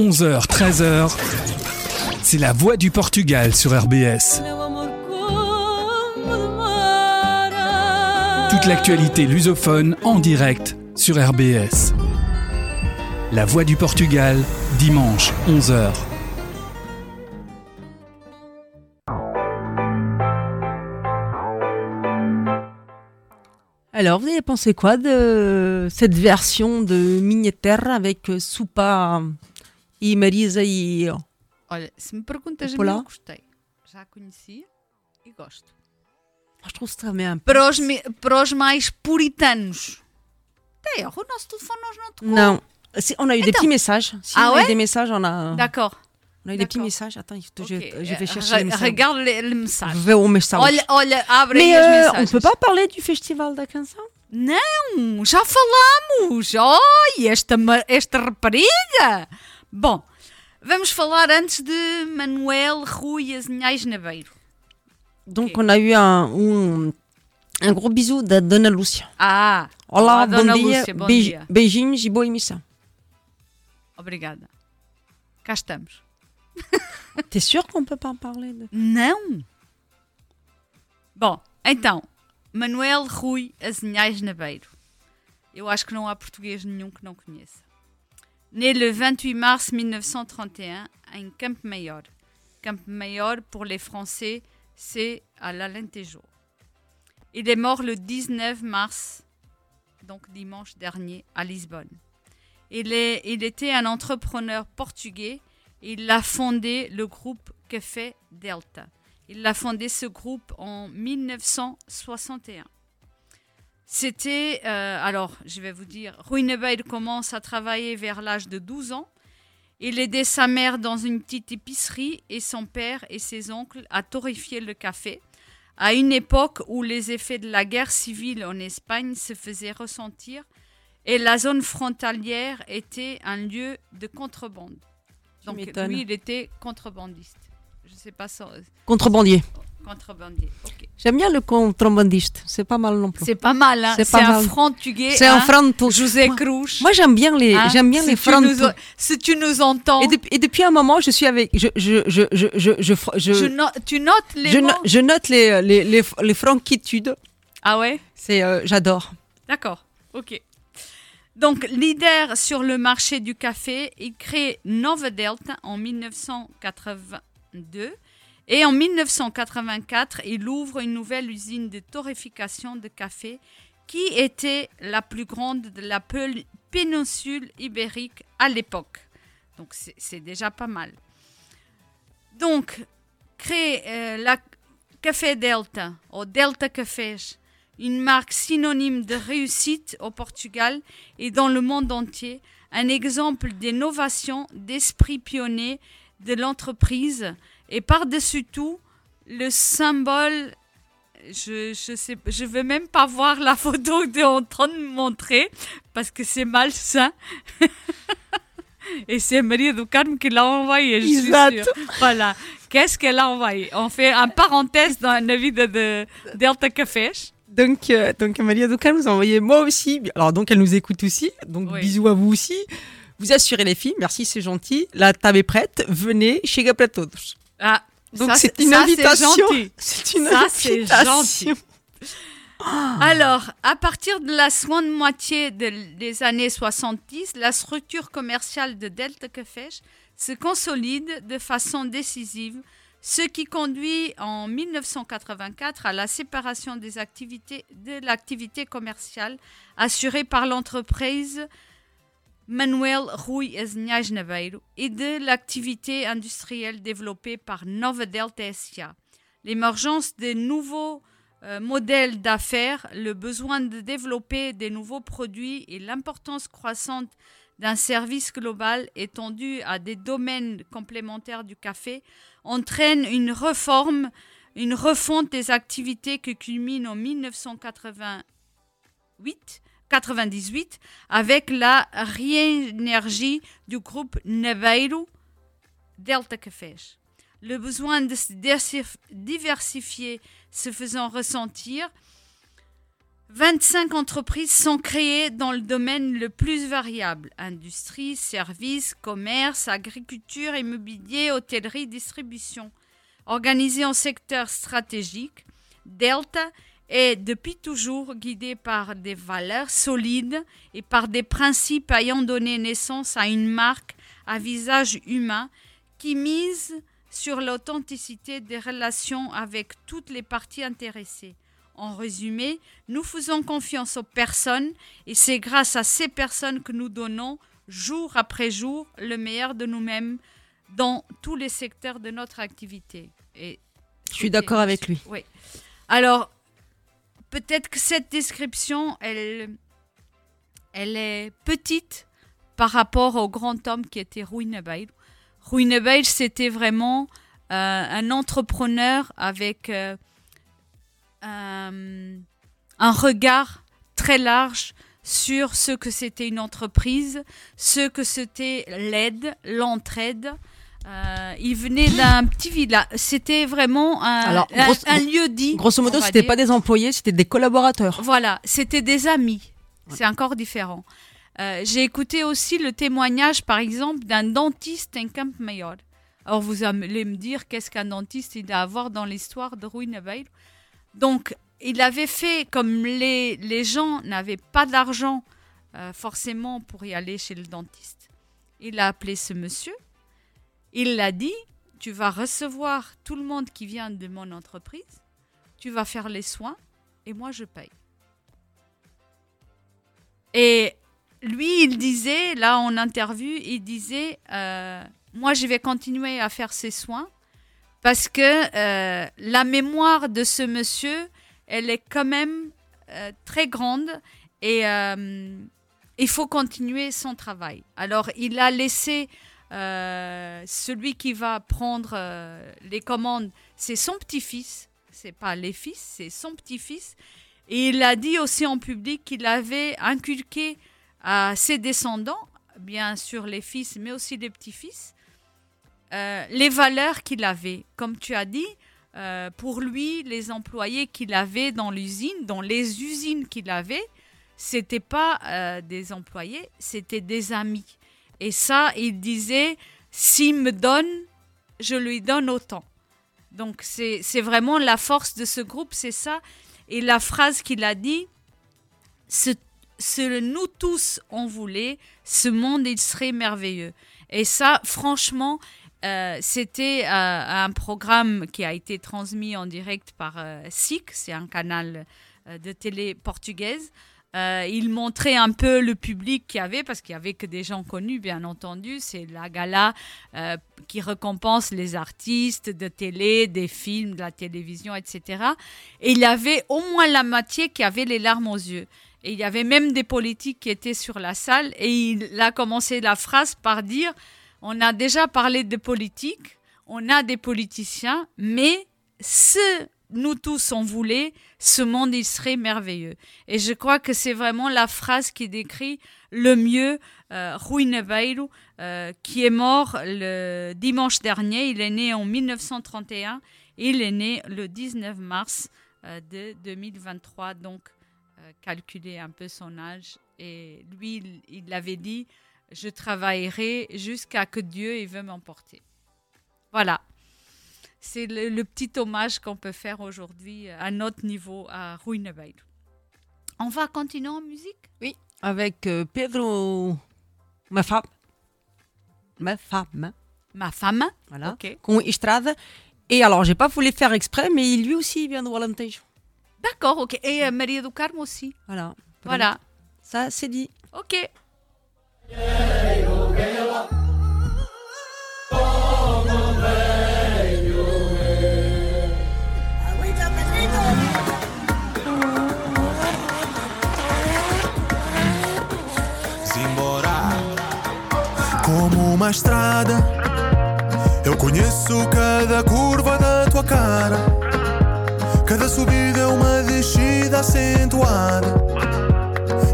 [SPEAKER 10] 11h, 13h, c'est la voix du Portugal sur RBS. Toute l'actualité lusophone en direct sur RBS. La voix du Portugal, dimanche, 11h.
[SPEAKER 2] Alors, vous avez pensé quoi de cette version de Minha avec Supa? E Marisa e.
[SPEAKER 1] Olha, se me perguntas a mim, eu gostei. Já conhecia e gosto.
[SPEAKER 2] Je trouve ça também
[SPEAKER 1] Para os, me- para os mais puritanos. D'ailleurs, o nosso telefone nós não tocou.
[SPEAKER 2] Non. Si, on a eu des
[SPEAKER 1] Attends.
[SPEAKER 2] petits messages. Si,
[SPEAKER 1] Ah
[SPEAKER 2] on a
[SPEAKER 1] ouais
[SPEAKER 2] eu des messages, on a.
[SPEAKER 1] D'accord.
[SPEAKER 2] On a eu des petits messages. Attends, il faut- je,
[SPEAKER 1] Ok,
[SPEAKER 2] je vais
[SPEAKER 1] euh,
[SPEAKER 2] chercher
[SPEAKER 1] re-
[SPEAKER 2] les messages.
[SPEAKER 1] Regarde les, les messages.
[SPEAKER 2] Je vais au message.
[SPEAKER 1] Olha, olha, abre
[SPEAKER 2] Mais
[SPEAKER 1] aí as
[SPEAKER 2] euh, on
[SPEAKER 1] mensagens.
[SPEAKER 2] peut pas parler du festival da canção
[SPEAKER 1] Não, já falamos. Oi, esta, ma- esta rapariga. Bom, vamos falar antes de Manuel Rui Azinhais Nabeiro.
[SPEAKER 2] Donc, on a eu un, um- un gros bisou da Dona Lúcia.
[SPEAKER 1] Ah,
[SPEAKER 2] Olá,
[SPEAKER 1] olá,
[SPEAKER 2] bom
[SPEAKER 1] Dona
[SPEAKER 2] dia.
[SPEAKER 1] Lúcia, bom dia.
[SPEAKER 2] Beijinhos e boa emissão.
[SPEAKER 1] Obrigada. Cá estamos.
[SPEAKER 2] T'es sûr qu'on peut pas en parler de...
[SPEAKER 1] Não. Bom, então, Manuel Rui Azinhais Nabeiro. Eu acho que não há português nenhum que não conheça. Né le 28 mars 1931 em Campo Maior. Campo Maior, pour les Français, c'est à l'Alentejo. Il est mort le 19 mars, donc dimanche dernier, à Lisbonne. Il était un entrepreneur portugais. Il a fondé le groupe Café Delta. Il a fondé ce groupe en 1961. C'était, euh, alors je vais vous dire, Rui Nebeil commence à travailler vers l'âge de 12 ans. Il aidait sa mère dans une petite épicerie et son père et ses oncles à torréfier le café, à une époque où les effets de la guerre civile en Espagne se faisaient ressentir et la zone frontalière était un lieu de contrebande. Donc lui, il était contrebandiste. Je sais pas ça.
[SPEAKER 2] Contrebandier.
[SPEAKER 1] Contrebandier. ok.
[SPEAKER 2] J'aime bien le contrebandiste. C'est pas mal non plus.
[SPEAKER 1] C'est pas mal, hein.
[SPEAKER 2] C'est
[SPEAKER 1] un
[SPEAKER 2] mal.
[SPEAKER 1] franc-tugais.
[SPEAKER 2] C'est un
[SPEAKER 1] hein.
[SPEAKER 2] franc
[SPEAKER 1] José Cruz.
[SPEAKER 2] Moi, j'aime bien les,
[SPEAKER 1] Hein,
[SPEAKER 2] j'aime bien
[SPEAKER 1] si
[SPEAKER 2] les francs.
[SPEAKER 1] nous Si tu nous entends,
[SPEAKER 2] Et, depuis- et depuis un moment, je suis avec, je, je, je, je, je, je, je,
[SPEAKER 1] je no- tu notes les
[SPEAKER 2] je
[SPEAKER 1] mots?
[SPEAKER 2] no- je note les, les, les, les franquitudes.
[SPEAKER 1] Ah ouais?
[SPEAKER 2] C'est, euh, j'adore.
[SPEAKER 1] D'accord, ok. Donc, leader sur le marché du café, il crée Nova Delta en 1982 et en 1984, il ouvre une nouvelle usine de torréfication de café qui était la plus grande de la péninsule ibérique à l'époque. Donc, c'est déjà pas mal. Donc, créer euh, la Café Delta, ou Delta Cafés, une marque synonyme de réussite au Portugal et dans le monde entier, un exemple d'innovation, d'esprit pionnier de l'entreprise et par-dessus tout, le symbole, je je sais, je veux même pas voir la photo que tu es en train de me montrer parce que c'est malsain. Et c'est Maria do Carme qui l'a envoyé, je suis sûre. Voilà. Qu'est-ce qu'elle a envoyé? On fait un parenthèse dans la vie de, de Delta Cafés.
[SPEAKER 2] Donc, euh, donc Amalia Ducal nous a envoyé moi aussi. Alors, donc, elle nous écoute aussi. Donc,
[SPEAKER 1] Oui.
[SPEAKER 2] bisous à vous aussi. Vous assurez les filles. Merci, c'est gentil. La table est prête. Venez chez Gapla Todos.
[SPEAKER 1] Ah,
[SPEAKER 2] Donc, c'est une
[SPEAKER 1] ça,
[SPEAKER 2] invitation.
[SPEAKER 1] gentil.
[SPEAKER 2] C'est une
[SPEAKER 1] Ça,
[SPEAKER 2] invitation.
[SPEAKER 1] gentil. Alors, à partir de la seconde moitié de- des années 70, la structure commerciale de Delta Cafés se consolide de façon décisive, ce qui conduit en 1984 à la séparation des activités de l'activité commerciale assurée par l'entreprise Manuel Rui Azinhas et de l'activité industrielle développée par Nova Delta SA. L'émergence de nouveaux euh, modèles d'affaires, le besoin de développer des nouveaux produits et l'importance croissante d'un service global étendu à des domaines complémentaires du café entraînent une réforme, une refonte des activités qui culmine en 1988 98 avec la réénergie du groupe Neveiro Delta Cafés. Le besoin de se diversif- diversifier se faisant ressentir, 25 entreprises sont créées dans le domaine le plus variable industrie, services, commerce, agriculture, immobilier, hôtellerie, distribution. Organisées en secteurs stratégiques, Delta est depuis toujours guidé par des valeurs solides et par des principes ayant donné naissance à une marque à visage humain qui mise sur l'authenticité des relations avec toutes les parties intéressées. En résumé, nous faisons confiance aux personnes et c'est grâce à ces personnes que nous donnons jour après jour le meilleur de nous-mêmes dans tous les secteurs de notre activité. Et
[SPEAKER 2] Je suis d'accord avec lui.
[SPEAKER 1] oui. Alors, peut-être que cette description, elle, est petite par rapport au grand homme qui était Rui Nebeil. Rui Nebeil, c'était vraiment euh, un entrepreneur avec euh, un, un regard très large sur ce que c'était une entreprise, ce que c'était l'aide, l'entraide. Euh, il venait d'un petit village. C'était vraiment un,
[SPEAKER 2] Alors,
[SPEAKER 1] un-
[SPEAKER 2] grosso-
[SPEAKER 1] un lieu dit.
[SPEAKER 2] Grosso modo, c'était pas des employés, c'était des collaborateurs.
[SPEAKER 1] Voilà, c'était des amis. C'est encore différent. Euh, J'ai écouté aussi le témoignage, par exemple, d'un dentiste en Camp Mayor. Alors, vous allez me dire qu'est-ce qu'un dentiste il a à voir dans l'histoire de Rui Nebeil. Donc, il avait fait comme les, les gens n'avaient pas d'argent euh, forcément pour y aller chez le dentiste. Il a appelé ce monsieur. Il l'a dit, tu vas recevoir tout le monde qui vient de mon entreprise, tu vas faire les soins et moi je paye. Et lui, il disait, là en interview, il disait, euh, moi je vais continuer à faire ces soins parce que euh, la mémoire de ce monsieur, elle est quand même euh, très grande et il faut continuer son travail. Alors il a laissé celui qui va prendre euh, les commandes, c'est son petit-fils, c'est pas les fils, c'est son petit-fils. Et il a dit aussi en public qu'il avait inculqué à ses descendants, bien sûr les fils, mais aussi les petits-fils, euh, les valeurs qu'il avait. Comme tu as dit, euh, pour lui, les employés qu'il avait dans l'usine, dans les usines qu'il avait, c'était pas euh, des employés, c'était des amis. Et ça, il disait, s'il me donne, je lui donne autant. Donc c'est vraiment la force de ce groupe, c'est ça. Et la phrase qu'il a dit, ce nous tous on voulait, ce monde il serait merveilleux. Et ça, franchement, euh, c'était euh, un programme qui a été transmis en direct par euh, SIC, c'est un canal euh, de télé portugaise. Euh, il montrait un peu le public qu'il y avait, parce qu'il y avait que des gens connus, bien entendu. C'est la gala euh, qui récompense les artistes de télé, des films, de la télévision, etc. Et il y avait au moins la moitié qui avait les larmes aux yeux. Et il y avait même des politiques qui étaient sur la salle. Et il a commencé la phrase par dire, on a déjà parlé de politique, on a des politiciens, mais ce nous tous on voulait, ce monde il serait merveilleux. Et je crois que c'est vraiment la phrase qui décrit le mieux euh, Rui euh, qui est mort le dimanche dernier. Il est né en 1931. Il est né le 19 mars euh, de 2023. Donc, euh, calculez un peu son âge. Et lui, il, il avait dit, je travaillerai jusqu'à que Dieu il veut m'emporter. Voilà. C'est le, le petit hommage qu'on peut faire aujourd'hui à notre niveau à Rui Neveiro. On va continuer en musique?
[SPEAKER 2] Oui, avec euh, Pedro, ma femme. Ma femme.
[SPEAKER 1] Ma femme?
[SPEAKER 2] Voilà.
[SPEAKER 1] Ok.
[SPEAKER 2] Com Estrada. Et alors, j'ai pas voulu faire exprès, mais lui aussi il vient do Alentejo.
[SPEAKER 1] D'accord, ok. Et euh, Maria do Carmo aussi.
[SPEAKER 2] Voilà.
[SPEAKER 1] Voilà.
[SPEAKER 2] Ça, c'est dit.
[SPEAKER 1] Ok.
[SPEAKER 23] Uma estrada, eu conheço cada curva da tua cara. Cada subida é uma descida acentuada.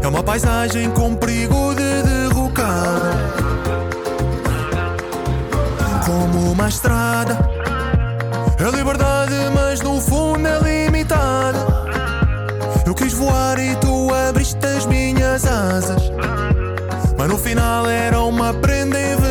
[SPEAKER 23] É uma paisagem com perigo de derrocada. Como uma estrada, é liberdade, mas no fundo é limitada. Eu quis voar e tu abriste as minhas asas. Mas no final era uma prenda envenenada.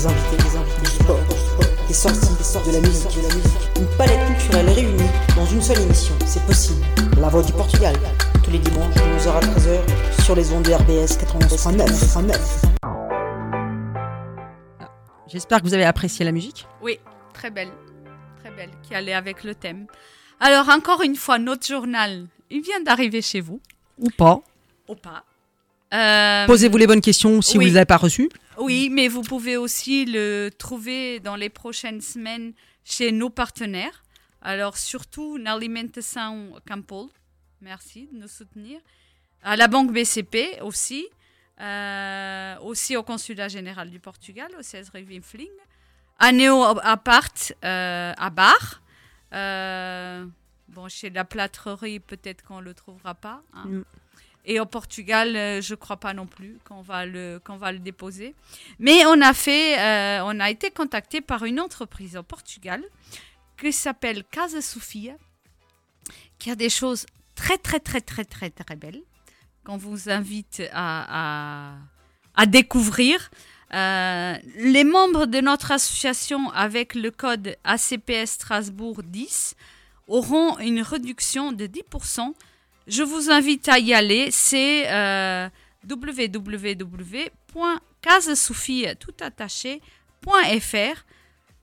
[SPEAKER 8] Des invités, des invités, du sport, du sport, des sorties, des sorties, de la musique, de la musique. Une palette culturelle réunie dans une seule émission. C'est possible. La Voix du Portugal. Tous les dimanches de 11h à 13h sur les ondes de RBS 91.9.
[SPEAKER 2] J'espère que vous avez apprécié la musique.
[SPEAKER 1] Oui, très belle. Très belle, qui allait avec le thème. Alors, encore une fois, notre journal, il vient d'arriver chez vous.
[SPEAKER 2] Ou pas.
[SPEAKER 1] Ou pas. Euh,
[SPEAKER 2] Posez-vous les bonnes questions si
[SPEAKER 1] oui.
[SPEAKER 2] vous ne les avez pas reçues.
[SPEAKER 1] Oui, mais vous pouvez aussi le trouver dans les prochaines semaines chez nos partenaires. Alors, surtout, Alimentação Campol. Merci de nous soutenir. À la Banque BCP aussi. Euh, aussi au Consulat Général du Portugal, au 16 rue Wimfling. À Neo Apart, euh, à Bar. Euh, bon, chez la plâtrerie, peut-être qu'on ne le trouvera pas. hein.
[SPEAKER 2] Mm.
[SPEAKER 1] Et au Portugal, euh, je ne crois pas non plus qu'on va le, va le déposer. Mais on a fait, euh, on a été contacté par une entreprise au Portugal qui s'appelle Casa Sofia, qui a des choses très, très, très, très, très, très belles qu'on vous invite à, à, à découvrir. Euh, les membres de notre association avec le code ACPS Strasbourg 10 auront une réduction de 10%. Je vous invite à y aller. C'est euh.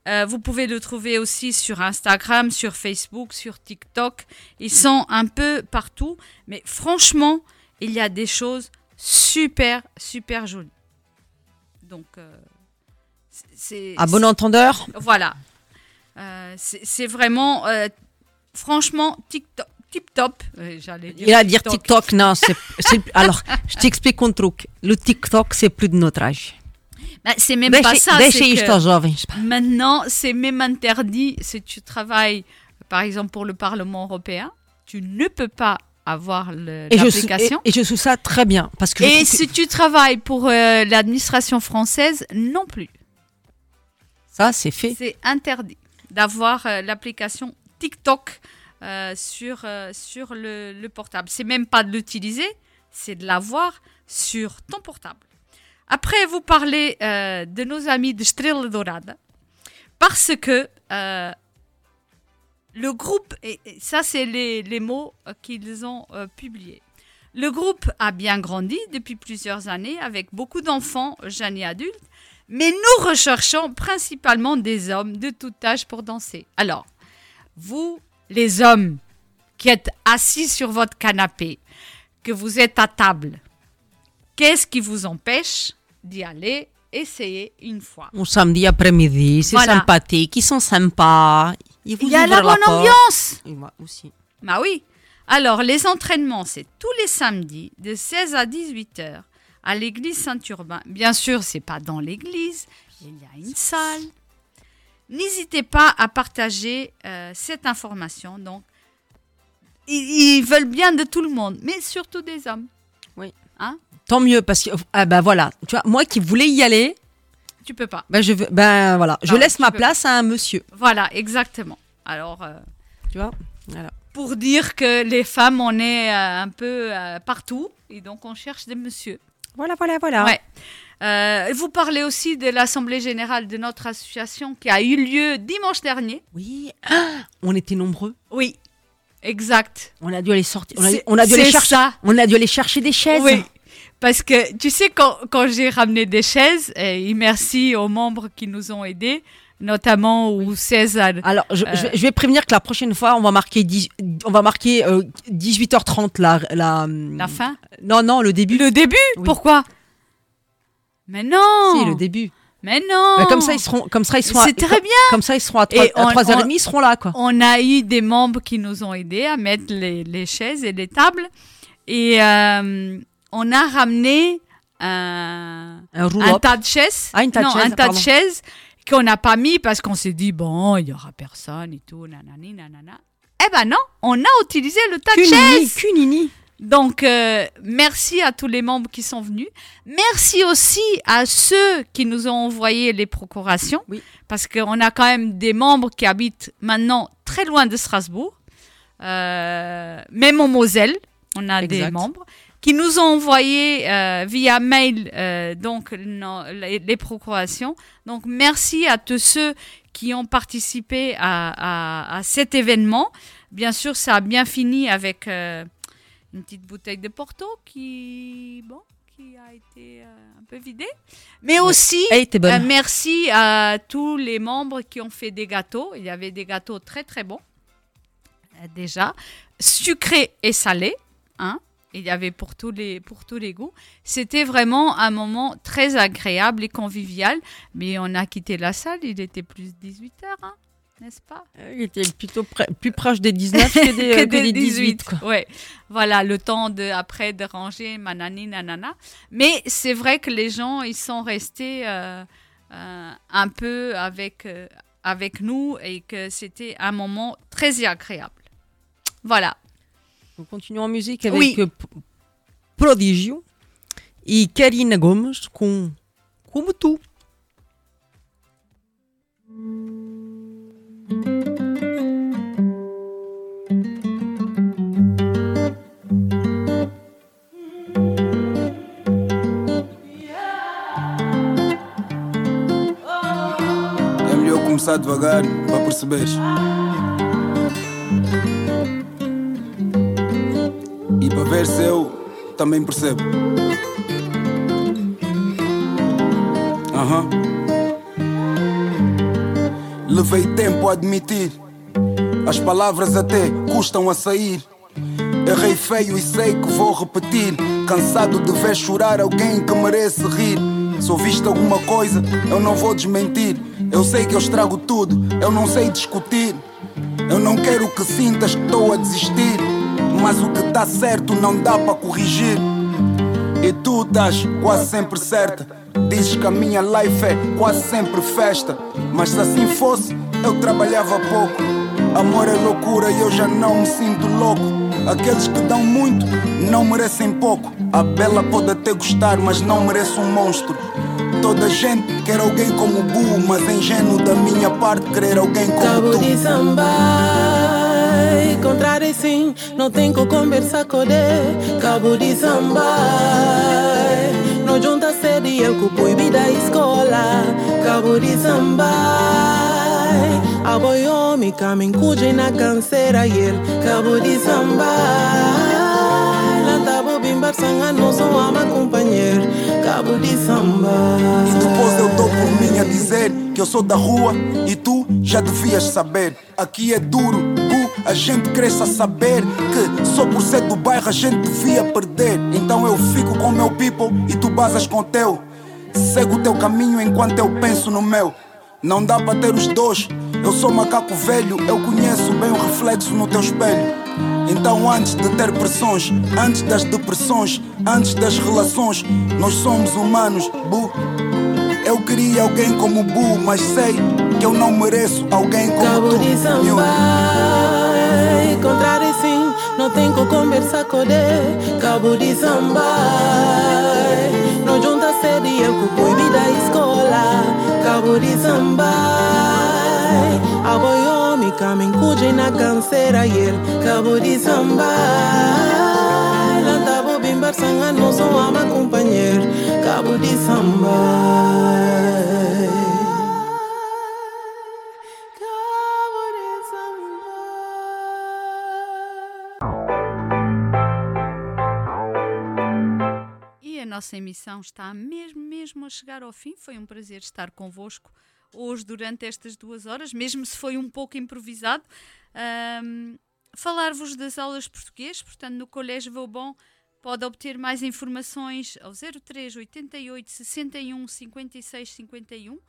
[SPEAKER 1] Euh, vous pouvez le trouver aussi sur Instagram, sur Facebook, sur TikTok. Ils sont un peu partout. Mais franchement, il y a des choses super, super jolies. Donc, euh, c'est.
[SPEAKER 2] À bon entendeur.
[SPEAKER 1] Voilà. Euh, c'est vraiment, franchement, TikTok, tip top. J'allais dire.
[SPEAKER 2] Il a dire TikTok, non, c'est. Alors, je t'explique un truc. Le TikTok, c'est plus de notre âge.
[SPEAKER 1] Ben, c'est même
[SPEAKER 2] Deixa-
[SPEAKER 1] pas ça.
[SPEAKER 2] isto
[SPEAKER 1] que. Maintenant, c'est même interdit si tu travailles, par exemple, pour le Parlement européen. Tu ne peux pas avoir
[SPEAKER 2] Et
[SPEAKER 1] l'application.
[SPEAKER 2] et, et je trouve ça très bien. Parce que
[SPEAKER 1] Et
[SPEAKER 2] que-
[SPEAKER 1] si tu travailles pour euh, l'administration française, non plus.
[SPEAKER 2] ça, c'est fait.
[SPEAKER 1] C'est interdit d'avoir euh, l'application TikTok euh, sur, euh, sur le, le portable. C'est même pas de l'utiliser, c'est de l'avoir sur ton portable. Après, vous parlez euh, de nos amis de Estrela Dourada, parce que le groupe, et ça c'est les, les mots qu'ils ont publiés. Le groupe a bien grandi depuis plusieurs années avec beaucoup d'enfants, jeunes et adultes, mais nous recherchons principalement des hommes de tout âge pour danser. Alors, vous, les hommes qui êtes assis sur votre canapé, que vous êtes à table, qu'est-ce qui vous empêche d'y aller essayer une fois?
[SPEAKER 2] Un samedi après-midi, c'est
[SPEAKER 1] Voilà.
[SPEAKER 2] sympathique, ils sont sympas. Ils vous
[SPEAKER 1] Il y a la bonne ambiance
[SPEAKER 2] Et moi aussi.
[SPEAKER 1] Bah oui. Alors, les entraînements, c'est tous les samedis de 16 à 18 heures à l'église Saint-Urbain. Bien sûr, c'est pas dans l'église, il y a une salle. N'hésitez pas à partager euh, cette information. Donc, ils, ils veulent bien de tout le monde, mais surtout des hommes.
[SPEAKER 2] Oui.
[SPEAKER 1] Hein?
[SPEAKER 2] Tant mieux, parce que, ah bah voilà, tu vois, moi qui voulais y aller,
[SPEAKER 1] Tu peux pas.
[SPEAKER 2] ben je veux, ben voilà, je laisse ma place à un monsieur.
[SPEAKER 1] Voilà, exactement. Alors, euh,
[SPEAKER 2] Tu vois, voilà.
[SPEAKER 1] pour dire que les femmes, on est euh, un peu euh, partout, et donc on cherche des messieurs.
[SPEAKER 2] Voilà, voilà, voilà.
[SPEAKER 1] Ouais. Euh, vous parlez aussi de l'Assemblée générale de notre association qui a eu lieu dimanche dernier.
[SPEAKER 2] Oui. On était nombreux.
[SPEAKER 1] Oui, exact.
[SPEAKER 2] On a dû aller sortir. On a,
[SPEAKER 1] C'est-
[SPEAKER 2] on a dû aller chercher.
[SPEAKER 1] ça.
[SPEAKER 2] On a dû aller chercher des chaises.
[SPEAKER 1] Oui. Parce que tu sais, quand, quand j'ai ramené des chaises, et merci aux membres qui nous ont aidés, notamment au César.
[SPEAKER 2] Alors, je,
[SPEAKER 1] Euh,
[SPEAKER 2] je vais, prévenir que la prochaine fois, on va marquer, 10 on va marquer euh, 18h30 la, la.
[SPEAKER 1] La fin?
[SPEAKER 2] Non, non, le début.
[SPEAKER 1] Le début? Pourquoi? Mais non
[SPEAKER 2] Si, le début.
[SPEAKER 1] Mais non
[SPEAKER 2] Bah, comme ça, ils seront, comme ça, ils seront. à-
[SPEAKER 1] C'est très bien
[SPEAKER 2] Comme ça, ils seront à,
[SPEAKER 1] Et
[SPEAKER 2] 3, à
[SPEAKER 1] on-
[SPEAKER 2] 3h30,
[SPEAKER 1] on-
[SPEAKER 2] ils seront là, quoi.
[SPEAKER 1] On a eu des membres qui nous ont aidés à mettre les, les chaises et les tables. Et euh, on a ramené un,
[SPEAKER 2] Un rouleau.
[SPEAKER 1] tas de chaises.
[SPEAKER 2] Ah, une tas de
[SPEAKER 1] non,
[SPEAKER 2] chaises,
[SPEAKER 1] un tas de
[SPEAKER 2] pardon.
[SPEAKER 1] chaises qu'on n'a pas mis parce qu'on s'est dit, bon, il n'y aura personne et tout, nanani, nanana. Eh ben non, on a utilisé le tas de
[SPEAKER 2] Cunini,
[SPEAKER 1] chaises.
[SPEAKER 2] cunini.
[SPEAKER 1] Donc, euh, merci à tous les membres qui sont venus. Merci aussi à ceux qui nous ont envoyé les procurations.
[SPEAKER 2] Oui.
[SPEAKER 1] Parce qu'on a quand même des membres qui habitent maintenant très loin de Strasbourg. Euh, même en Moselle, on a des membres qui nous ont envoyé euh, via mail euh, donc les, les procurations. Donc merci à tous ceux qui ont participé à, à- à cet événement. Bien sûr, ça a bien fini avec euh, une petite bouteille de Porto qui, bon, qui a été euh, un peu vidée. Mais aussi,
[SPEAKER 2] Elle était bonne.
[SPEAKER 1] euh, merci à tous les membres qui ont fait des gâteaux. Il y avait des gâteaux très très bons euh, déjà, sucrés et salés. Hein. Il y avait pour tous les, pour tous les goûts. C'était vraiment un moment très agréable et convivial. Mais on a quitté la salle, il était plus 18h, hein, n'est-ce pas?
[SPEAKER 2] Il était plutôt plus proche des 19 que des,
[SPEAKER 1] que
[SPEAKER 2] que
[SPEAKER 1] des
[SPEAKER 2] des 18. quoi.
[SPEAKER 1] Ouais. Voilà, le temps de après de ranger manani nanana. Mais c'est vrai que les gens ils sont restés euh, euh, un peu avec euh, avec nous et que c'était un moment très agréable. Voilà.
[SPEAKER 2] Nous continuons en musique avec
[SPEAKER 1] Oui.
[SPEAKER 2] euh, Prodigio e Karina Gomes com Como Tu.
[SPEAKER 24] Começar devagar para perceberes. E para ver se eu também percebo. Aham. Levei tempo a admitir. As palavras até custam a sair. Errei feio e sei que vou repetir. Cansado de ver chorar alguém que merece rir. Se ouviste alguma coisa, eu não vou desmentir. Eu sei que eu estrago tudo, eu não sei discutir. Eu não quero que sintas que estou a desistir. Mas o que tá certo não dá para corrigir. E tu estás quase sempre certa. Dizes que a minha life é quase sempre festa. Mas se assim fosse, eu trabalhava pouco. Amor é loucura e eu já não me sinto louco. Aqueles que dão muito não merecem pouco. A bela pode até gostar, mas não merece um monstro. Toda gente quer alguém como o Bu, mas é ingênuo da minha parte querer alguém como
[SPEAKER 25] Cabo
[SPEAKER 24] tu.
[SPEAKER 25] de samba, contrário sim, não tem que conversar com ele. Cabo de samba, não junta cedo e eu que proibi da escola. Cabo de samba, a homem caminho cuide na canseira e ele. Cabo de samba, lanta bobimbar sanga não sou ama companheiro. Cabo de samba.
[SPEAKER 24] E depois eu dou por mim a dizer que eu sou da rua e tu já devias saber. Aqui é duro, bu, a gente cresce a saber que só por ser do bairro a gente devia perder. Então eu fico com meu people e tu basas com teu. Segue o teu caminho enquanto eu penso no meu. Não dá para ter os dois. Eu sou macaco velho, eu conheço bem o reflexo no teu espelho. Então, antes de ter pressões, antes das depressões, antes das relações, nós somos humanos, bu. Eu queria alguém como Bu, mas sei que eu não mereço alguém como
[SPEAKER 25] Cabo
[SPEAKER 24] tu.
[SPEAKER 25] de samba, contrário sim, não tem que conversar com ele. Cabo de samba, não junta cedo e eu que proibi da escola. Cabo de samba, a boy homem caminho cuide na canseira ele. Cabo de samba, lanta bobimbar sanga não sou ama companheiro. Cabo de samba.
[SPEAKER 1] A nossa emissão está mesmo, mesmo a chegar ao fim. Foi um prazer estar convosco hoje durante estas duas horas, mesmo se foi um pouco improvisado. Ahm, Falar-vos das aulas de português, portanto, no Colégio Vauban pode obter mais informações ao 03 88 61 56 51. O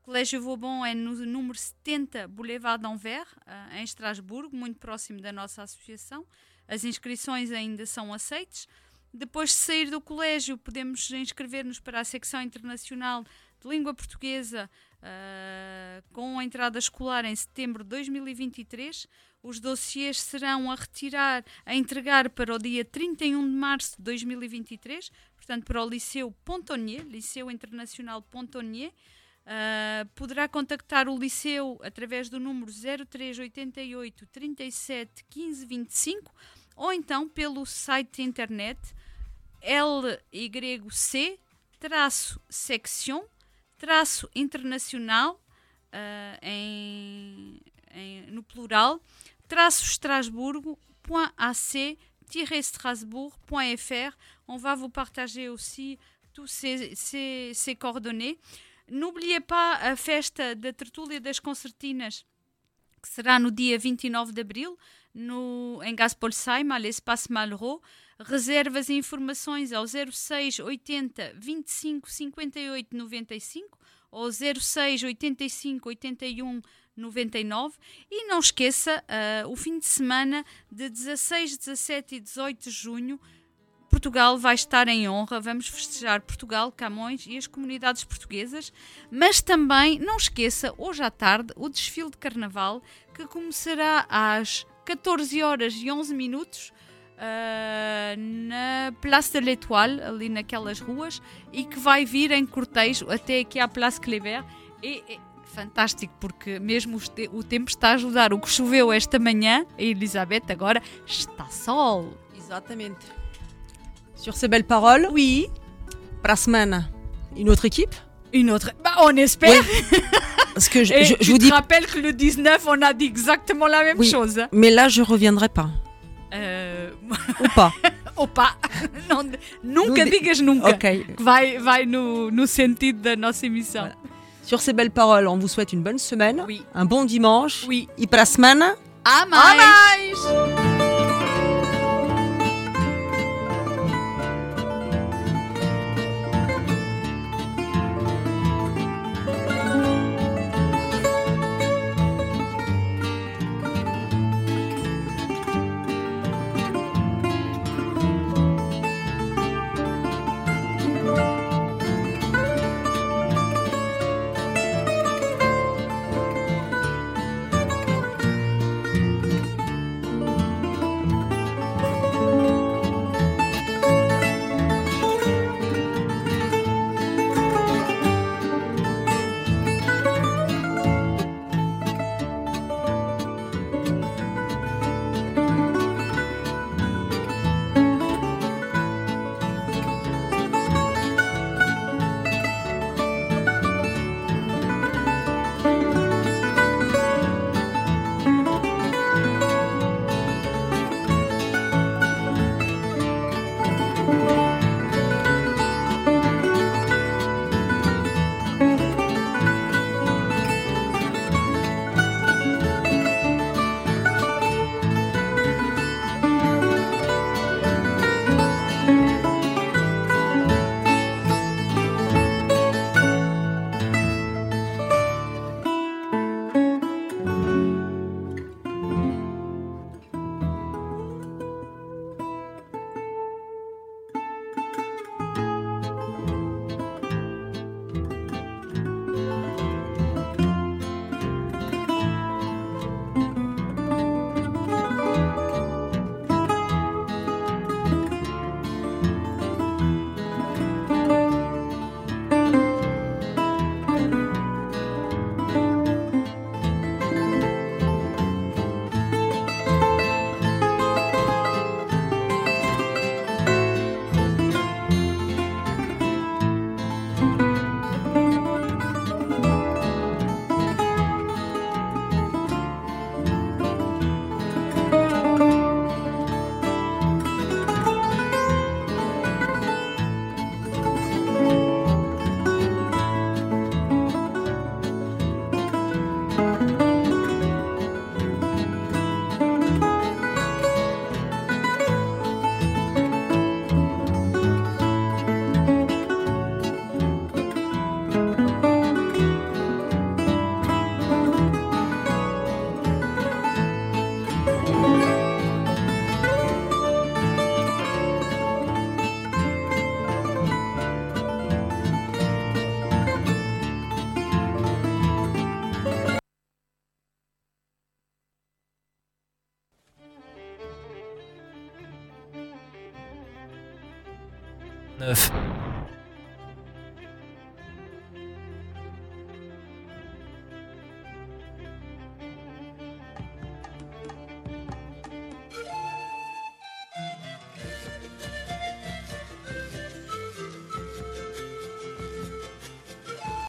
[SPEAKER 1] Colégio Vauban é no número 70 Boulevard d'Anvers, ah, em Estrasburgo, muito próximo da nossa associação. As inscrições ainda são aceites. Depois de sair do colégio, podemos inscrever-nos para a secção internacional de língua portuguesa ah, com a entrada escolar em setembro de 2023. Os dossiês serão a retirar, a entregar para o dia 31 de março de 2023, portanto, para o Liceu Pontonnier, Liceu Internacional Pontonnier. Uh, poderá contactar o Liceu através do número 0388 37 15 25 ou então pelo site internet LYC, traço internacional, ah, em, em- no plural, traço Strasbourg, point AC, strasbourg.fr. On va vous partager aussi tous ces, ces coordonnées. N'oubliez pas a festa da Tertúlia das Concertinas, que será no dia 29 de abril, no, em Gaspolsheim, à l'Espace Malraux. Reservas e informações ao 06 80 25 58 95 ou 06 85 81 99 e não esqueça ah, o fim de semana de 16, 17 e 18 de junho Portugal vai estar em honra, vamos festejar Portugal, Camões e as comunidades portuguesas, mas também não esqueça hoje à tarde o desfile de carnaval que começará às 14 horas e 11 minutos na Place de l'Étoile, ali naquelas ruas, e que vai vir em cortejo até aqui à Place Kléber. E, é fantástico, porque mesmo o tempo está a ajudar. O que choveu esta manhã, a Elizabeth, agora está sol.
[SPEAKER 2] Exatamente. Sur ces belles paroles.
[SPEAKER 1] Oui.
[SPEAKER 2] Para a semana, une autre équipe
[SPEAKER 1] Une autre. Bah, on espère.
[SPEAKER 2] Parce que je,
[SPEAKER 1] Et
[SPEAKER 2] je- je
[SPEAKER 1] tu
[SPEAKER 2] vous
[SPEAKER 1] te
[SPEAKER 2] dis.
[SPEAKER 1] rappelles que le 19, on a dit exactement la même
[SPEAKER 2] Oui,
[SPEAKER 1] chose. hein.
[SPEAKER 2] Mais là, je reviendrai pas. Ou pas.
[SPEAKER 1] Opa! Não, nunca
[SPEAKER 2] Nous-
[SPEAKER 1] digas nunca.
[SPEAKER 2] Ok.
[SPEAKER 1] Vai, vai no, no sentido da nossa emissão.
[SPEAKER 2] Sur ces belles paroles, on vous souhaite une bonne semaine,
[SPEAKER 1] Oui.
[SPEAKER 2] un bon dimanche.
[SPEAKER 1] Oui.
[SPEAKER 2] E para a semana,
[SPEAKER 1] A mais!
[SPEAKER 26] Neuf.